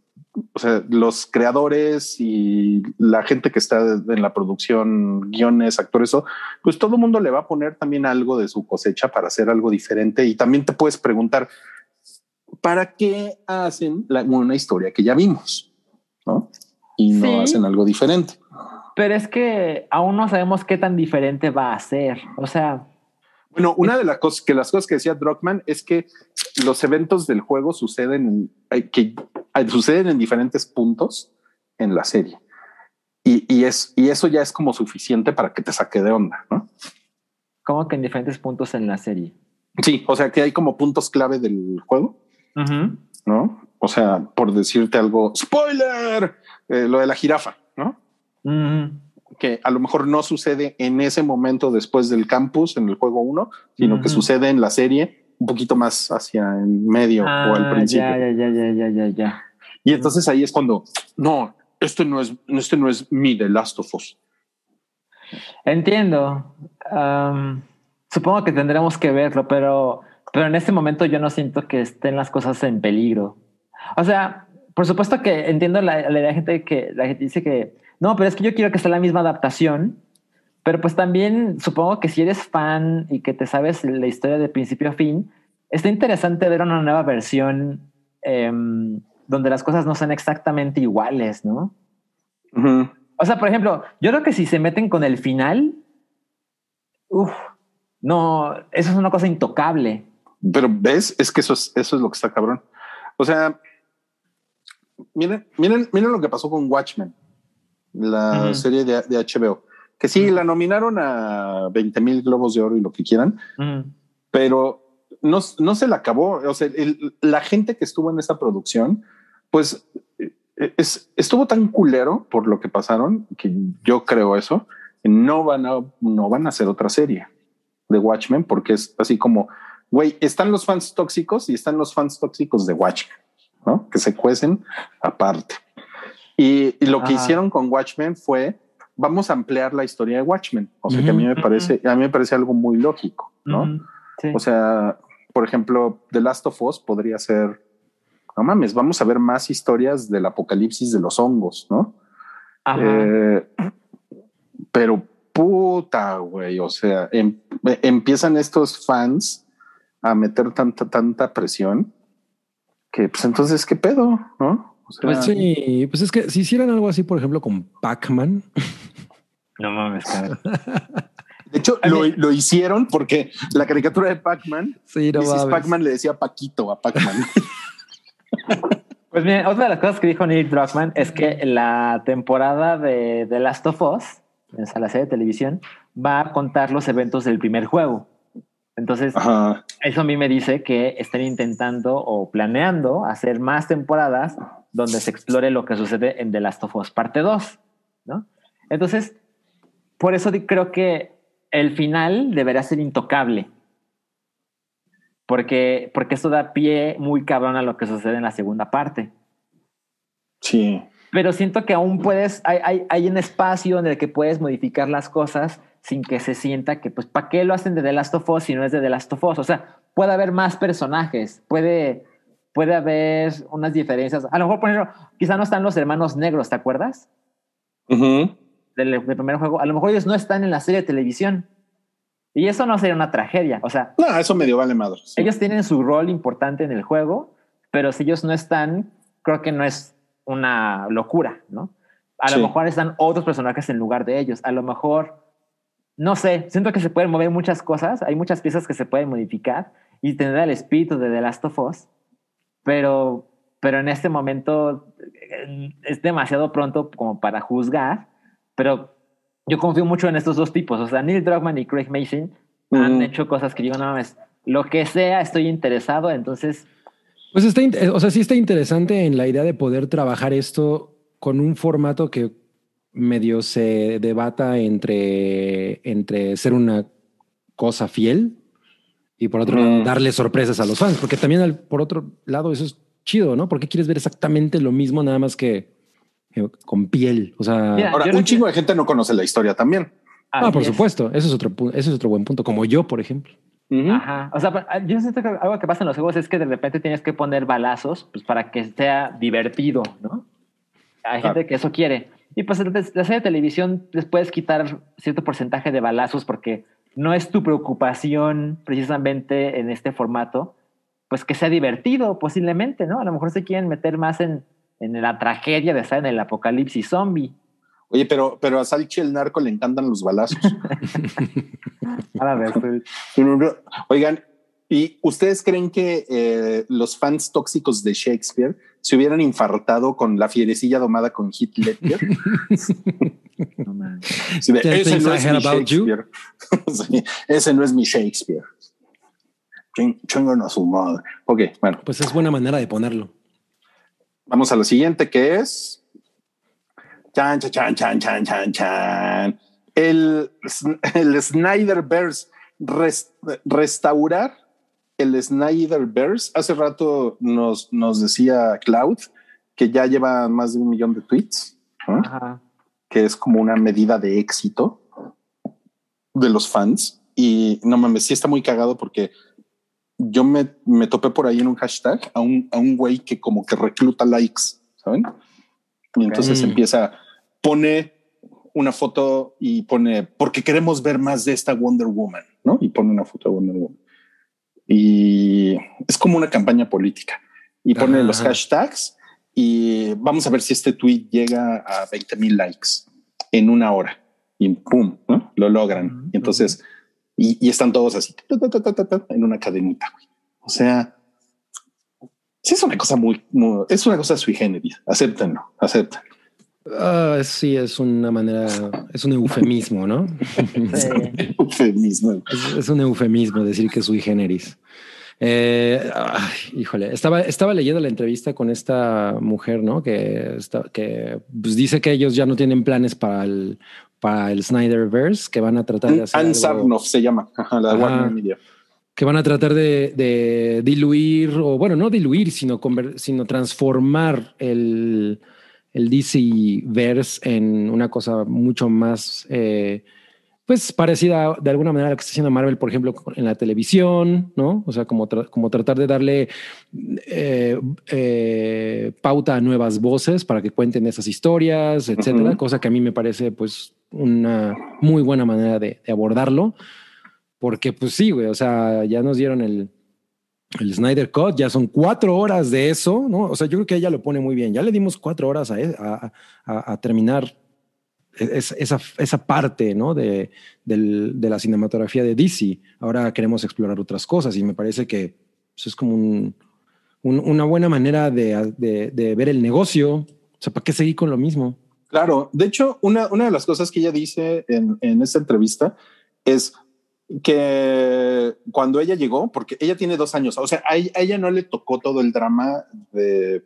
o sea, los creadores y la gente que está en la producción, guiones, actores, o- pues todo el mundo le va a poner también algo de su cosecha para hacer algo diferente. Y también te puedes preguntar, ¿para qué hacen la- una historia que ya vimos? ¿No? Y no Sí. hacen algo diferente. Pero es que aún no sabemos qué tan diferente va a ser. O sea, Bueno, una de las cosas que las cosas que decía Druckmann es que los eventos del juego suceden en, que suceden en diferentes puntos en la serie. Y, y, es, y eso ya es como suficiente para que te saque de onda, ¿no? Como que en diferentes puntos en la serie. Sí, o sea que hay como puntos clave del juego, ¿no? O sea, por decirte algo, spoiler, eh, lo de la jirafa, ¿no? Ujú. Que a lo mejor no sucede en ese momento después del campus en el juego 1, sino que sucede en la serie un poquito más hacia en medio o al Ah, principio. Ya, ya, ya, ya, ya, ya. Y entonces ahí es cuando, no, este no es, este no es mi The Last of Us. Entiendo. Supongo que tendremos que verlo, pero, pero en este momento yo no siento que estén las cosas en peligro. O sea, por supuesto que entiendo la, la idea de gente que la gente dice que no, pero es que yo quiero que sea la misma adaptación. Pero pues también supongo que si eres fan y que te sabes la historia de principio a fin, está interesante ver una nueva versión em, donde las cosas no sean exactamente iguales, ¿no? O sea, por ejemplo, yo creo que si se meten con el final, uff, no, eso es una cosa intocable. Pero ves, es que eso es, eso es lo que está cabrón. O sea, miren, miren, miren lo que pasó con Watchmen, la serie de, de HBO, que sí, la nominaron a 20 mil globos de oro y lo que quieran, pero no, no se la acabó. O sea, el- la gente que estuvo en esa producción, pues eh, es, estuvo tan culero por lo que pasaron que yo creo eso. No van a, no van a hacer otra serie de Watchmen porque es así como, güey, están los fans tóxicos y están los fans tóxicos de Watchmen, ¿no? Que se cuecen aparte. Y, y lo que hicieron con Watchmen fue, vamos a ampliar la historia de Watchmen. O sea, que a mí me parece, a mí me parece algo muy lógico, ¿no? Sí. O sea, por ejemplo, The Last of Us podría ser, no mames, vamos a ver más historias del apocalipsis de los hongos, ¿no? Eh, pero puta, güey, o sea, em- empiezan estos fans a meter tanta, tanta presión que, pues entonces, ¿qué pedo? ¿No? O sea, Pues sí, pues es que si hicieran algo así, por ejemplo, con Pac-Man, no mames, cabrón. de hecho, lo, lo hicieron porque la caricatura de Pac-Man, sí, no. Pac-Man le decía Paquito a Pac-Man. Pues bien, otra de las cosas que dijo Neil Druckmann es que la temporada de The Last of Us, sea, la serie de televisión, va a contar los eventos del primer juego. Entonces, Ajá. eso a mí me dice que están intentando o planeando hacer más temporadas donde se explore lo que sucede en The Last of Us parte 2, ¿no? Entonces, por eso creo que el final deberá ser intocable. Porque, porque esto da pie muy cabrón a lo que sucede en la segunda parte. Sí. Pero siento que aún puedes, hay, hay, hay un espacio en el que puedes modificar las cosas sin que se sienta que, pues, ¿para qué lo hacen de The Last of Us si no es de The Last of Us? O sea, puede haber más personajes, puede, puede haber unas diferencias. A lo mejor, por ejemplo, quizá no están los hermanos negros, ¿te acuerdas? Ujú. Del, del primer juego. A lo mejor ellos no están en la serie de televisión. Y eso no sería una tragedia. O sea, No, eso medio vale madre. sí. ellos tienen su rol importante en el juego, pero si ellos no están, creo que no es una locura, ¿no? A Sí. lo mejor están otros personajes en lugar de ellos. A lo mejor, no sé, siento que se pueden mover muchas cosas, hay muchas piezas que se pueden modificar y tener el espíritu de The Last of Us, pero, pero en este momento es demasiado pronto como para juzgar, pero yo confío mucho en estos dos tipos, o sea, Neil Druckmann y Craig Mason han hecho cosas que digo, no mames, lo que sea, estoy interesado, entonces, Pues está, o sea, sí está interesante en la idea de poder trabajar esto con un formato que medio se debata entre, entre ser una cosa fiel y por otro lado Mm. darle sorpresas a los fans, porque también al- por otro lado eso es chido, ¿no? Porque quieres ver exactamente lo mismo nada más que eh, con piel, o sea, Mira, Ahora, un no chingo de gente no conoce la historia también. ah, por es. supuesto, eso es otro ese es otro buen punto, como yo, por ejemplo. Ajá. O sea, yo siento que algo que pasa en los juegos es que de repente tienes que poner balazos pues, para que sea divertido, ¿no? Hay Claro. gente que eso quiere. Y pues la serie de televisión les puedes quitar cierto porcentaje de balazos porque no es tu preocupación precisamente en este formato, pues que sea divertido posiblemente, ¿no? A lo mejor se quieren meter más en, en la tragedia de estar en el apocalipsis zombie. Oye, pero, pero a Salchi el narco le encantan los balazos. A ver, pues, Oigan, ¿Y ustedes creen que eh, los fans tóxicos de Shakespeare se hubieran infartado con la fierecilla domada con Heath Ledger? No. Sí, ese no es mi about you." Shakespeare. Sí, ese no es mi Shakespeare. Ching- Chingan a su madre. Ok, bueno, Pues es buena manera de ponerlo. vamos a lo siguiente que es. Chan, chan, chan, chan, chan, chan, chan. El, el Snyderverse. Res- restaurar el Snyderverse. Hace rato nos, nos decía Cloud que ya lleva más de un millón de tweets. que es como una medida de éxito de los fans. Y no mames, sí está muy cagado porque yo me, me topé por ahí en un hashtag a un, a un güey que como que recluta likes, ¿saben? Y entonces empieza, pone una foto y pone, porque queremos ver más de esta Wonder Woman, ¿no? Y pone una foto de Wonder Woman. Y es como una campaña política. Y pone Ajá, los hashtags y vamos a ver si este tweet llega a 20 mil likes en una hora y pum, ¿no? Lo logran. Y entonces, y, y están todos así ta, ta, ta, en una cadenita. güey. O sea, sí es una cosa muy, muy- es una cosa sui generis. Acéptenlo, acéptenlo. Ah, sí, es una manera, es un eufemismo, ¿no? Sí. Eufemismo. Es, es un eufemismo decir que sui generis. Eh, ay, híjole, estaba, estaba leyendo la entrevista con esta mujer, ¿no? Que, está, que pues, dice que ellos ya no tienen planes para el, para el Snyderverse, que van a tratar de hacer Ann algo- Sarnoff se llama, la. Warner Media. que van a tratar de, de diluir, o bueno, no diluir, sino, sino transformar el, el DC Verse en una cosa mucho más, eh, pues parecida de alguna manera a lo que está haciendo Marvel, por ejemplo, en la televisión, ¿no? O sea, como, tra- como tratar de darle eh, eh, pauta a nuevas voces para que cuenten esas historias, etcétera, cosa que a mí me parece pues una muy buena manera de, de abordarlo. Porque pues sí, güey, o sea, ya nos dieron el, el Snyder Cut, ya son cuatro horas de eso, ¿no? O sea, yo creo que ella lo pone muy bien. Ya le dimos cuatro horas a, e- terminar es- esa, parte, ¿no? De, la cinematografía de DC. Ahora queremos explorar otras cosas y me parece que pues, es como un- un- una buena manera de, ver el negocio. O sea, ¿para qué seguir con lo mismo? Claro, de hecho, una, una de las cosas que ella dice en, en esta entrevista es que cuando ella llegó, porque ella tiene dos años, o sea, a ella, no le tocó todo el drama de,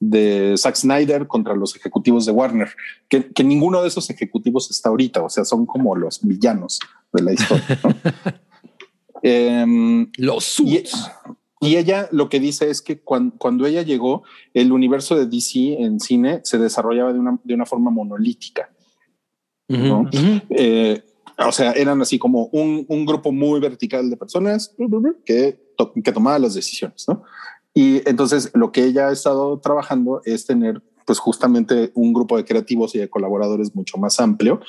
de Zack Snyder contra los ejecutivos de Warner, que, que ninguno de esos ejecutivos está ahorita, o sea, son como los villanos de la historia. ¿no? Em, Los suits. y ella lo que dice es que cuan- cuando, ella llegó, el universo de DC en cine se desarrollaba de una, de una forma monolítica. Eh, o sea, eran así como un, un grupo muy vertical de personas que, to- que tomaban las decisiones, ¿no? Y entonces lo que ella ha estado trabajando es tener pues justamente un grupo de creativos y de colaboradores mucho más amplio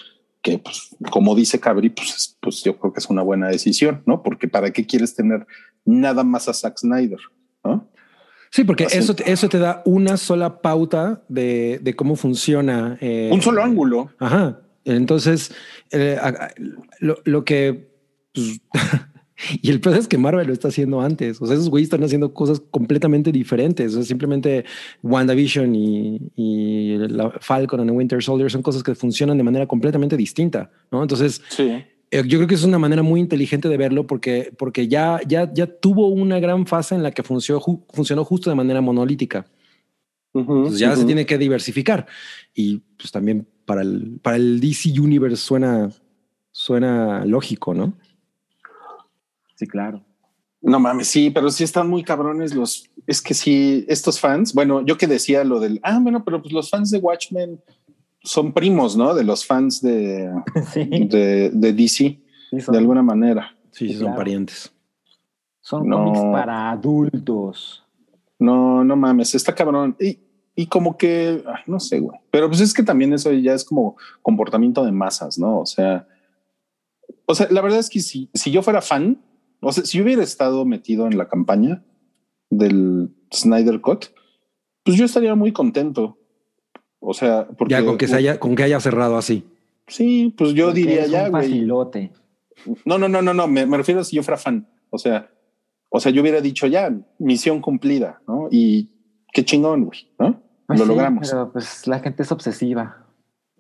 que pues como dice Cabri pues, es- pues yo creo que es una buena decisión, ¿no? Porque para qué quieres tener nada más a Zack Snyder, ¿no? Sí, porque Así. eso, te- eso te da una sola pauta de, de cómo funciona. eh, Un solo ángulo. Ajá. Entonces, eh, lo, lo que. pues, y el peor es que Marvel lo está haciendo antes. O sea, esos güeyes están haciendo cosas completamente diferentes. O sea, simplemente WandaVision y, y la Falcon and the Winter Soldier son cosas que funcionan de manera completamente distinta. ¿no? Entonces, Sí. eh, yo creo que es una manera muy inteligente de verlo porque, porque ya, ya, ya tuvo una gran fase en la que funcionó, ju- funcionó justo de manera monolítica. Pues ya se tiene que diversificar. Y pues también para el, para el DC Universe suena, suena lógico, ¿no? Sí, claro. No mames, sí, pero sí están muy cabrones los. Es que sí, estos fans. Bueno, yo que decía lo del. Ah, bueno, pero pues los fans de Watchmen son primos, ¿no? De los fans de, Sí, de, de DC, sí, son, de alguna manera. Sí, sí, son Claro. parientes. son No. cómics para adultos. No, no mames, está cabrón. Y, y como que, ay, no sé, güey. Pero pues es que también eso ya es como comportamiento de masas, ¿no? O sea, o sea, la verdad es que si, si yo fuera fan, o sea, si yo hubiera estado metido en la campaña del Snyder Cut, pues yo estaría muy contento. O sea, porque Ya con que, se haya, con que haya cerrado así. Sí, pues yo Porque diría es ya, un güey. facilote. No, no, no, no, no. Me, me refiero a si yo fuera fan. O sea, o sea, yo hubiera dicho ya, misión cumplida, ¿no? Y qué chingón, güey, ¿no? Pues Lo sí, logramos. Pero pues la gente es obsesiva.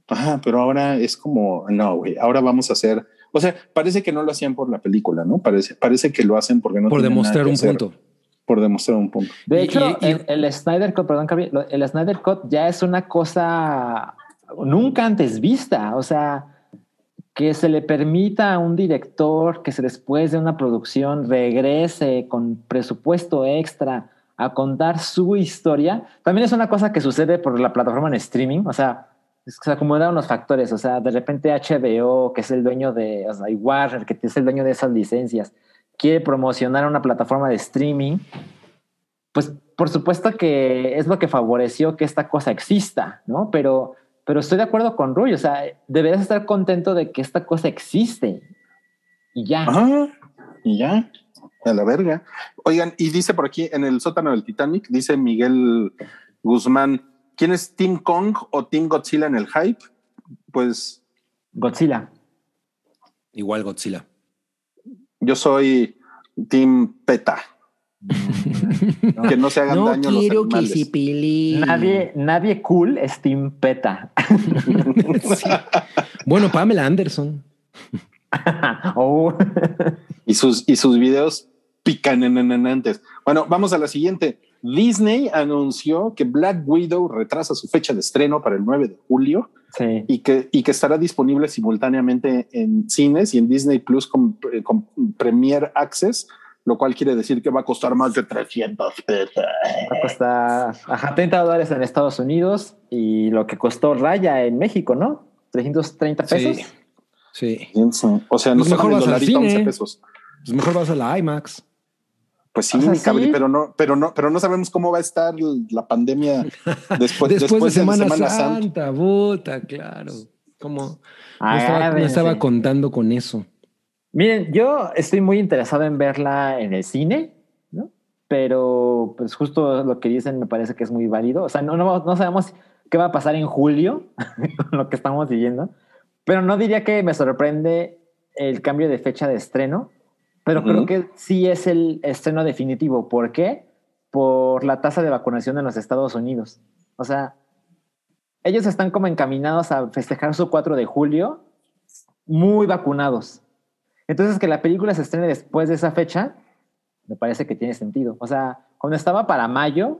Ajá, pero ahora es como, no, güey, ahora vamos a hacer, o sea, parece que no lo hacían por la película, ¿no? Parece, parece que lo hacen porque no Por demostrar que un hacer, punto. Por demostrar un punto. De hecho, y- y- el, el Snyder Cut, perdón, el Snyder Cut ya es una cosa nunca antes vista. O sea, que se le permita a un director que se después de una producción regrese con presupuesto extra a contar su historia, también es una cosa que sucede por la plataforma en streaming. O sea, se acomodaron los factores. O sea, de repente HBO, que es el dueño de, o sea, y Warner, que es el dueño de esas licencias, quiere promocionar una plataforma de streaming pues por supuesto que es lo que favoreció que esta cosa exista, ¿no? Pero, pero estoy de acuerdo con Rui, o sea, deberías estar contento de que esta cosa existe y ya. Ajá, y ya, a la verga. Oigan, y dice por aquí en el sótano del Titanic, dice Miguel Guzmán, ¿quién es Team Kong o Team Godzilla en el hype? Pues Godzilla. Igual Godzilla. yo soy Team PETA, que no se hagan daño los animales. Nadie, nadie cool es Team PETA. Sí. Bueno, Pamela Anderson. Oh. y sus, y sus videos picanenanantes. Bueno, vamos a la siguiente. Disney anunció que Black Widow retrasa su fecha de estreno para el 9 de julio sí. y que, y que estará disponible simultáneamente en cines y en Disney Plus con, con Premier Access, lo cual quiere decir que va a costar más de 300 pesos. Va a costar ajá, 30 dólares en Estados Unidos y lo que costó Raya en México, ¿no? 330 pesos. Sí. Sí. O sea, nos Pues mejor tocan el vas al cine. 11 pesos. Pues mejor vas a la IMAX. Pues sí, O sea, mi cabri, sí. pero no, pero no, pero no sabemos cómo va a estar la pandemia después, después, de Semana, Santa. Santa, puta, claro. Como no estaba, no estaba contando con eso. Miren, yo estoy muy interesado en verla en el cine, ¿no? Pero pues justo lo que dicen me parece que es muy válido. O sea, no, no, no sabemos qué va a pasar en julio con lo que estamos viviendo, pero no diría que me sorprende el cambio de fecha de estreno, pero Ujú. creo que sí es el estreno definitivo. ¿Por qué? Por la tasa de vacunación en los Estados Unidos. O sea, ellos están como encaminados a festejar su 4 de julio muy vacunados. Entonces, que la película se estrene después de esa fecha, me parece que tiene sentido. O sea, cuando estaba para mayo,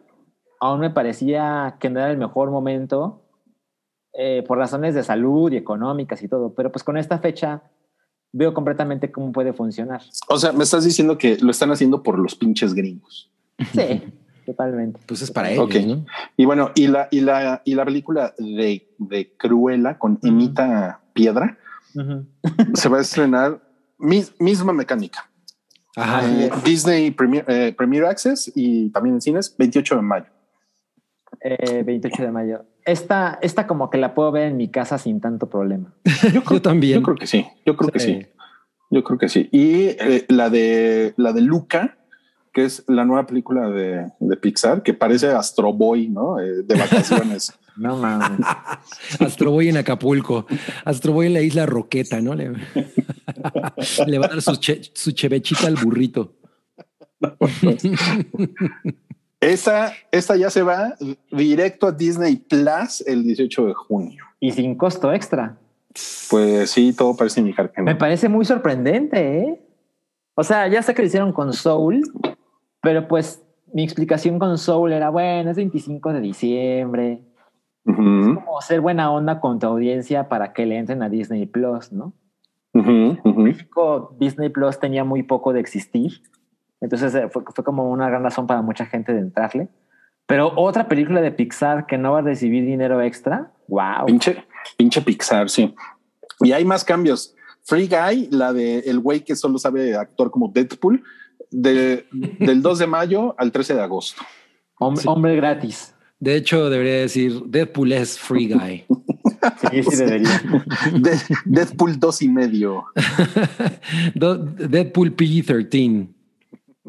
aún me parecía que no era el mejor momento eh, por razones de salud y económicas y todo. Pero pues con esta fecha veo completamente cómo puede funcionar. O sea, me estás diciendo que lo están haciendo por los pinches gringos. Sí, totalmente. Pues es para ellos, Ok. ¿no? Y bueno, y la, y la, y la película de, de Cruella con Emita Piedra Ujú. se va a estrenar mis- misma mecánica. Ajá. Eh. Disney Premier, eh, Premier Access y también en cines 28 de mayo. Eh, 28 de mayo. Esta, esta como que la puedo ver en mi casa sin tanto problema. Yo también. Yo creo que sí. Yo creo que Sí. Yo creo que sí. Y eh, la de la de Luca, que es la nueva película de, de Pixar, que parece Astro Boy, ¿no? Eh, de vacaciones. No mames. Astro Boy en Acapulco. Astro Boy en la isla Roqueta, ¿no? Le, le va a dar su, che- su chevechita al burrito. esa, esta ya se va directo a Disney Plus el 18 de junio. Y sin costo extra. Pues sí, todo parece indicar que Me no. parece muy sorprendente, ¿eh? O sea, ya sé que lo hicieron con Soul, pero pues mi explicación con Soul era, bueno, es 25 de diciembre, Ujú, como ser buena onda con tu audiencia para que le entren a Disney Plus, ¿no? ujú. México, Disney Plus tenía muy poco de existir, entonces eh, fue, fue como una gran razón para mucha gente de entrarle. Pero otra película de Pixar que no va a recibir dinero extra, wow. Pinche, pinche Pixar, sí. Y hay más cambios. Free Guy, la de el güey que solo sabe actuar como Deadpool, de, del 2 de mayo al 13 de agosto. Hombre, Sí. hombre gratis. De hecho, debería decir Deadpool es free guy. Sí, sí debería. De- Deadpool 2 y medio. Deadpool PG-13.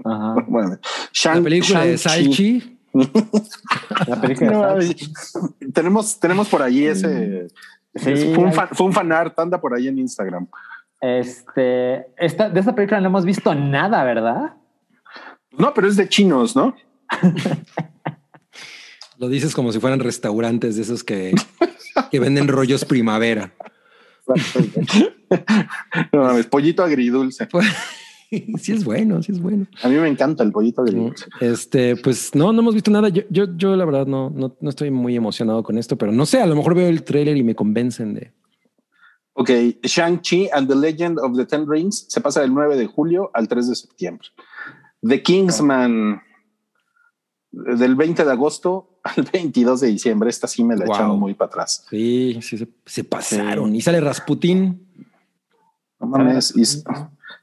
Ajá. Bueno, La Shang- película de. Salchi. La película de No, tenemos, tenemos por ahí ese. Sí, ese- fue, un fan, fue un fanart, anda por ahí en Instagram. Este, esta, de esta película no hemos visto nada, ¿verdad? No, pero es de chinos, ¿no? Lo dices como si fueran restaurantes de esos que, que venden rollos primavera. No mames, pollito agridulce. Sí es bueno, sí es bueno. A mí me encanta el pollito agridulce. Este, pues no, no hemos visto nada. Yo, yo, yo la verdad no, no, no estoy muy emocionado con esto, pero no sé, a lo mejor veo el tráiler y me convencen de. Ok, Shang-Chi and the Legend of the Ten Rings se pasa del 9 de julio al 3 de septiembre. The Kingsman del 20 de agosto al 22 de diciembre. Esta sí me la Wow. echaron muy para atrás. Sí, sí, se, se pasaron. Y sale Rasputín. No mames. Y,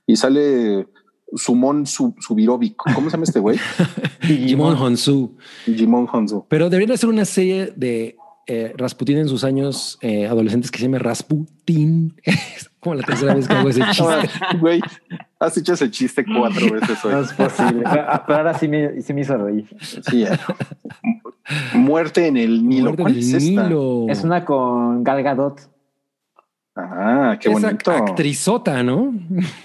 y sale Sumon Su- Subirovic. ¿Cómo se llama este güey? Jimon Honsu. Jimon Honsu. Pero deberían hacer una serie de eh, Rasputín en sus años eh, adolescentes que se llame Rasputin. Es como la tercera vez que hago ese chiste. Güey, has hecho ese chiste cuatro veces No hoy. es posible. Pero, pero ahora sí me, sí me hizo reír. Sí, eh. Muerte en el Nilo. Muerte ¿Cuál es esta? Nilo. Es una con Gal Gadot. Ah, qué Esa bonito. actrizota, ¿no?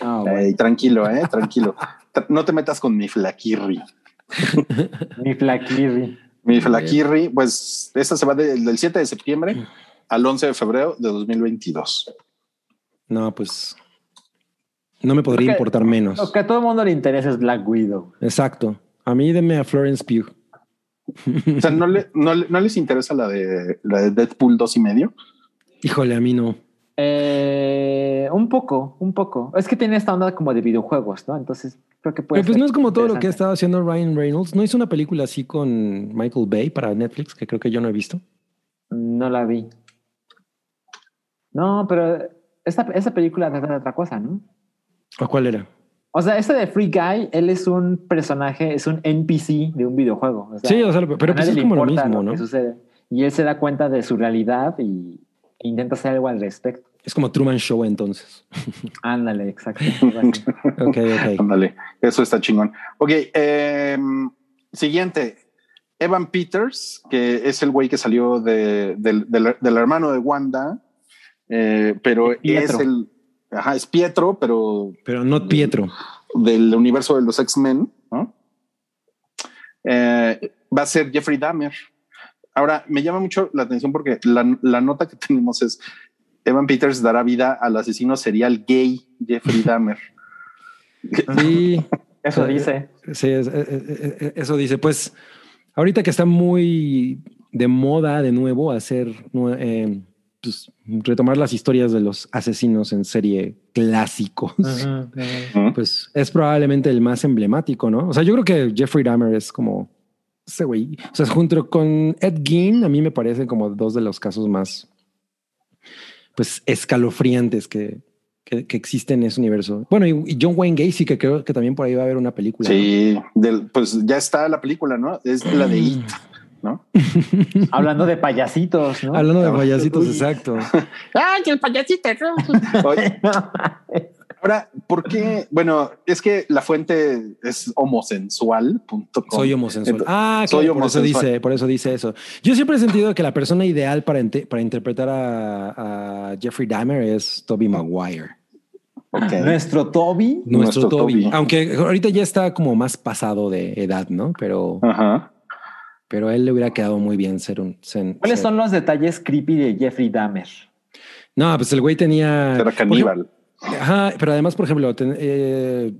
Ah, bueno. Ey, tranquilo, eh, tranquilo. Tra- No te metas con mi flaquirri. Mi flaquirri. Mi flaquirri, pues esta se va del del 7 de septiembre al 11 de febrero de 2022. No, pues no me podría Lo que- importar menos. Lo que a todo el mundo le interesa es Black Widow. Exacto. A mí deme a Florence Pugh. O sea, ¿no, le- no, le- no les interesa la de, la de Deadpool dos y medio? Híjole, a mí no. Eh, un poco, un poco. Es que tiene esta onda como de videojuegos, ¿no? Entonces creo que puede Pero pues no es como todo lo que ha estado haciendo Ryan Reynolds. ¿No hizo una película así con Michael Bay para Netflix que creo que yo no he visto? No la vi. No, pero esta, esta película trata de otra cosa, ¿no? ¿O cuál era? O sea, este de Free Guy, él es un personaje, es un NPC de un videojuego. O sea, Sí, o sea, pero pues es como lo mismo, ¿no? que sucede. Y él se da cuenta de su realidad y e intenta hacer algo al respecto. Es como Truman Show entonces. Ándale, exacto. Ok, ok. Ándale, eso está chingón. Ok, em, siguiente. Evan Peters, que es el güey que salió de- del, del- del hermano de Wanda, eh, pero Pietro. es el. Ajá, es Pietro, pero Pero no Pietro. del universo de los X-Men, ¿no? Eh, va a ser Jeffrey Dahmer. Ahora, me llama mucho la atención porque la, la nota que tenemos es Evan Peters dará vida al asesino serial gay Jeffrey Dahmer. Sí, Eso dice. sí, eh, eh, eh, eso dice. Pues ahorita que está muy de moda de nuevo hacer, eh, pues, retomar las historias de los asesinos en serie clásicos. Pues es probablemente el más emblemático, ¿no? O sea, yo creo que Jeffrey Dahmer es como ese güey. O sea, junto con Ed Gein, a mí me parecen como dos de los casos más, pues, escalofriantes que, que, que existen en ese universo. Bueno, y, y John Wayne Gacy, que creo que también por ahí va a haber una película. ¿no? Sí, del, pues ya está la película, ¿no? Es la de It, ¿no? Hablando de payasitos, ¿no? Hablando de payasitos, exacto. ¡Ay, el payasito! ¿no? Ahora, ¿por qué? Bueno, es que la fuente es homosensual.com. Soy homosexual. Entonces, Ah, soy claro, por eso homosexual. dice, por eso dice eso. Yo siempre he sentido que la persona ideal para, ente- para interpretar a, a Jeffrey Dahmer es Toby Maguire. Ok. Nuestro Toby. Nuestro, Nuestro Toby. Toby. Aunque ahorita ya está como más pasado de edad, ¿no? Pero, Ajá. pero a él le hubiera quedado muy bien ser un. ser- ¿Cuáles ser- son los detalles creepy de Jeffrey Dahmer? No, pues el güey tenía. Era caníbal. Ajá, pero además, por ejemplo, ten- eh,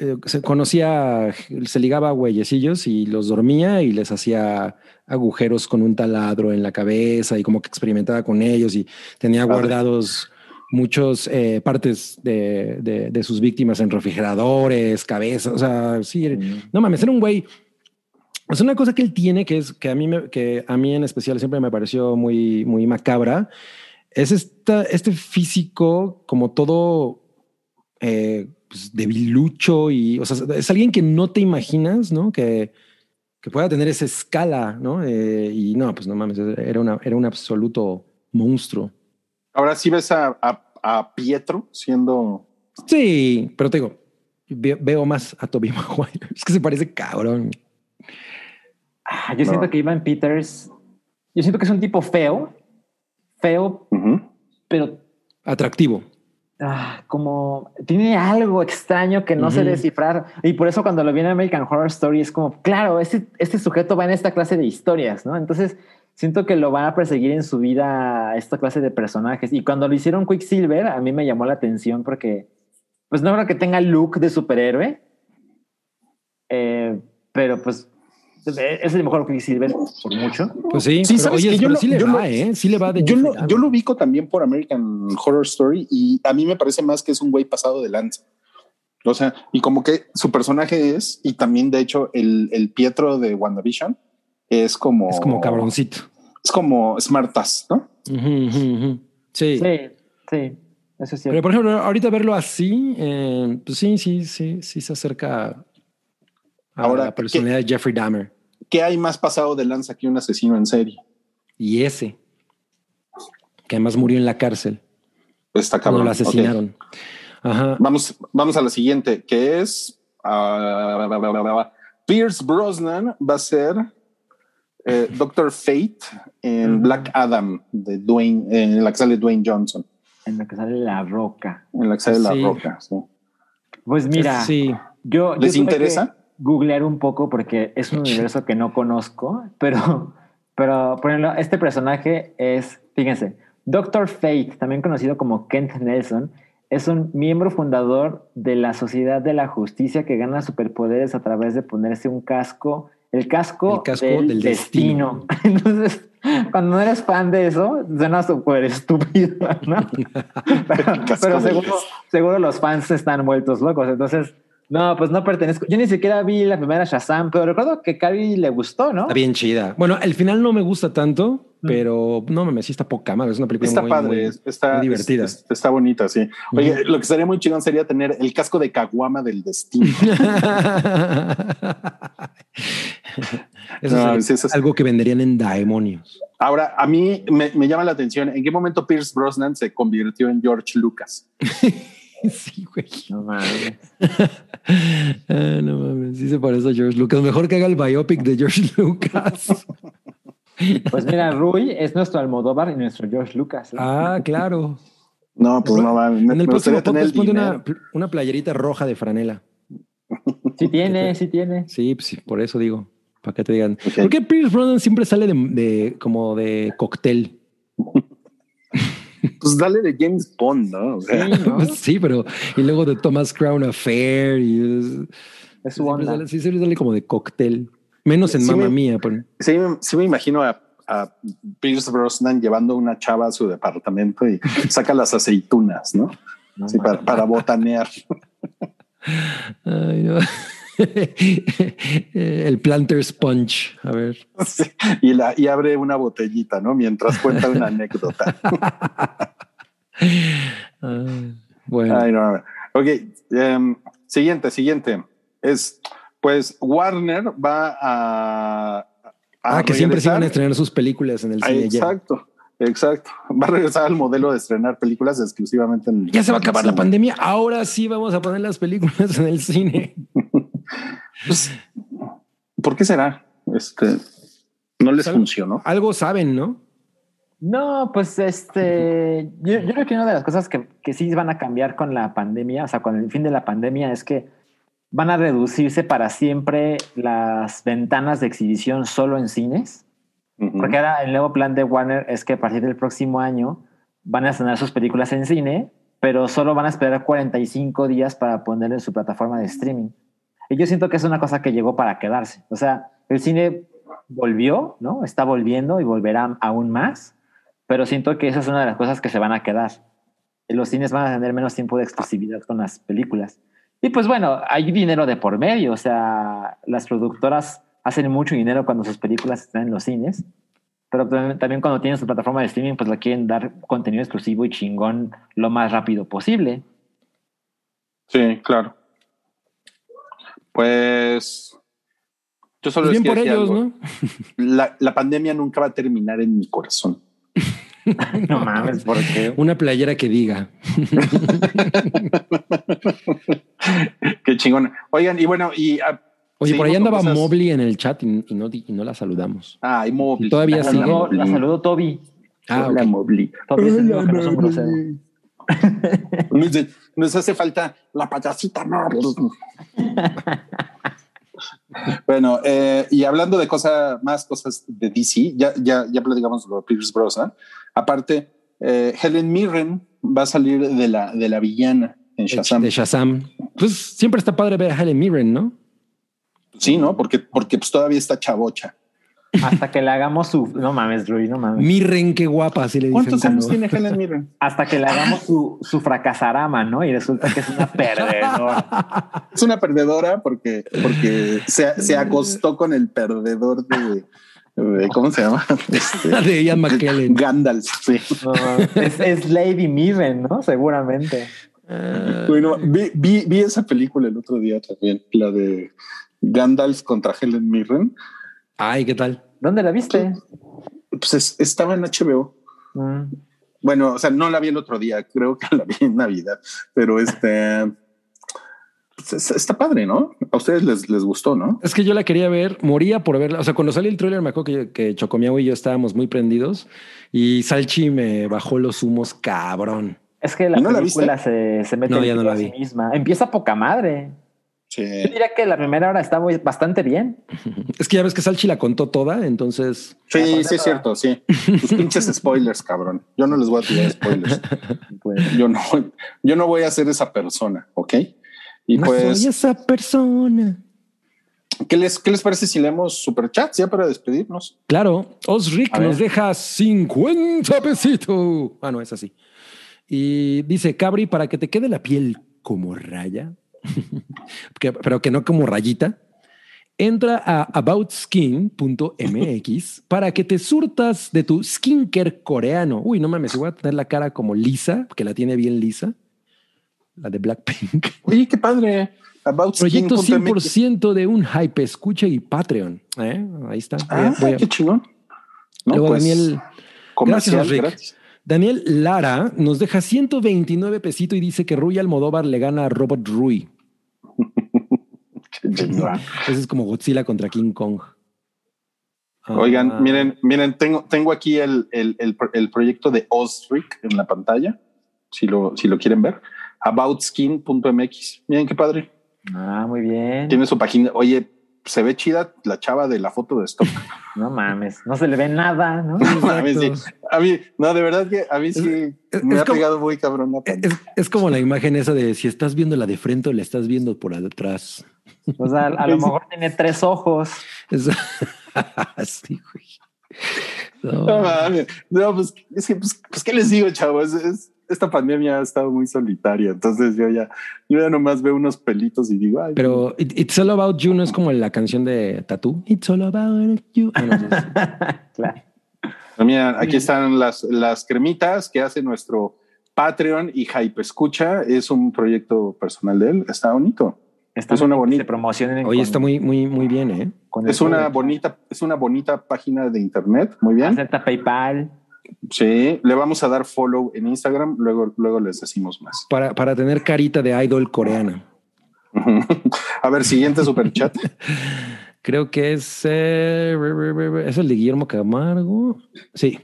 eh, se conocía, se ligaba a güeyecillos y los dormía y les hacía agujeros con un taladro en la cabeza y como que experimentaba con ellos y tenía Padre. guardados muchos eh, partes de, de- de sus víctimas en refrigeradores, cabezas, o sea, sí, no mames, era un güey. Es una cosa que él tiene que es que a mí, me- que a mí en especial siempre me pareció muy, muy macabra. Es esta, este físico como todo eh, pues, debilucho y, o sea, es alguien que no te imaginas, ¿no? Que, que pueda tener esa escala, ¿no? Eh, y no, pues no mames, era, una, era un absoluto monstruo. Ahora sí ves a, a- a Pietro siendo. Sí, pero te digo, ve- veo más a Toby Maguire. Es que se parece cabrón. Ah, yo No. siento que Ivan Peters, yo siento que es un tipo feo, feo, pero Atractivo. ah, como tiene algo extraño que no sé Ujú. descifrar. Y por eso cuando lo vi en American Horror Story es como claro este, este sujeto va en esta clase de historias no entonces siento que lo van a perseguir en su vida esta clase de personajes. Y cuando lo hicieron Quicksilver a mí me llamó la atención porque pues no creo que tenga look de superhéroe. Eh, pero pues es el mejor Quicksilver por mucho Pues sí, Sí, pero, ¿sabes oye? Yo pero lo- sí le yo va, lo- ¿eh? Sí le va de Yo lo, yo lo ubico también por American Horror Story y a mí me parece más que es un güey pasado de lanza. O sea, y como que su personaje es, y también de hecho el, el Pietro de WandaVision es como... Es como cabroncito. Es como Smartass, ¿no? Ujú, ujú, ujú. Sí. sí sí eso es cierto Pero por ejemplo, ahorita verlo así, eh, pues sí, sí, sí, sí se acerca Ahora, la personalidad de Jeffrey Dahmer. ¿Qué hay más pasado de lanza que un asesino en serie? Y ese, que además murió en la cárcel Está cuando cabrón. lo Ok. asesinaron. Ajá. Vamos, vamos a la siguiente, que es ah, Pierce Brosnan va a ser eh, Doctor Fate en Black Adam de Dwayne, en la que sale Dwayne Johnson, en la que sale la roca en la que sale Sí. La Roca. sí. pues mira Sí. Yo, yo ¿Les tuve interesa? Googlear un poco porque es un universo que no conozco, pero, pero por ejemplo, este personaje es, fíjense, Doctor Fate, también conocido como Kent Nelson, es un miembro fundador de la Sociedad de la Justicia que gana superpoderes a través de ponerse un casco, el casco, El casco del, del destino. Entonces, cuando no eres fan de eso, suena súper estúpido, ¿no? pero pero seguro, seguro los fans están vueltos locos. Entonces, no, pues no pertenezco. Yo ni siquiera vi la primera Shazam, pero recuerdo que Carrie le gustó, ¿no? Está bien chida. Bueno, el final no me gusta tanto, Mm. pero no me sí está poca madre. Es una película Está muy, padre, muy- es- está muy divertida. es- es- está bonita, sí. Oye, lo que sería muy chingón sería tener el casco de caguama del destino. Eso No, es sí, eso es- algo que venderían en Daemonios. Ahora, a mí me, me llama la atención en qué momento Pierce Brosnan se convirtió en George Lucas. sí, güey. No mames. Ah, no mames, sí se parece a George Lucas. Mejor que haga el biopic de George Lucas. Pues mira, Rui es nuestro Almodóvar y nuestro George Lucas. ¿eh? ah, claro. No, pues no va. Me, En el me próximo podcast ponte una, una playerita roja de franela. Sí tiene, sí tiene. Sí, pues sí, por eso digo, para que te digan. Ok. ¿Por qué Pierce Brosnan siempre sale de, de- como de cóctel? Pues dale de James Bond, ¿no? O sea, Sí, ¿no? Sí, pero y luego de Thomas Crown Affair y es- Es su onda. sale, sí, siempre sale como de cóctel. Menos en Sí Mamma me- Mía. pero- sí, me- sí me imagino a, a Pierce Brosnan llevando una chava a su departamento y saca las aceitunas, ¿no? No Sí, para, para botanear. Ay, no. El planter sponge. A ver. Sí, y, la, y abre una botellita, ¿no? Mientras cuenta una anécdota. Ay, bueno. Ay, no. Ok, em, siguiente, siguiente. Es, pues, Warner va a... a ah, que siempre se iban a estrenar sus películas en el Ah, cine. Exacto, exacto. Va a regresar al modelo de estrenar películas exclusivamente en... Ya se va a acabar la pandemia. Ahora sí vamos a poner las películas en el cine. Pues, ¿Por qué será? Este, no les funcionó. Algo saben, ¿no? No, pues este, yo, yo creo que una de las cosas que, que sí van a cambiar con la pandemia, o sea, con el fin de la pandemia, es que van a reducirse para siempre las ventanas de exhibición solo en cines. Porque ahora el nuevo plan de Warner es que a partir del próximo año van a estrenar sus películas en cine, pero solo van a esperar 45 días para poner en su plataforma de streaming. Y yo siento que es una cosa que llegó para quedarse. O sea, el cine volvió, ¿no? Está volviendo y volverá aún más, pero siento que esa es una de las cosas que se van a quedar. Los cines van a tener menos tiempo de exclusividad con las películas. Y pues bueno, hay dinero de por medio, o sea, las productoras hacen mucho dinero cuando sus películas están en los cines, pero también cuando tienen su plataforma de streaming, pues le quieren dar contenido exclusivo y chingón lo más rápido posible. Sí, claro. Pues yo solo Pues bien por ellos, algo. ¿no? La, la pandemia nunca va a terminar en mi corazón. No mames, ¿por qué? Una playera que diga. Qué chingón. Oigan, y bueno, y ah, Oye, por ahí andaba cosas- Mobley en el chat y, y no, di- y no la saludamos. Ay, Mobley. Todavía La sigue. saludó, la saludó Toby. Ah, Hola, ok. Mobley. Toby es el Nos, nos hace falta la payasita Marvel. bueno, eh, y hablando de cosas, más cosas de DC, ya, ya, ya platicamos de Pierce Brosnan. Aparte, eh, Helen Mirren va a salir de la, de la villana en Shazam. De Shazam. Pues siempre está padre ver a Helen Mirren, ¿no? Sí, ¿no? Porque, porque pues todavía está chavocha. Hasta que le hagamos su. No mames, Rui, no mames. Mirren, qué guapa, así le dicen. ¿Cuántos años tiene Helen Mirren? Hasta que le hagamos su, su fracasarama, ¿no? Y resulta que es una perdedora. Es una perdedora porque, porque se, se acostó con el perdedor de, de- ¿cómo se llama? Este, de Ian McKellen. Gandalf. Sí. No, mames. es, es Lady Mirren, ¿no? Seguramente. Ah, Bueno, vi, vi, vi esa película el otro día también, la de Gandalf contra Helen Mirren. Ay, ¿qué tal? ¿Dónde la viste? Pues es- estaba en HBO. Mm. Bueno, o sea, no la vi el otro día, creo que la vi en Navidad, pero este pues es- está padre, ¿no? A ustedes les, les gustó, ¿no? Es que yo la quería ver, moría por verla. O sea, cuando salió el tráiler me acuerdo que, que Chocomiao y yo estábamos muy prendidos y Salchi me bajó los humos cabrón. Es que la ¿Y no la película se, se mete No, en ya no la sí vi. misma. Empieza poca madre. Sí. Yo diría que la primera hora está muy, bastante bien. Es que ya ves que Salchi la contó toda, entonces Sí, sí, es cierto, sí. Tus pinches spoilers, cabrón. Yo no les voy a tirar spoilers. Pues, Yo no, yo no voy a ser esa persona, ¿ok? Y no pues, soy esa persona. ¿qué les, ¿qué les parece si leemos superchats ya para despedirnos? Claro, Osric nos deja 50 pesitos. Ah, no, es así. Y dice, Cabri, para que te quede la piel como raya, que- pero que no como rayita, entra a aboutskin.mx para que te surtas de tu skincare coreano. Uy, no mames, voy a tener la cara como lisa, que la tiene bien lisa. La de Blackpink. Oye, qué padre. About Proyecto skin.mx. 100% de un hype, escucha y Patreon. ¿Eh? Ahí está. Voy a- Ah, voy a- qué chingón. No, Luego pues, Daniel, Gracias, Rick. gratis. Daniel Lara nos deja 129 pesitos y dice que Rui Almodóvar le gana a Robert Rui. Ese es como Godzilla contra King Kong. Ah, Oigan, miren, miren, tengo, tengo aquí el, el, el, el proyecto de Osric en la pantalla, si lo, si lo quieren ver. Aboutskin.mx. Miren qué padre. ah, muy bien. Tiene su página. Oye, se ve chida la chava de la foto de stock. No mames, no se le ve nada, ¿no? a mí sí. A mí, no, de verdad que a mí sí es- me es ha como- pegado muy cabrón. la Es, es como la imagen esa de si estás viendo la de frente o la estás viendo por atrás. O sea, a lo mejor tiene tres ojos. Es- sí, güey. No. No, mames. No, pues, es que, pues, pues, ¿qué les digo, chavos? Es- esta pandemia ha estado muy solitaria. Entonces yo ya, yo ya nomás veo unos pelitos y digo, ay, Pero It- It's All About You no es como la canción de Tattoo. It's All About You. Ah, no, no, Claro. Pero Mira, aquí están las, las cremitas que hace nuestro Patreon y Hype Escucha. Es un proyecto personal de él. Está bonito. Está Es una bonita- Se promocionen Oye, está muy, muy, muy bien, ¿eh? Es una bonita, es una bonita página de internet. Muy bien. Acepta PayPal. Sí, le vamos a dar follow en Instagram. Luego, luego les decimos más. Para, para tener carita de idol coreana. a ver, siguiente super chat. Creo que es, eh, es el de Guillermo Camargo. Sí.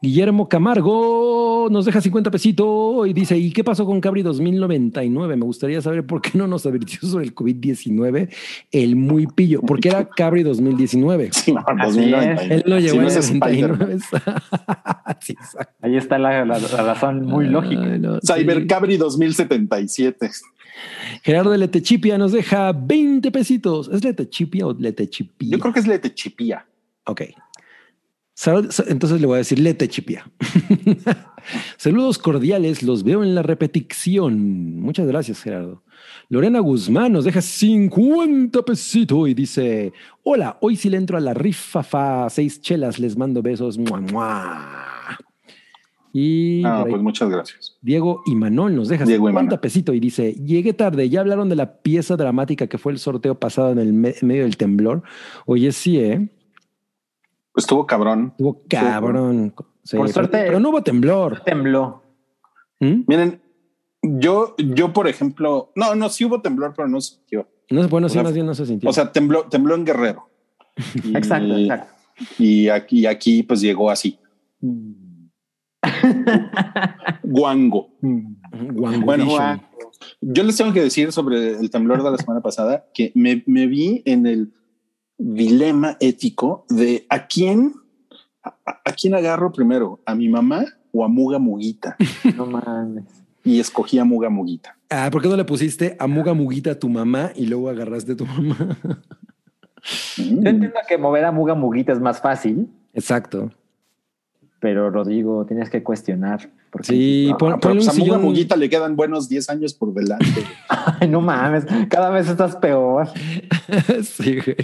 Guillermo Camargo nos deja 50 pesitos y dice, ¿y qué pasó con Cabri 2099? Me gustaría saber por qué no nos advirtió sobre el COVID-19 el muy pillo, porque era Cabri 2019. Sí, no, Así 2099. Él lo llevó no en es el Spider-Man. 99. sí, exacto. Ahí está la, la- la razón muy lógica. No, sí. Cybercabri 2077. Gerardo de Letechipia nos deja 20 pesitos. ¿Es Letechipia o Letechipia? Yo creo que es Letechipía. Ok. Entonces le voy a decir Letechipia. Saludos cordiales, los veo en la repetición. Muchas gracias, Gerardo. Lorena Guzmán nos deja 50 pesitos y dice: Hola, hoy sí le entro a la rifa fa, seis chelas, les mando besos. Mua, mua. Y Ah, pues muchas gracias. Diego Imanol nos deja Diego 50 Imanol. pesitos y dice, llegué tarde, ya hablaron de la pieza dramática que fue el sorteo pasado en el me- medio del temblor. Oye, sí, ¿eh? Pues estuvo cabrón. Estuvo cabrón. Sí, Por pero- suerte- Pero no hubo temblor. Tembló. ¿Mm? Miren, yo, yo, por ejemplo, no, no, sí hubo temblor, pero no se sintió. No es bueno, O sí, sea, más bien no se sintió. O sea, tembló, tembló en Guerrero. Y- Exacto, exacto. Y aquí, aquí pues llegó así. Guango. Wango Bueno. Yo les tengo que decir sobre el temblor de la semana pasada que me, me vi en el dilema ético de a quién, a, a quién agarro primero, a mi mamá o a Muga Muguita. No mames. Y escogí a Muga Muguita. Ah, ¿por qué no le pusiste a Muga Muguita a tu mamá y luego agarraste a tu mamá? Mm. Yo entiendo que mover a Muga Muguita es más fácil, Exacto. Pero Rodrigo, tienes que cuestionar. Porque, Sí, No, pon- pero ponle pues un sillón. Muguita le quedan buenos 10 años por delante. Ay, no mames, cada vez estás peor. sí, güey.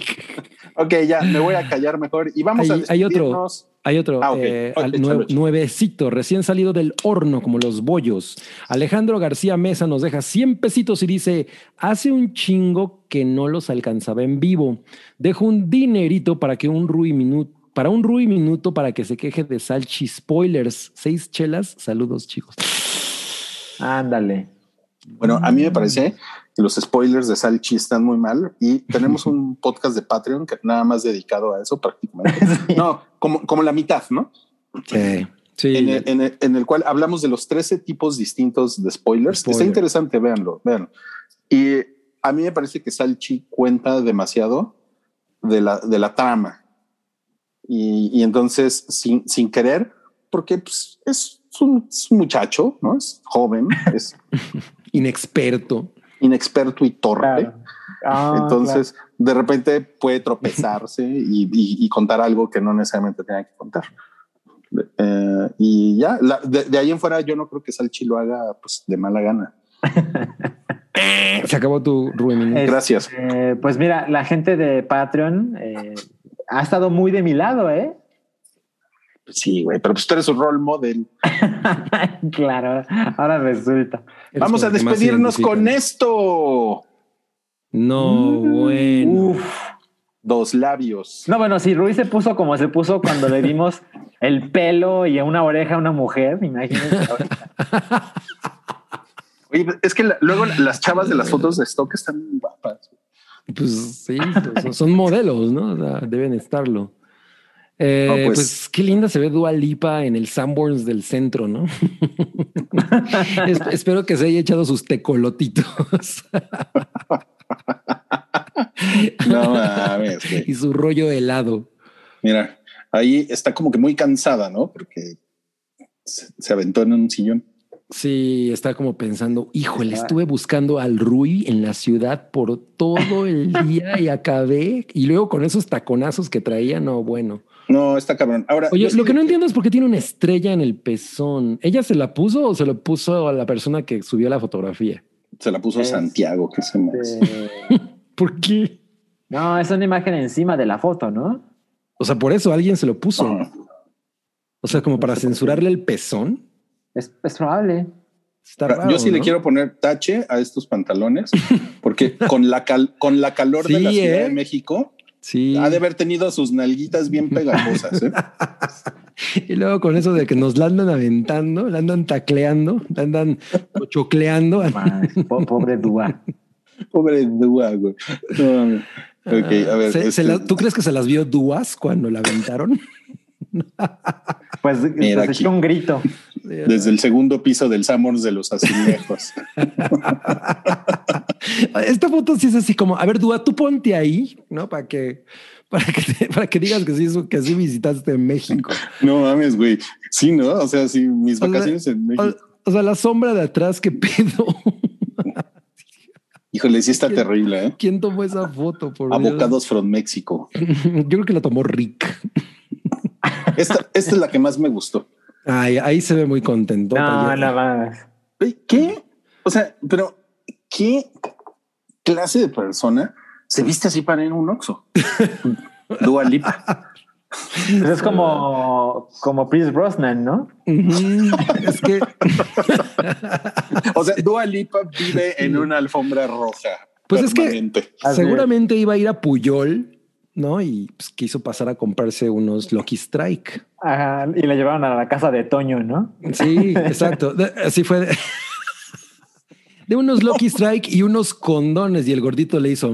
ok, ya me voy a callar mejor y vamos a Hay- hay otro. Hay otro Ah, eh, nue- nuevecito, recién salido del horno, como los bollos. Alejandro García Mesa nos deja 100 pesitos y dice: Hace un chingo que no los alcanzaba en vivo. Dejo un dinerito para que un Rui minuto. Para un Rui minuto para que se queje de Salchi Spoilers. Seis chelas. Saludos, chicos. Ándale. Bueno, a mí me parece que los spoilers de Salchi están muy mal y tenemos un podcast de Patreon que nada más dedicado a eso prácticamente. No, como, como la mitad, ¿no? Sí. Sí. En el, en el- en el cual hablamos de los 13 tipos distintos de spoilers. Está Spoiler. interesante, véanlo, véanlo. Y a mí me parece que Salchi cuenta demasiado de la, de la trama. Y, y entonces, sin, sin querer, porque pues, es, un, es un muchacho, ¿no? Es joven, es Inexperto. inexperto y torpe. Claro. Ah, Entonces, de repente puede tropezarse y, y- y contar algo que no necesariamente tenía que contar. Eh, y ya, la- de, de ahí en fuera, yo no creo que Salchi lo haga pues, de mala gana. Se acabó tu Rui minuto. Es- Gracias. Eh, pues mira, la gente de Patreon eh, ha estado muy de mi lado, ¿eh? Sí, güey, pero pues tú eres un role model. claro, ahora resulta. Eres Vamos a despedirnos con esto. No, bueno. Uf. Dos labios. No, bueno, si Ruiz se puso como se puso cuando le dimos el pelo y una oreja a una mujer, imagínense. ahorita. Oye, es que la- luego las chavas de las fotos de stock están guapas. Pues sí, son, son modelos, ¿no? O sea, deben estarlo. Eh, pues, pues- qué linda se ve Dua Lipa en el Sanborns del centro, ¿no? Es- espero que se haya echado sus tecolotitos No mames, y su rollo helado. Mira, ahí está como que muy cansada, ¿no? Porque se, se aventó en un sillón. Sí, está como pensando, híjole, estuve buscando al Rui en la ciudad por todo el día y acabé. Y luego con esos taconazos que traía, no, bueno. No, está cabrón. Ahora, Oye, lo que no entiendo es por qué tiene una estrella en el pezón. ¿Ella se la puso o se lo puso a la persona que subió la fotografía? se la puso Es- Santiago, que se me. Eh, ¿Por qué? no, es una imagen encima de la foto, ¿no? O sea, por eso alguien se lo puso. O sea, como para censurarle el pezón. Es, es probable. Está raro, yo sí le quiero poner tache a estos pantalones, porque con la, cal- con la calor de la Ciudad ¿eh? de México, Sí. ha de haber tenido sus nalguitas bien pegajosas. ¿eh? Y luego con eso de que nos la andan aventando, la andan tacleando, la andan chocleando. Pobre Dúa. Pobre Dúa, güey. No, a ver. Se- se este, la- ¿Tú crees que se las vio Duas cuando la aventaron? Pues, Mira pues aquí. echó un grito. desde el segundo piso del Samors de los Azulejos. Esta foto sí es así como, a ver, Dua, tú ponte ahí, ¿no? Para que, para que, te- para que digas que sí, que sí visitaste México. no mames, güey. Sí, ¿no? O sea, sí, mis O sea, vacaciones en México. O, o sea, la sombra de atrás, qué pedo. Híjole, sí está terrible, ¿eh? ¿Quién tomó esa foto? Por Dios? Abocados from México. Yo creo que la tomó Rick. Esta, esta es la que más me gustó. Ay, ahí se ve muy contento. No, nada más. ¿Qué? O sea, pero ¿qué clase de persona se viste así para ir a un Oxxo? Dua Lipa. Pues es como, como Pierce Brosnan, ¿no? Es que O sea, Dua Lipa vive en una alfombra roja. Pues es que- seguramente iba a ir a Puyol, ¿no? Y pues, quiso pasar a comprarse unos Lucky Strike. Ajá, y le llevaron a la casa de Toño, ¿no? Sí, exacto. Así fue. De, de unos Lucky Strike y unos condones. Y el gordito le hizo.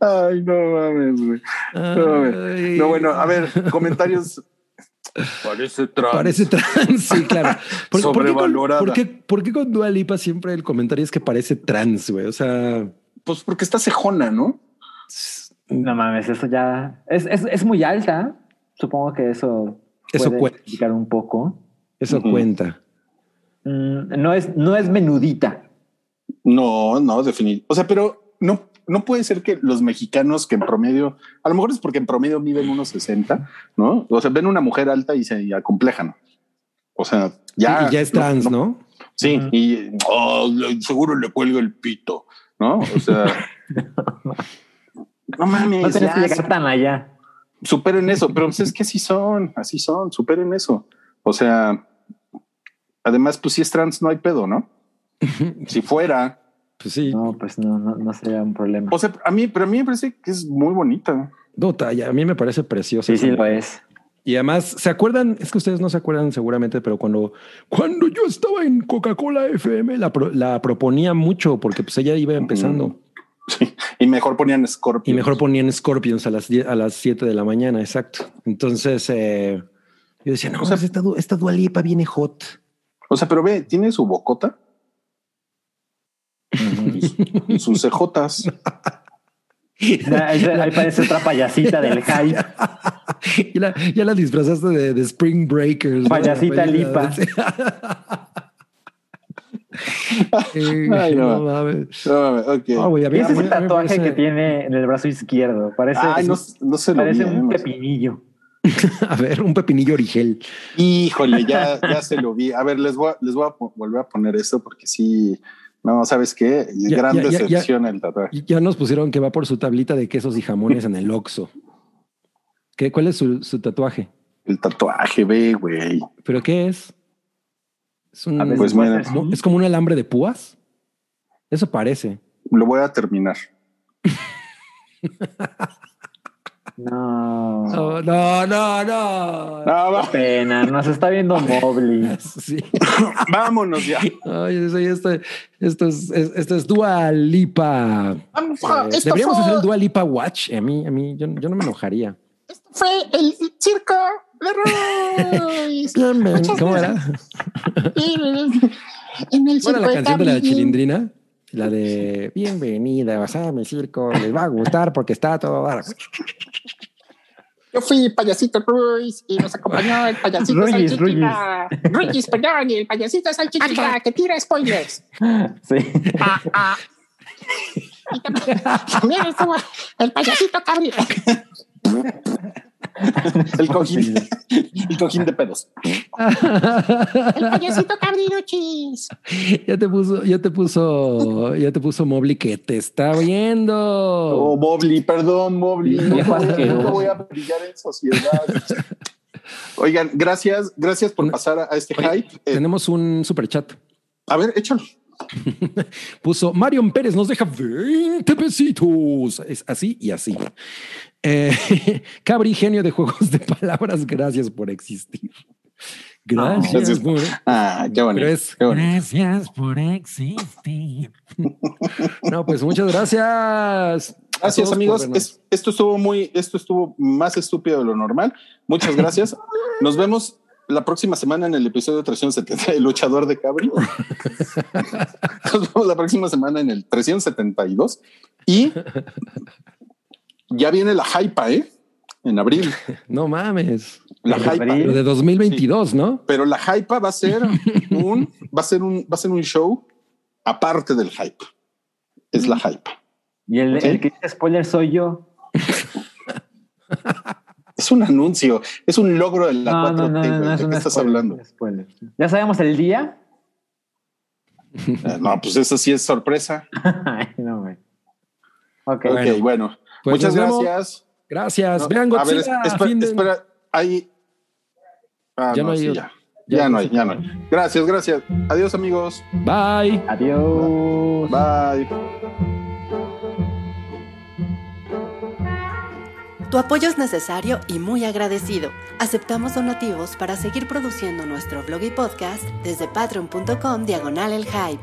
Ay, no mames, güey. No. No, bueno, a ver, comentarios. Parece trans. Parece trans, sí, claro. ¿Por, por qué con- Sobrevalorada. ¿por qué, por qué con Dua Lipa siempre el comentario es que parece trans, güey? O sea, Pues porque está cejona, ¿no? No mames, eso ya es, es, es muy alta. Supongo que eso Eso puede cuenta. explicar un poco. eso cuenta. Mm, no es, no es menudita. No, no, definitivamente. O sea, pero no, no puede ser que los mexicanos que en promedio, a lo mejor es porque en promedio miden unos 60, ¿no? O sea, ven una mujer alta y se acomplejan. O sea, ya. y ya es trans, ¿no? Sí, y oh, seguro le cuelga el pito, ¿no? O sea, no mames, No tienes ya, que llegar tan allá. superen eso, pero pues es que así son, así son, superen eso. O sea, además, pues si es trans, no hay pedo, ¿no? Si fuera, Pues sí. No, pues no, no, no sería un problema. o sea, a mí, pero a mí me parece que es muy bonita. Dota, ya, a mí me parece precioso. Sí, sí lo es. Y además, ¿se acuerdan? Es que ustedes no se acuerdan seguramente, pero cuando, cuando yo estaba en Coca-Cola FM, la, pro- la proponía mucho porque pues ella iba empezando. Sí, y mejor ponían Scorpio. Y mejor ponían Scorpions a las 10 a las 7 de la mañana, exacto. Entonces, eh, yo decía, no, O sea- esta, esta Dualipa viene hot. O sea, pero ve, tiene su bocota sus cejotas. Ahí, parece otra payasita del hype. ya, la, ya la disfrazaste de, de Spring Breakers. ¿no? Payasita película. Eh, Ay, no. no mames. No, mames, ok. No, güey, a mí- ¿Qué es a mí- ese a mí me tatuaje parece- que tiene en el brazo izquierdo? Parece, Ay, no, no se lo parece vi. un no pepinillo. A ver, un pepinillo origel. Híjole, ya, ya se lo vi. A ver, les voy a, les voy a volver a poner eso porque sí, no, ¿sabes qué? Ya, Gran ya, ya, ya. decepción el tatuaje. Ya nos pusieron que va por su tablita de quesos y jamones en el Oxxo. ¿Qué, ¿Cuál es su, su tatuaje? El tatuaje, ve, güey. ¿Pero qué es? Es, un- Pues mira. es como un alambre de púas. Eso parece. Lo voy a terminar. No. No, no, no, no. Ah, va. Pena, nos está viendo Mobley. Sí. Vámonos ya. Ay, eso ya está- esto es, es- esto es Dua Lipa. Vamos, Eh, esto deberíamos fue- hacer el Dua Lipa Watch. A mí, a mí, yo, yo no me enojaría. fue el circo de Royce. ¿Cómo era? En el ¿Cuál circo era la canción de la chilindrina? La de Bienvenida a mi circo, les va a gustar porque está todo. dar". Yo fui payasito Ruiz y nos acompañó el payasito Ruyis, Salchichita. Ruyis, perdón, y el payasito Salchichita que tira spoilers. Sí. Ah, ah. Y también, también estuvo el payasito Cabri. El cojín, el cojín de pedos. El payasito Cabriruchis. ya te puso, ya te puso, ya te puso Mobley que te está viendo. Oh, Mobley, perdón, Mobley. No, voy a- asqueroso. no voy a brillar en sociedad. Oigan, gracias, gracias por pasar a, este Oye, hype. Eh, Tenemos un super chat. a ver, échalo. Puso Marion Pérez nos deja 20 pesitos. Es así y así. Eh, Cabri, genio de juegos de palabras, gracias por existir. Gracias, Gracias. por. Ah, qué bonito. Es- qué bonito. Gracias por existir. No, pues muchas gracias. Gracias, amigos. Es- esto estuvo muy, esto estuvo más estúpido de lo normal. Muchas gracias. Nos vemos la próxima semana en el episodio 370 El luchador de Cabri. Nos vemos la próxima semana en el 372 y ya viene la hypa, ¿eh? En abril. No mames. La hypa. abril. Lo de 2022, ¿no? Pero la hypa va a ser un, va a ser un, va a ser un show aparte del hype. Es la hype. Y el, que dice spoiler soy yo. Es un anuncio, es un logro de la No, 4T. no, no, no, no ¿De es qué estás spoiler, hablando? spoiler. Ya sabemos el día. Eh, No, pues eso sí es sorpresa. Ay, no, güey. Ok. ok, bueno. Pues Muchas gracias. Gracias. No, Vean a ver, espera, fin de- espera, ahí. Ah, Ya no hay sí, ya. Ya Ya, no hay, ya no hay. Gracias, gracias. Adiós, amigos. Bye. Adiós. Bye. Tu apoyo es necesario y muy agradecido. Aceptamos donativos para seguir produciendo nuestro blog y podcast desde patreon.com diagonal el hype.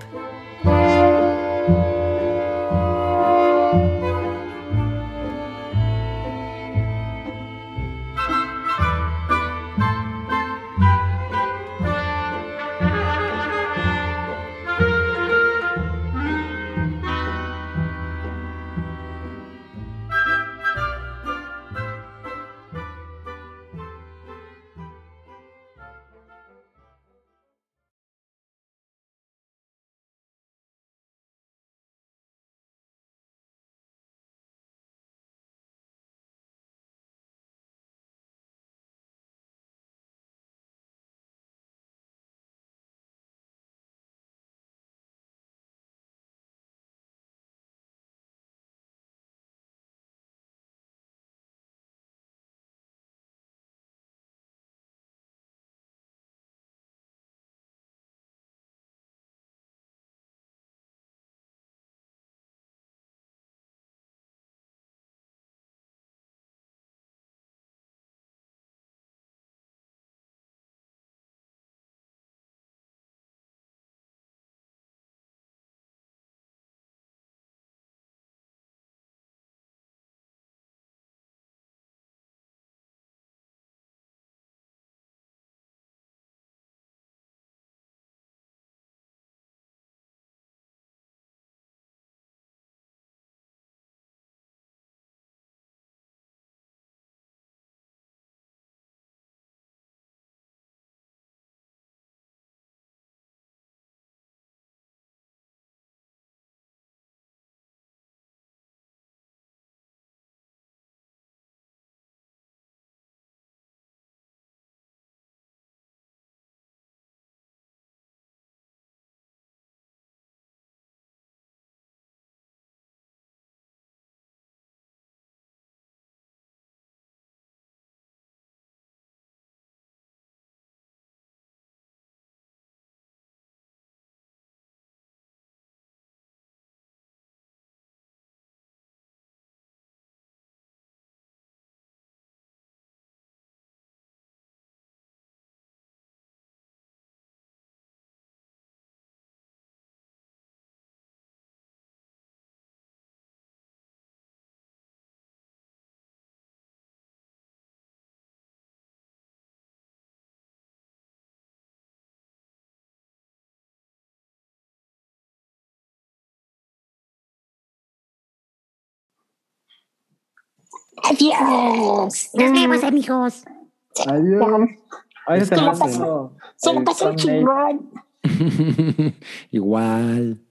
Adiós. Nos vemos, amigos. Adiós. Ahí la mando pasó- el chingón. Igual.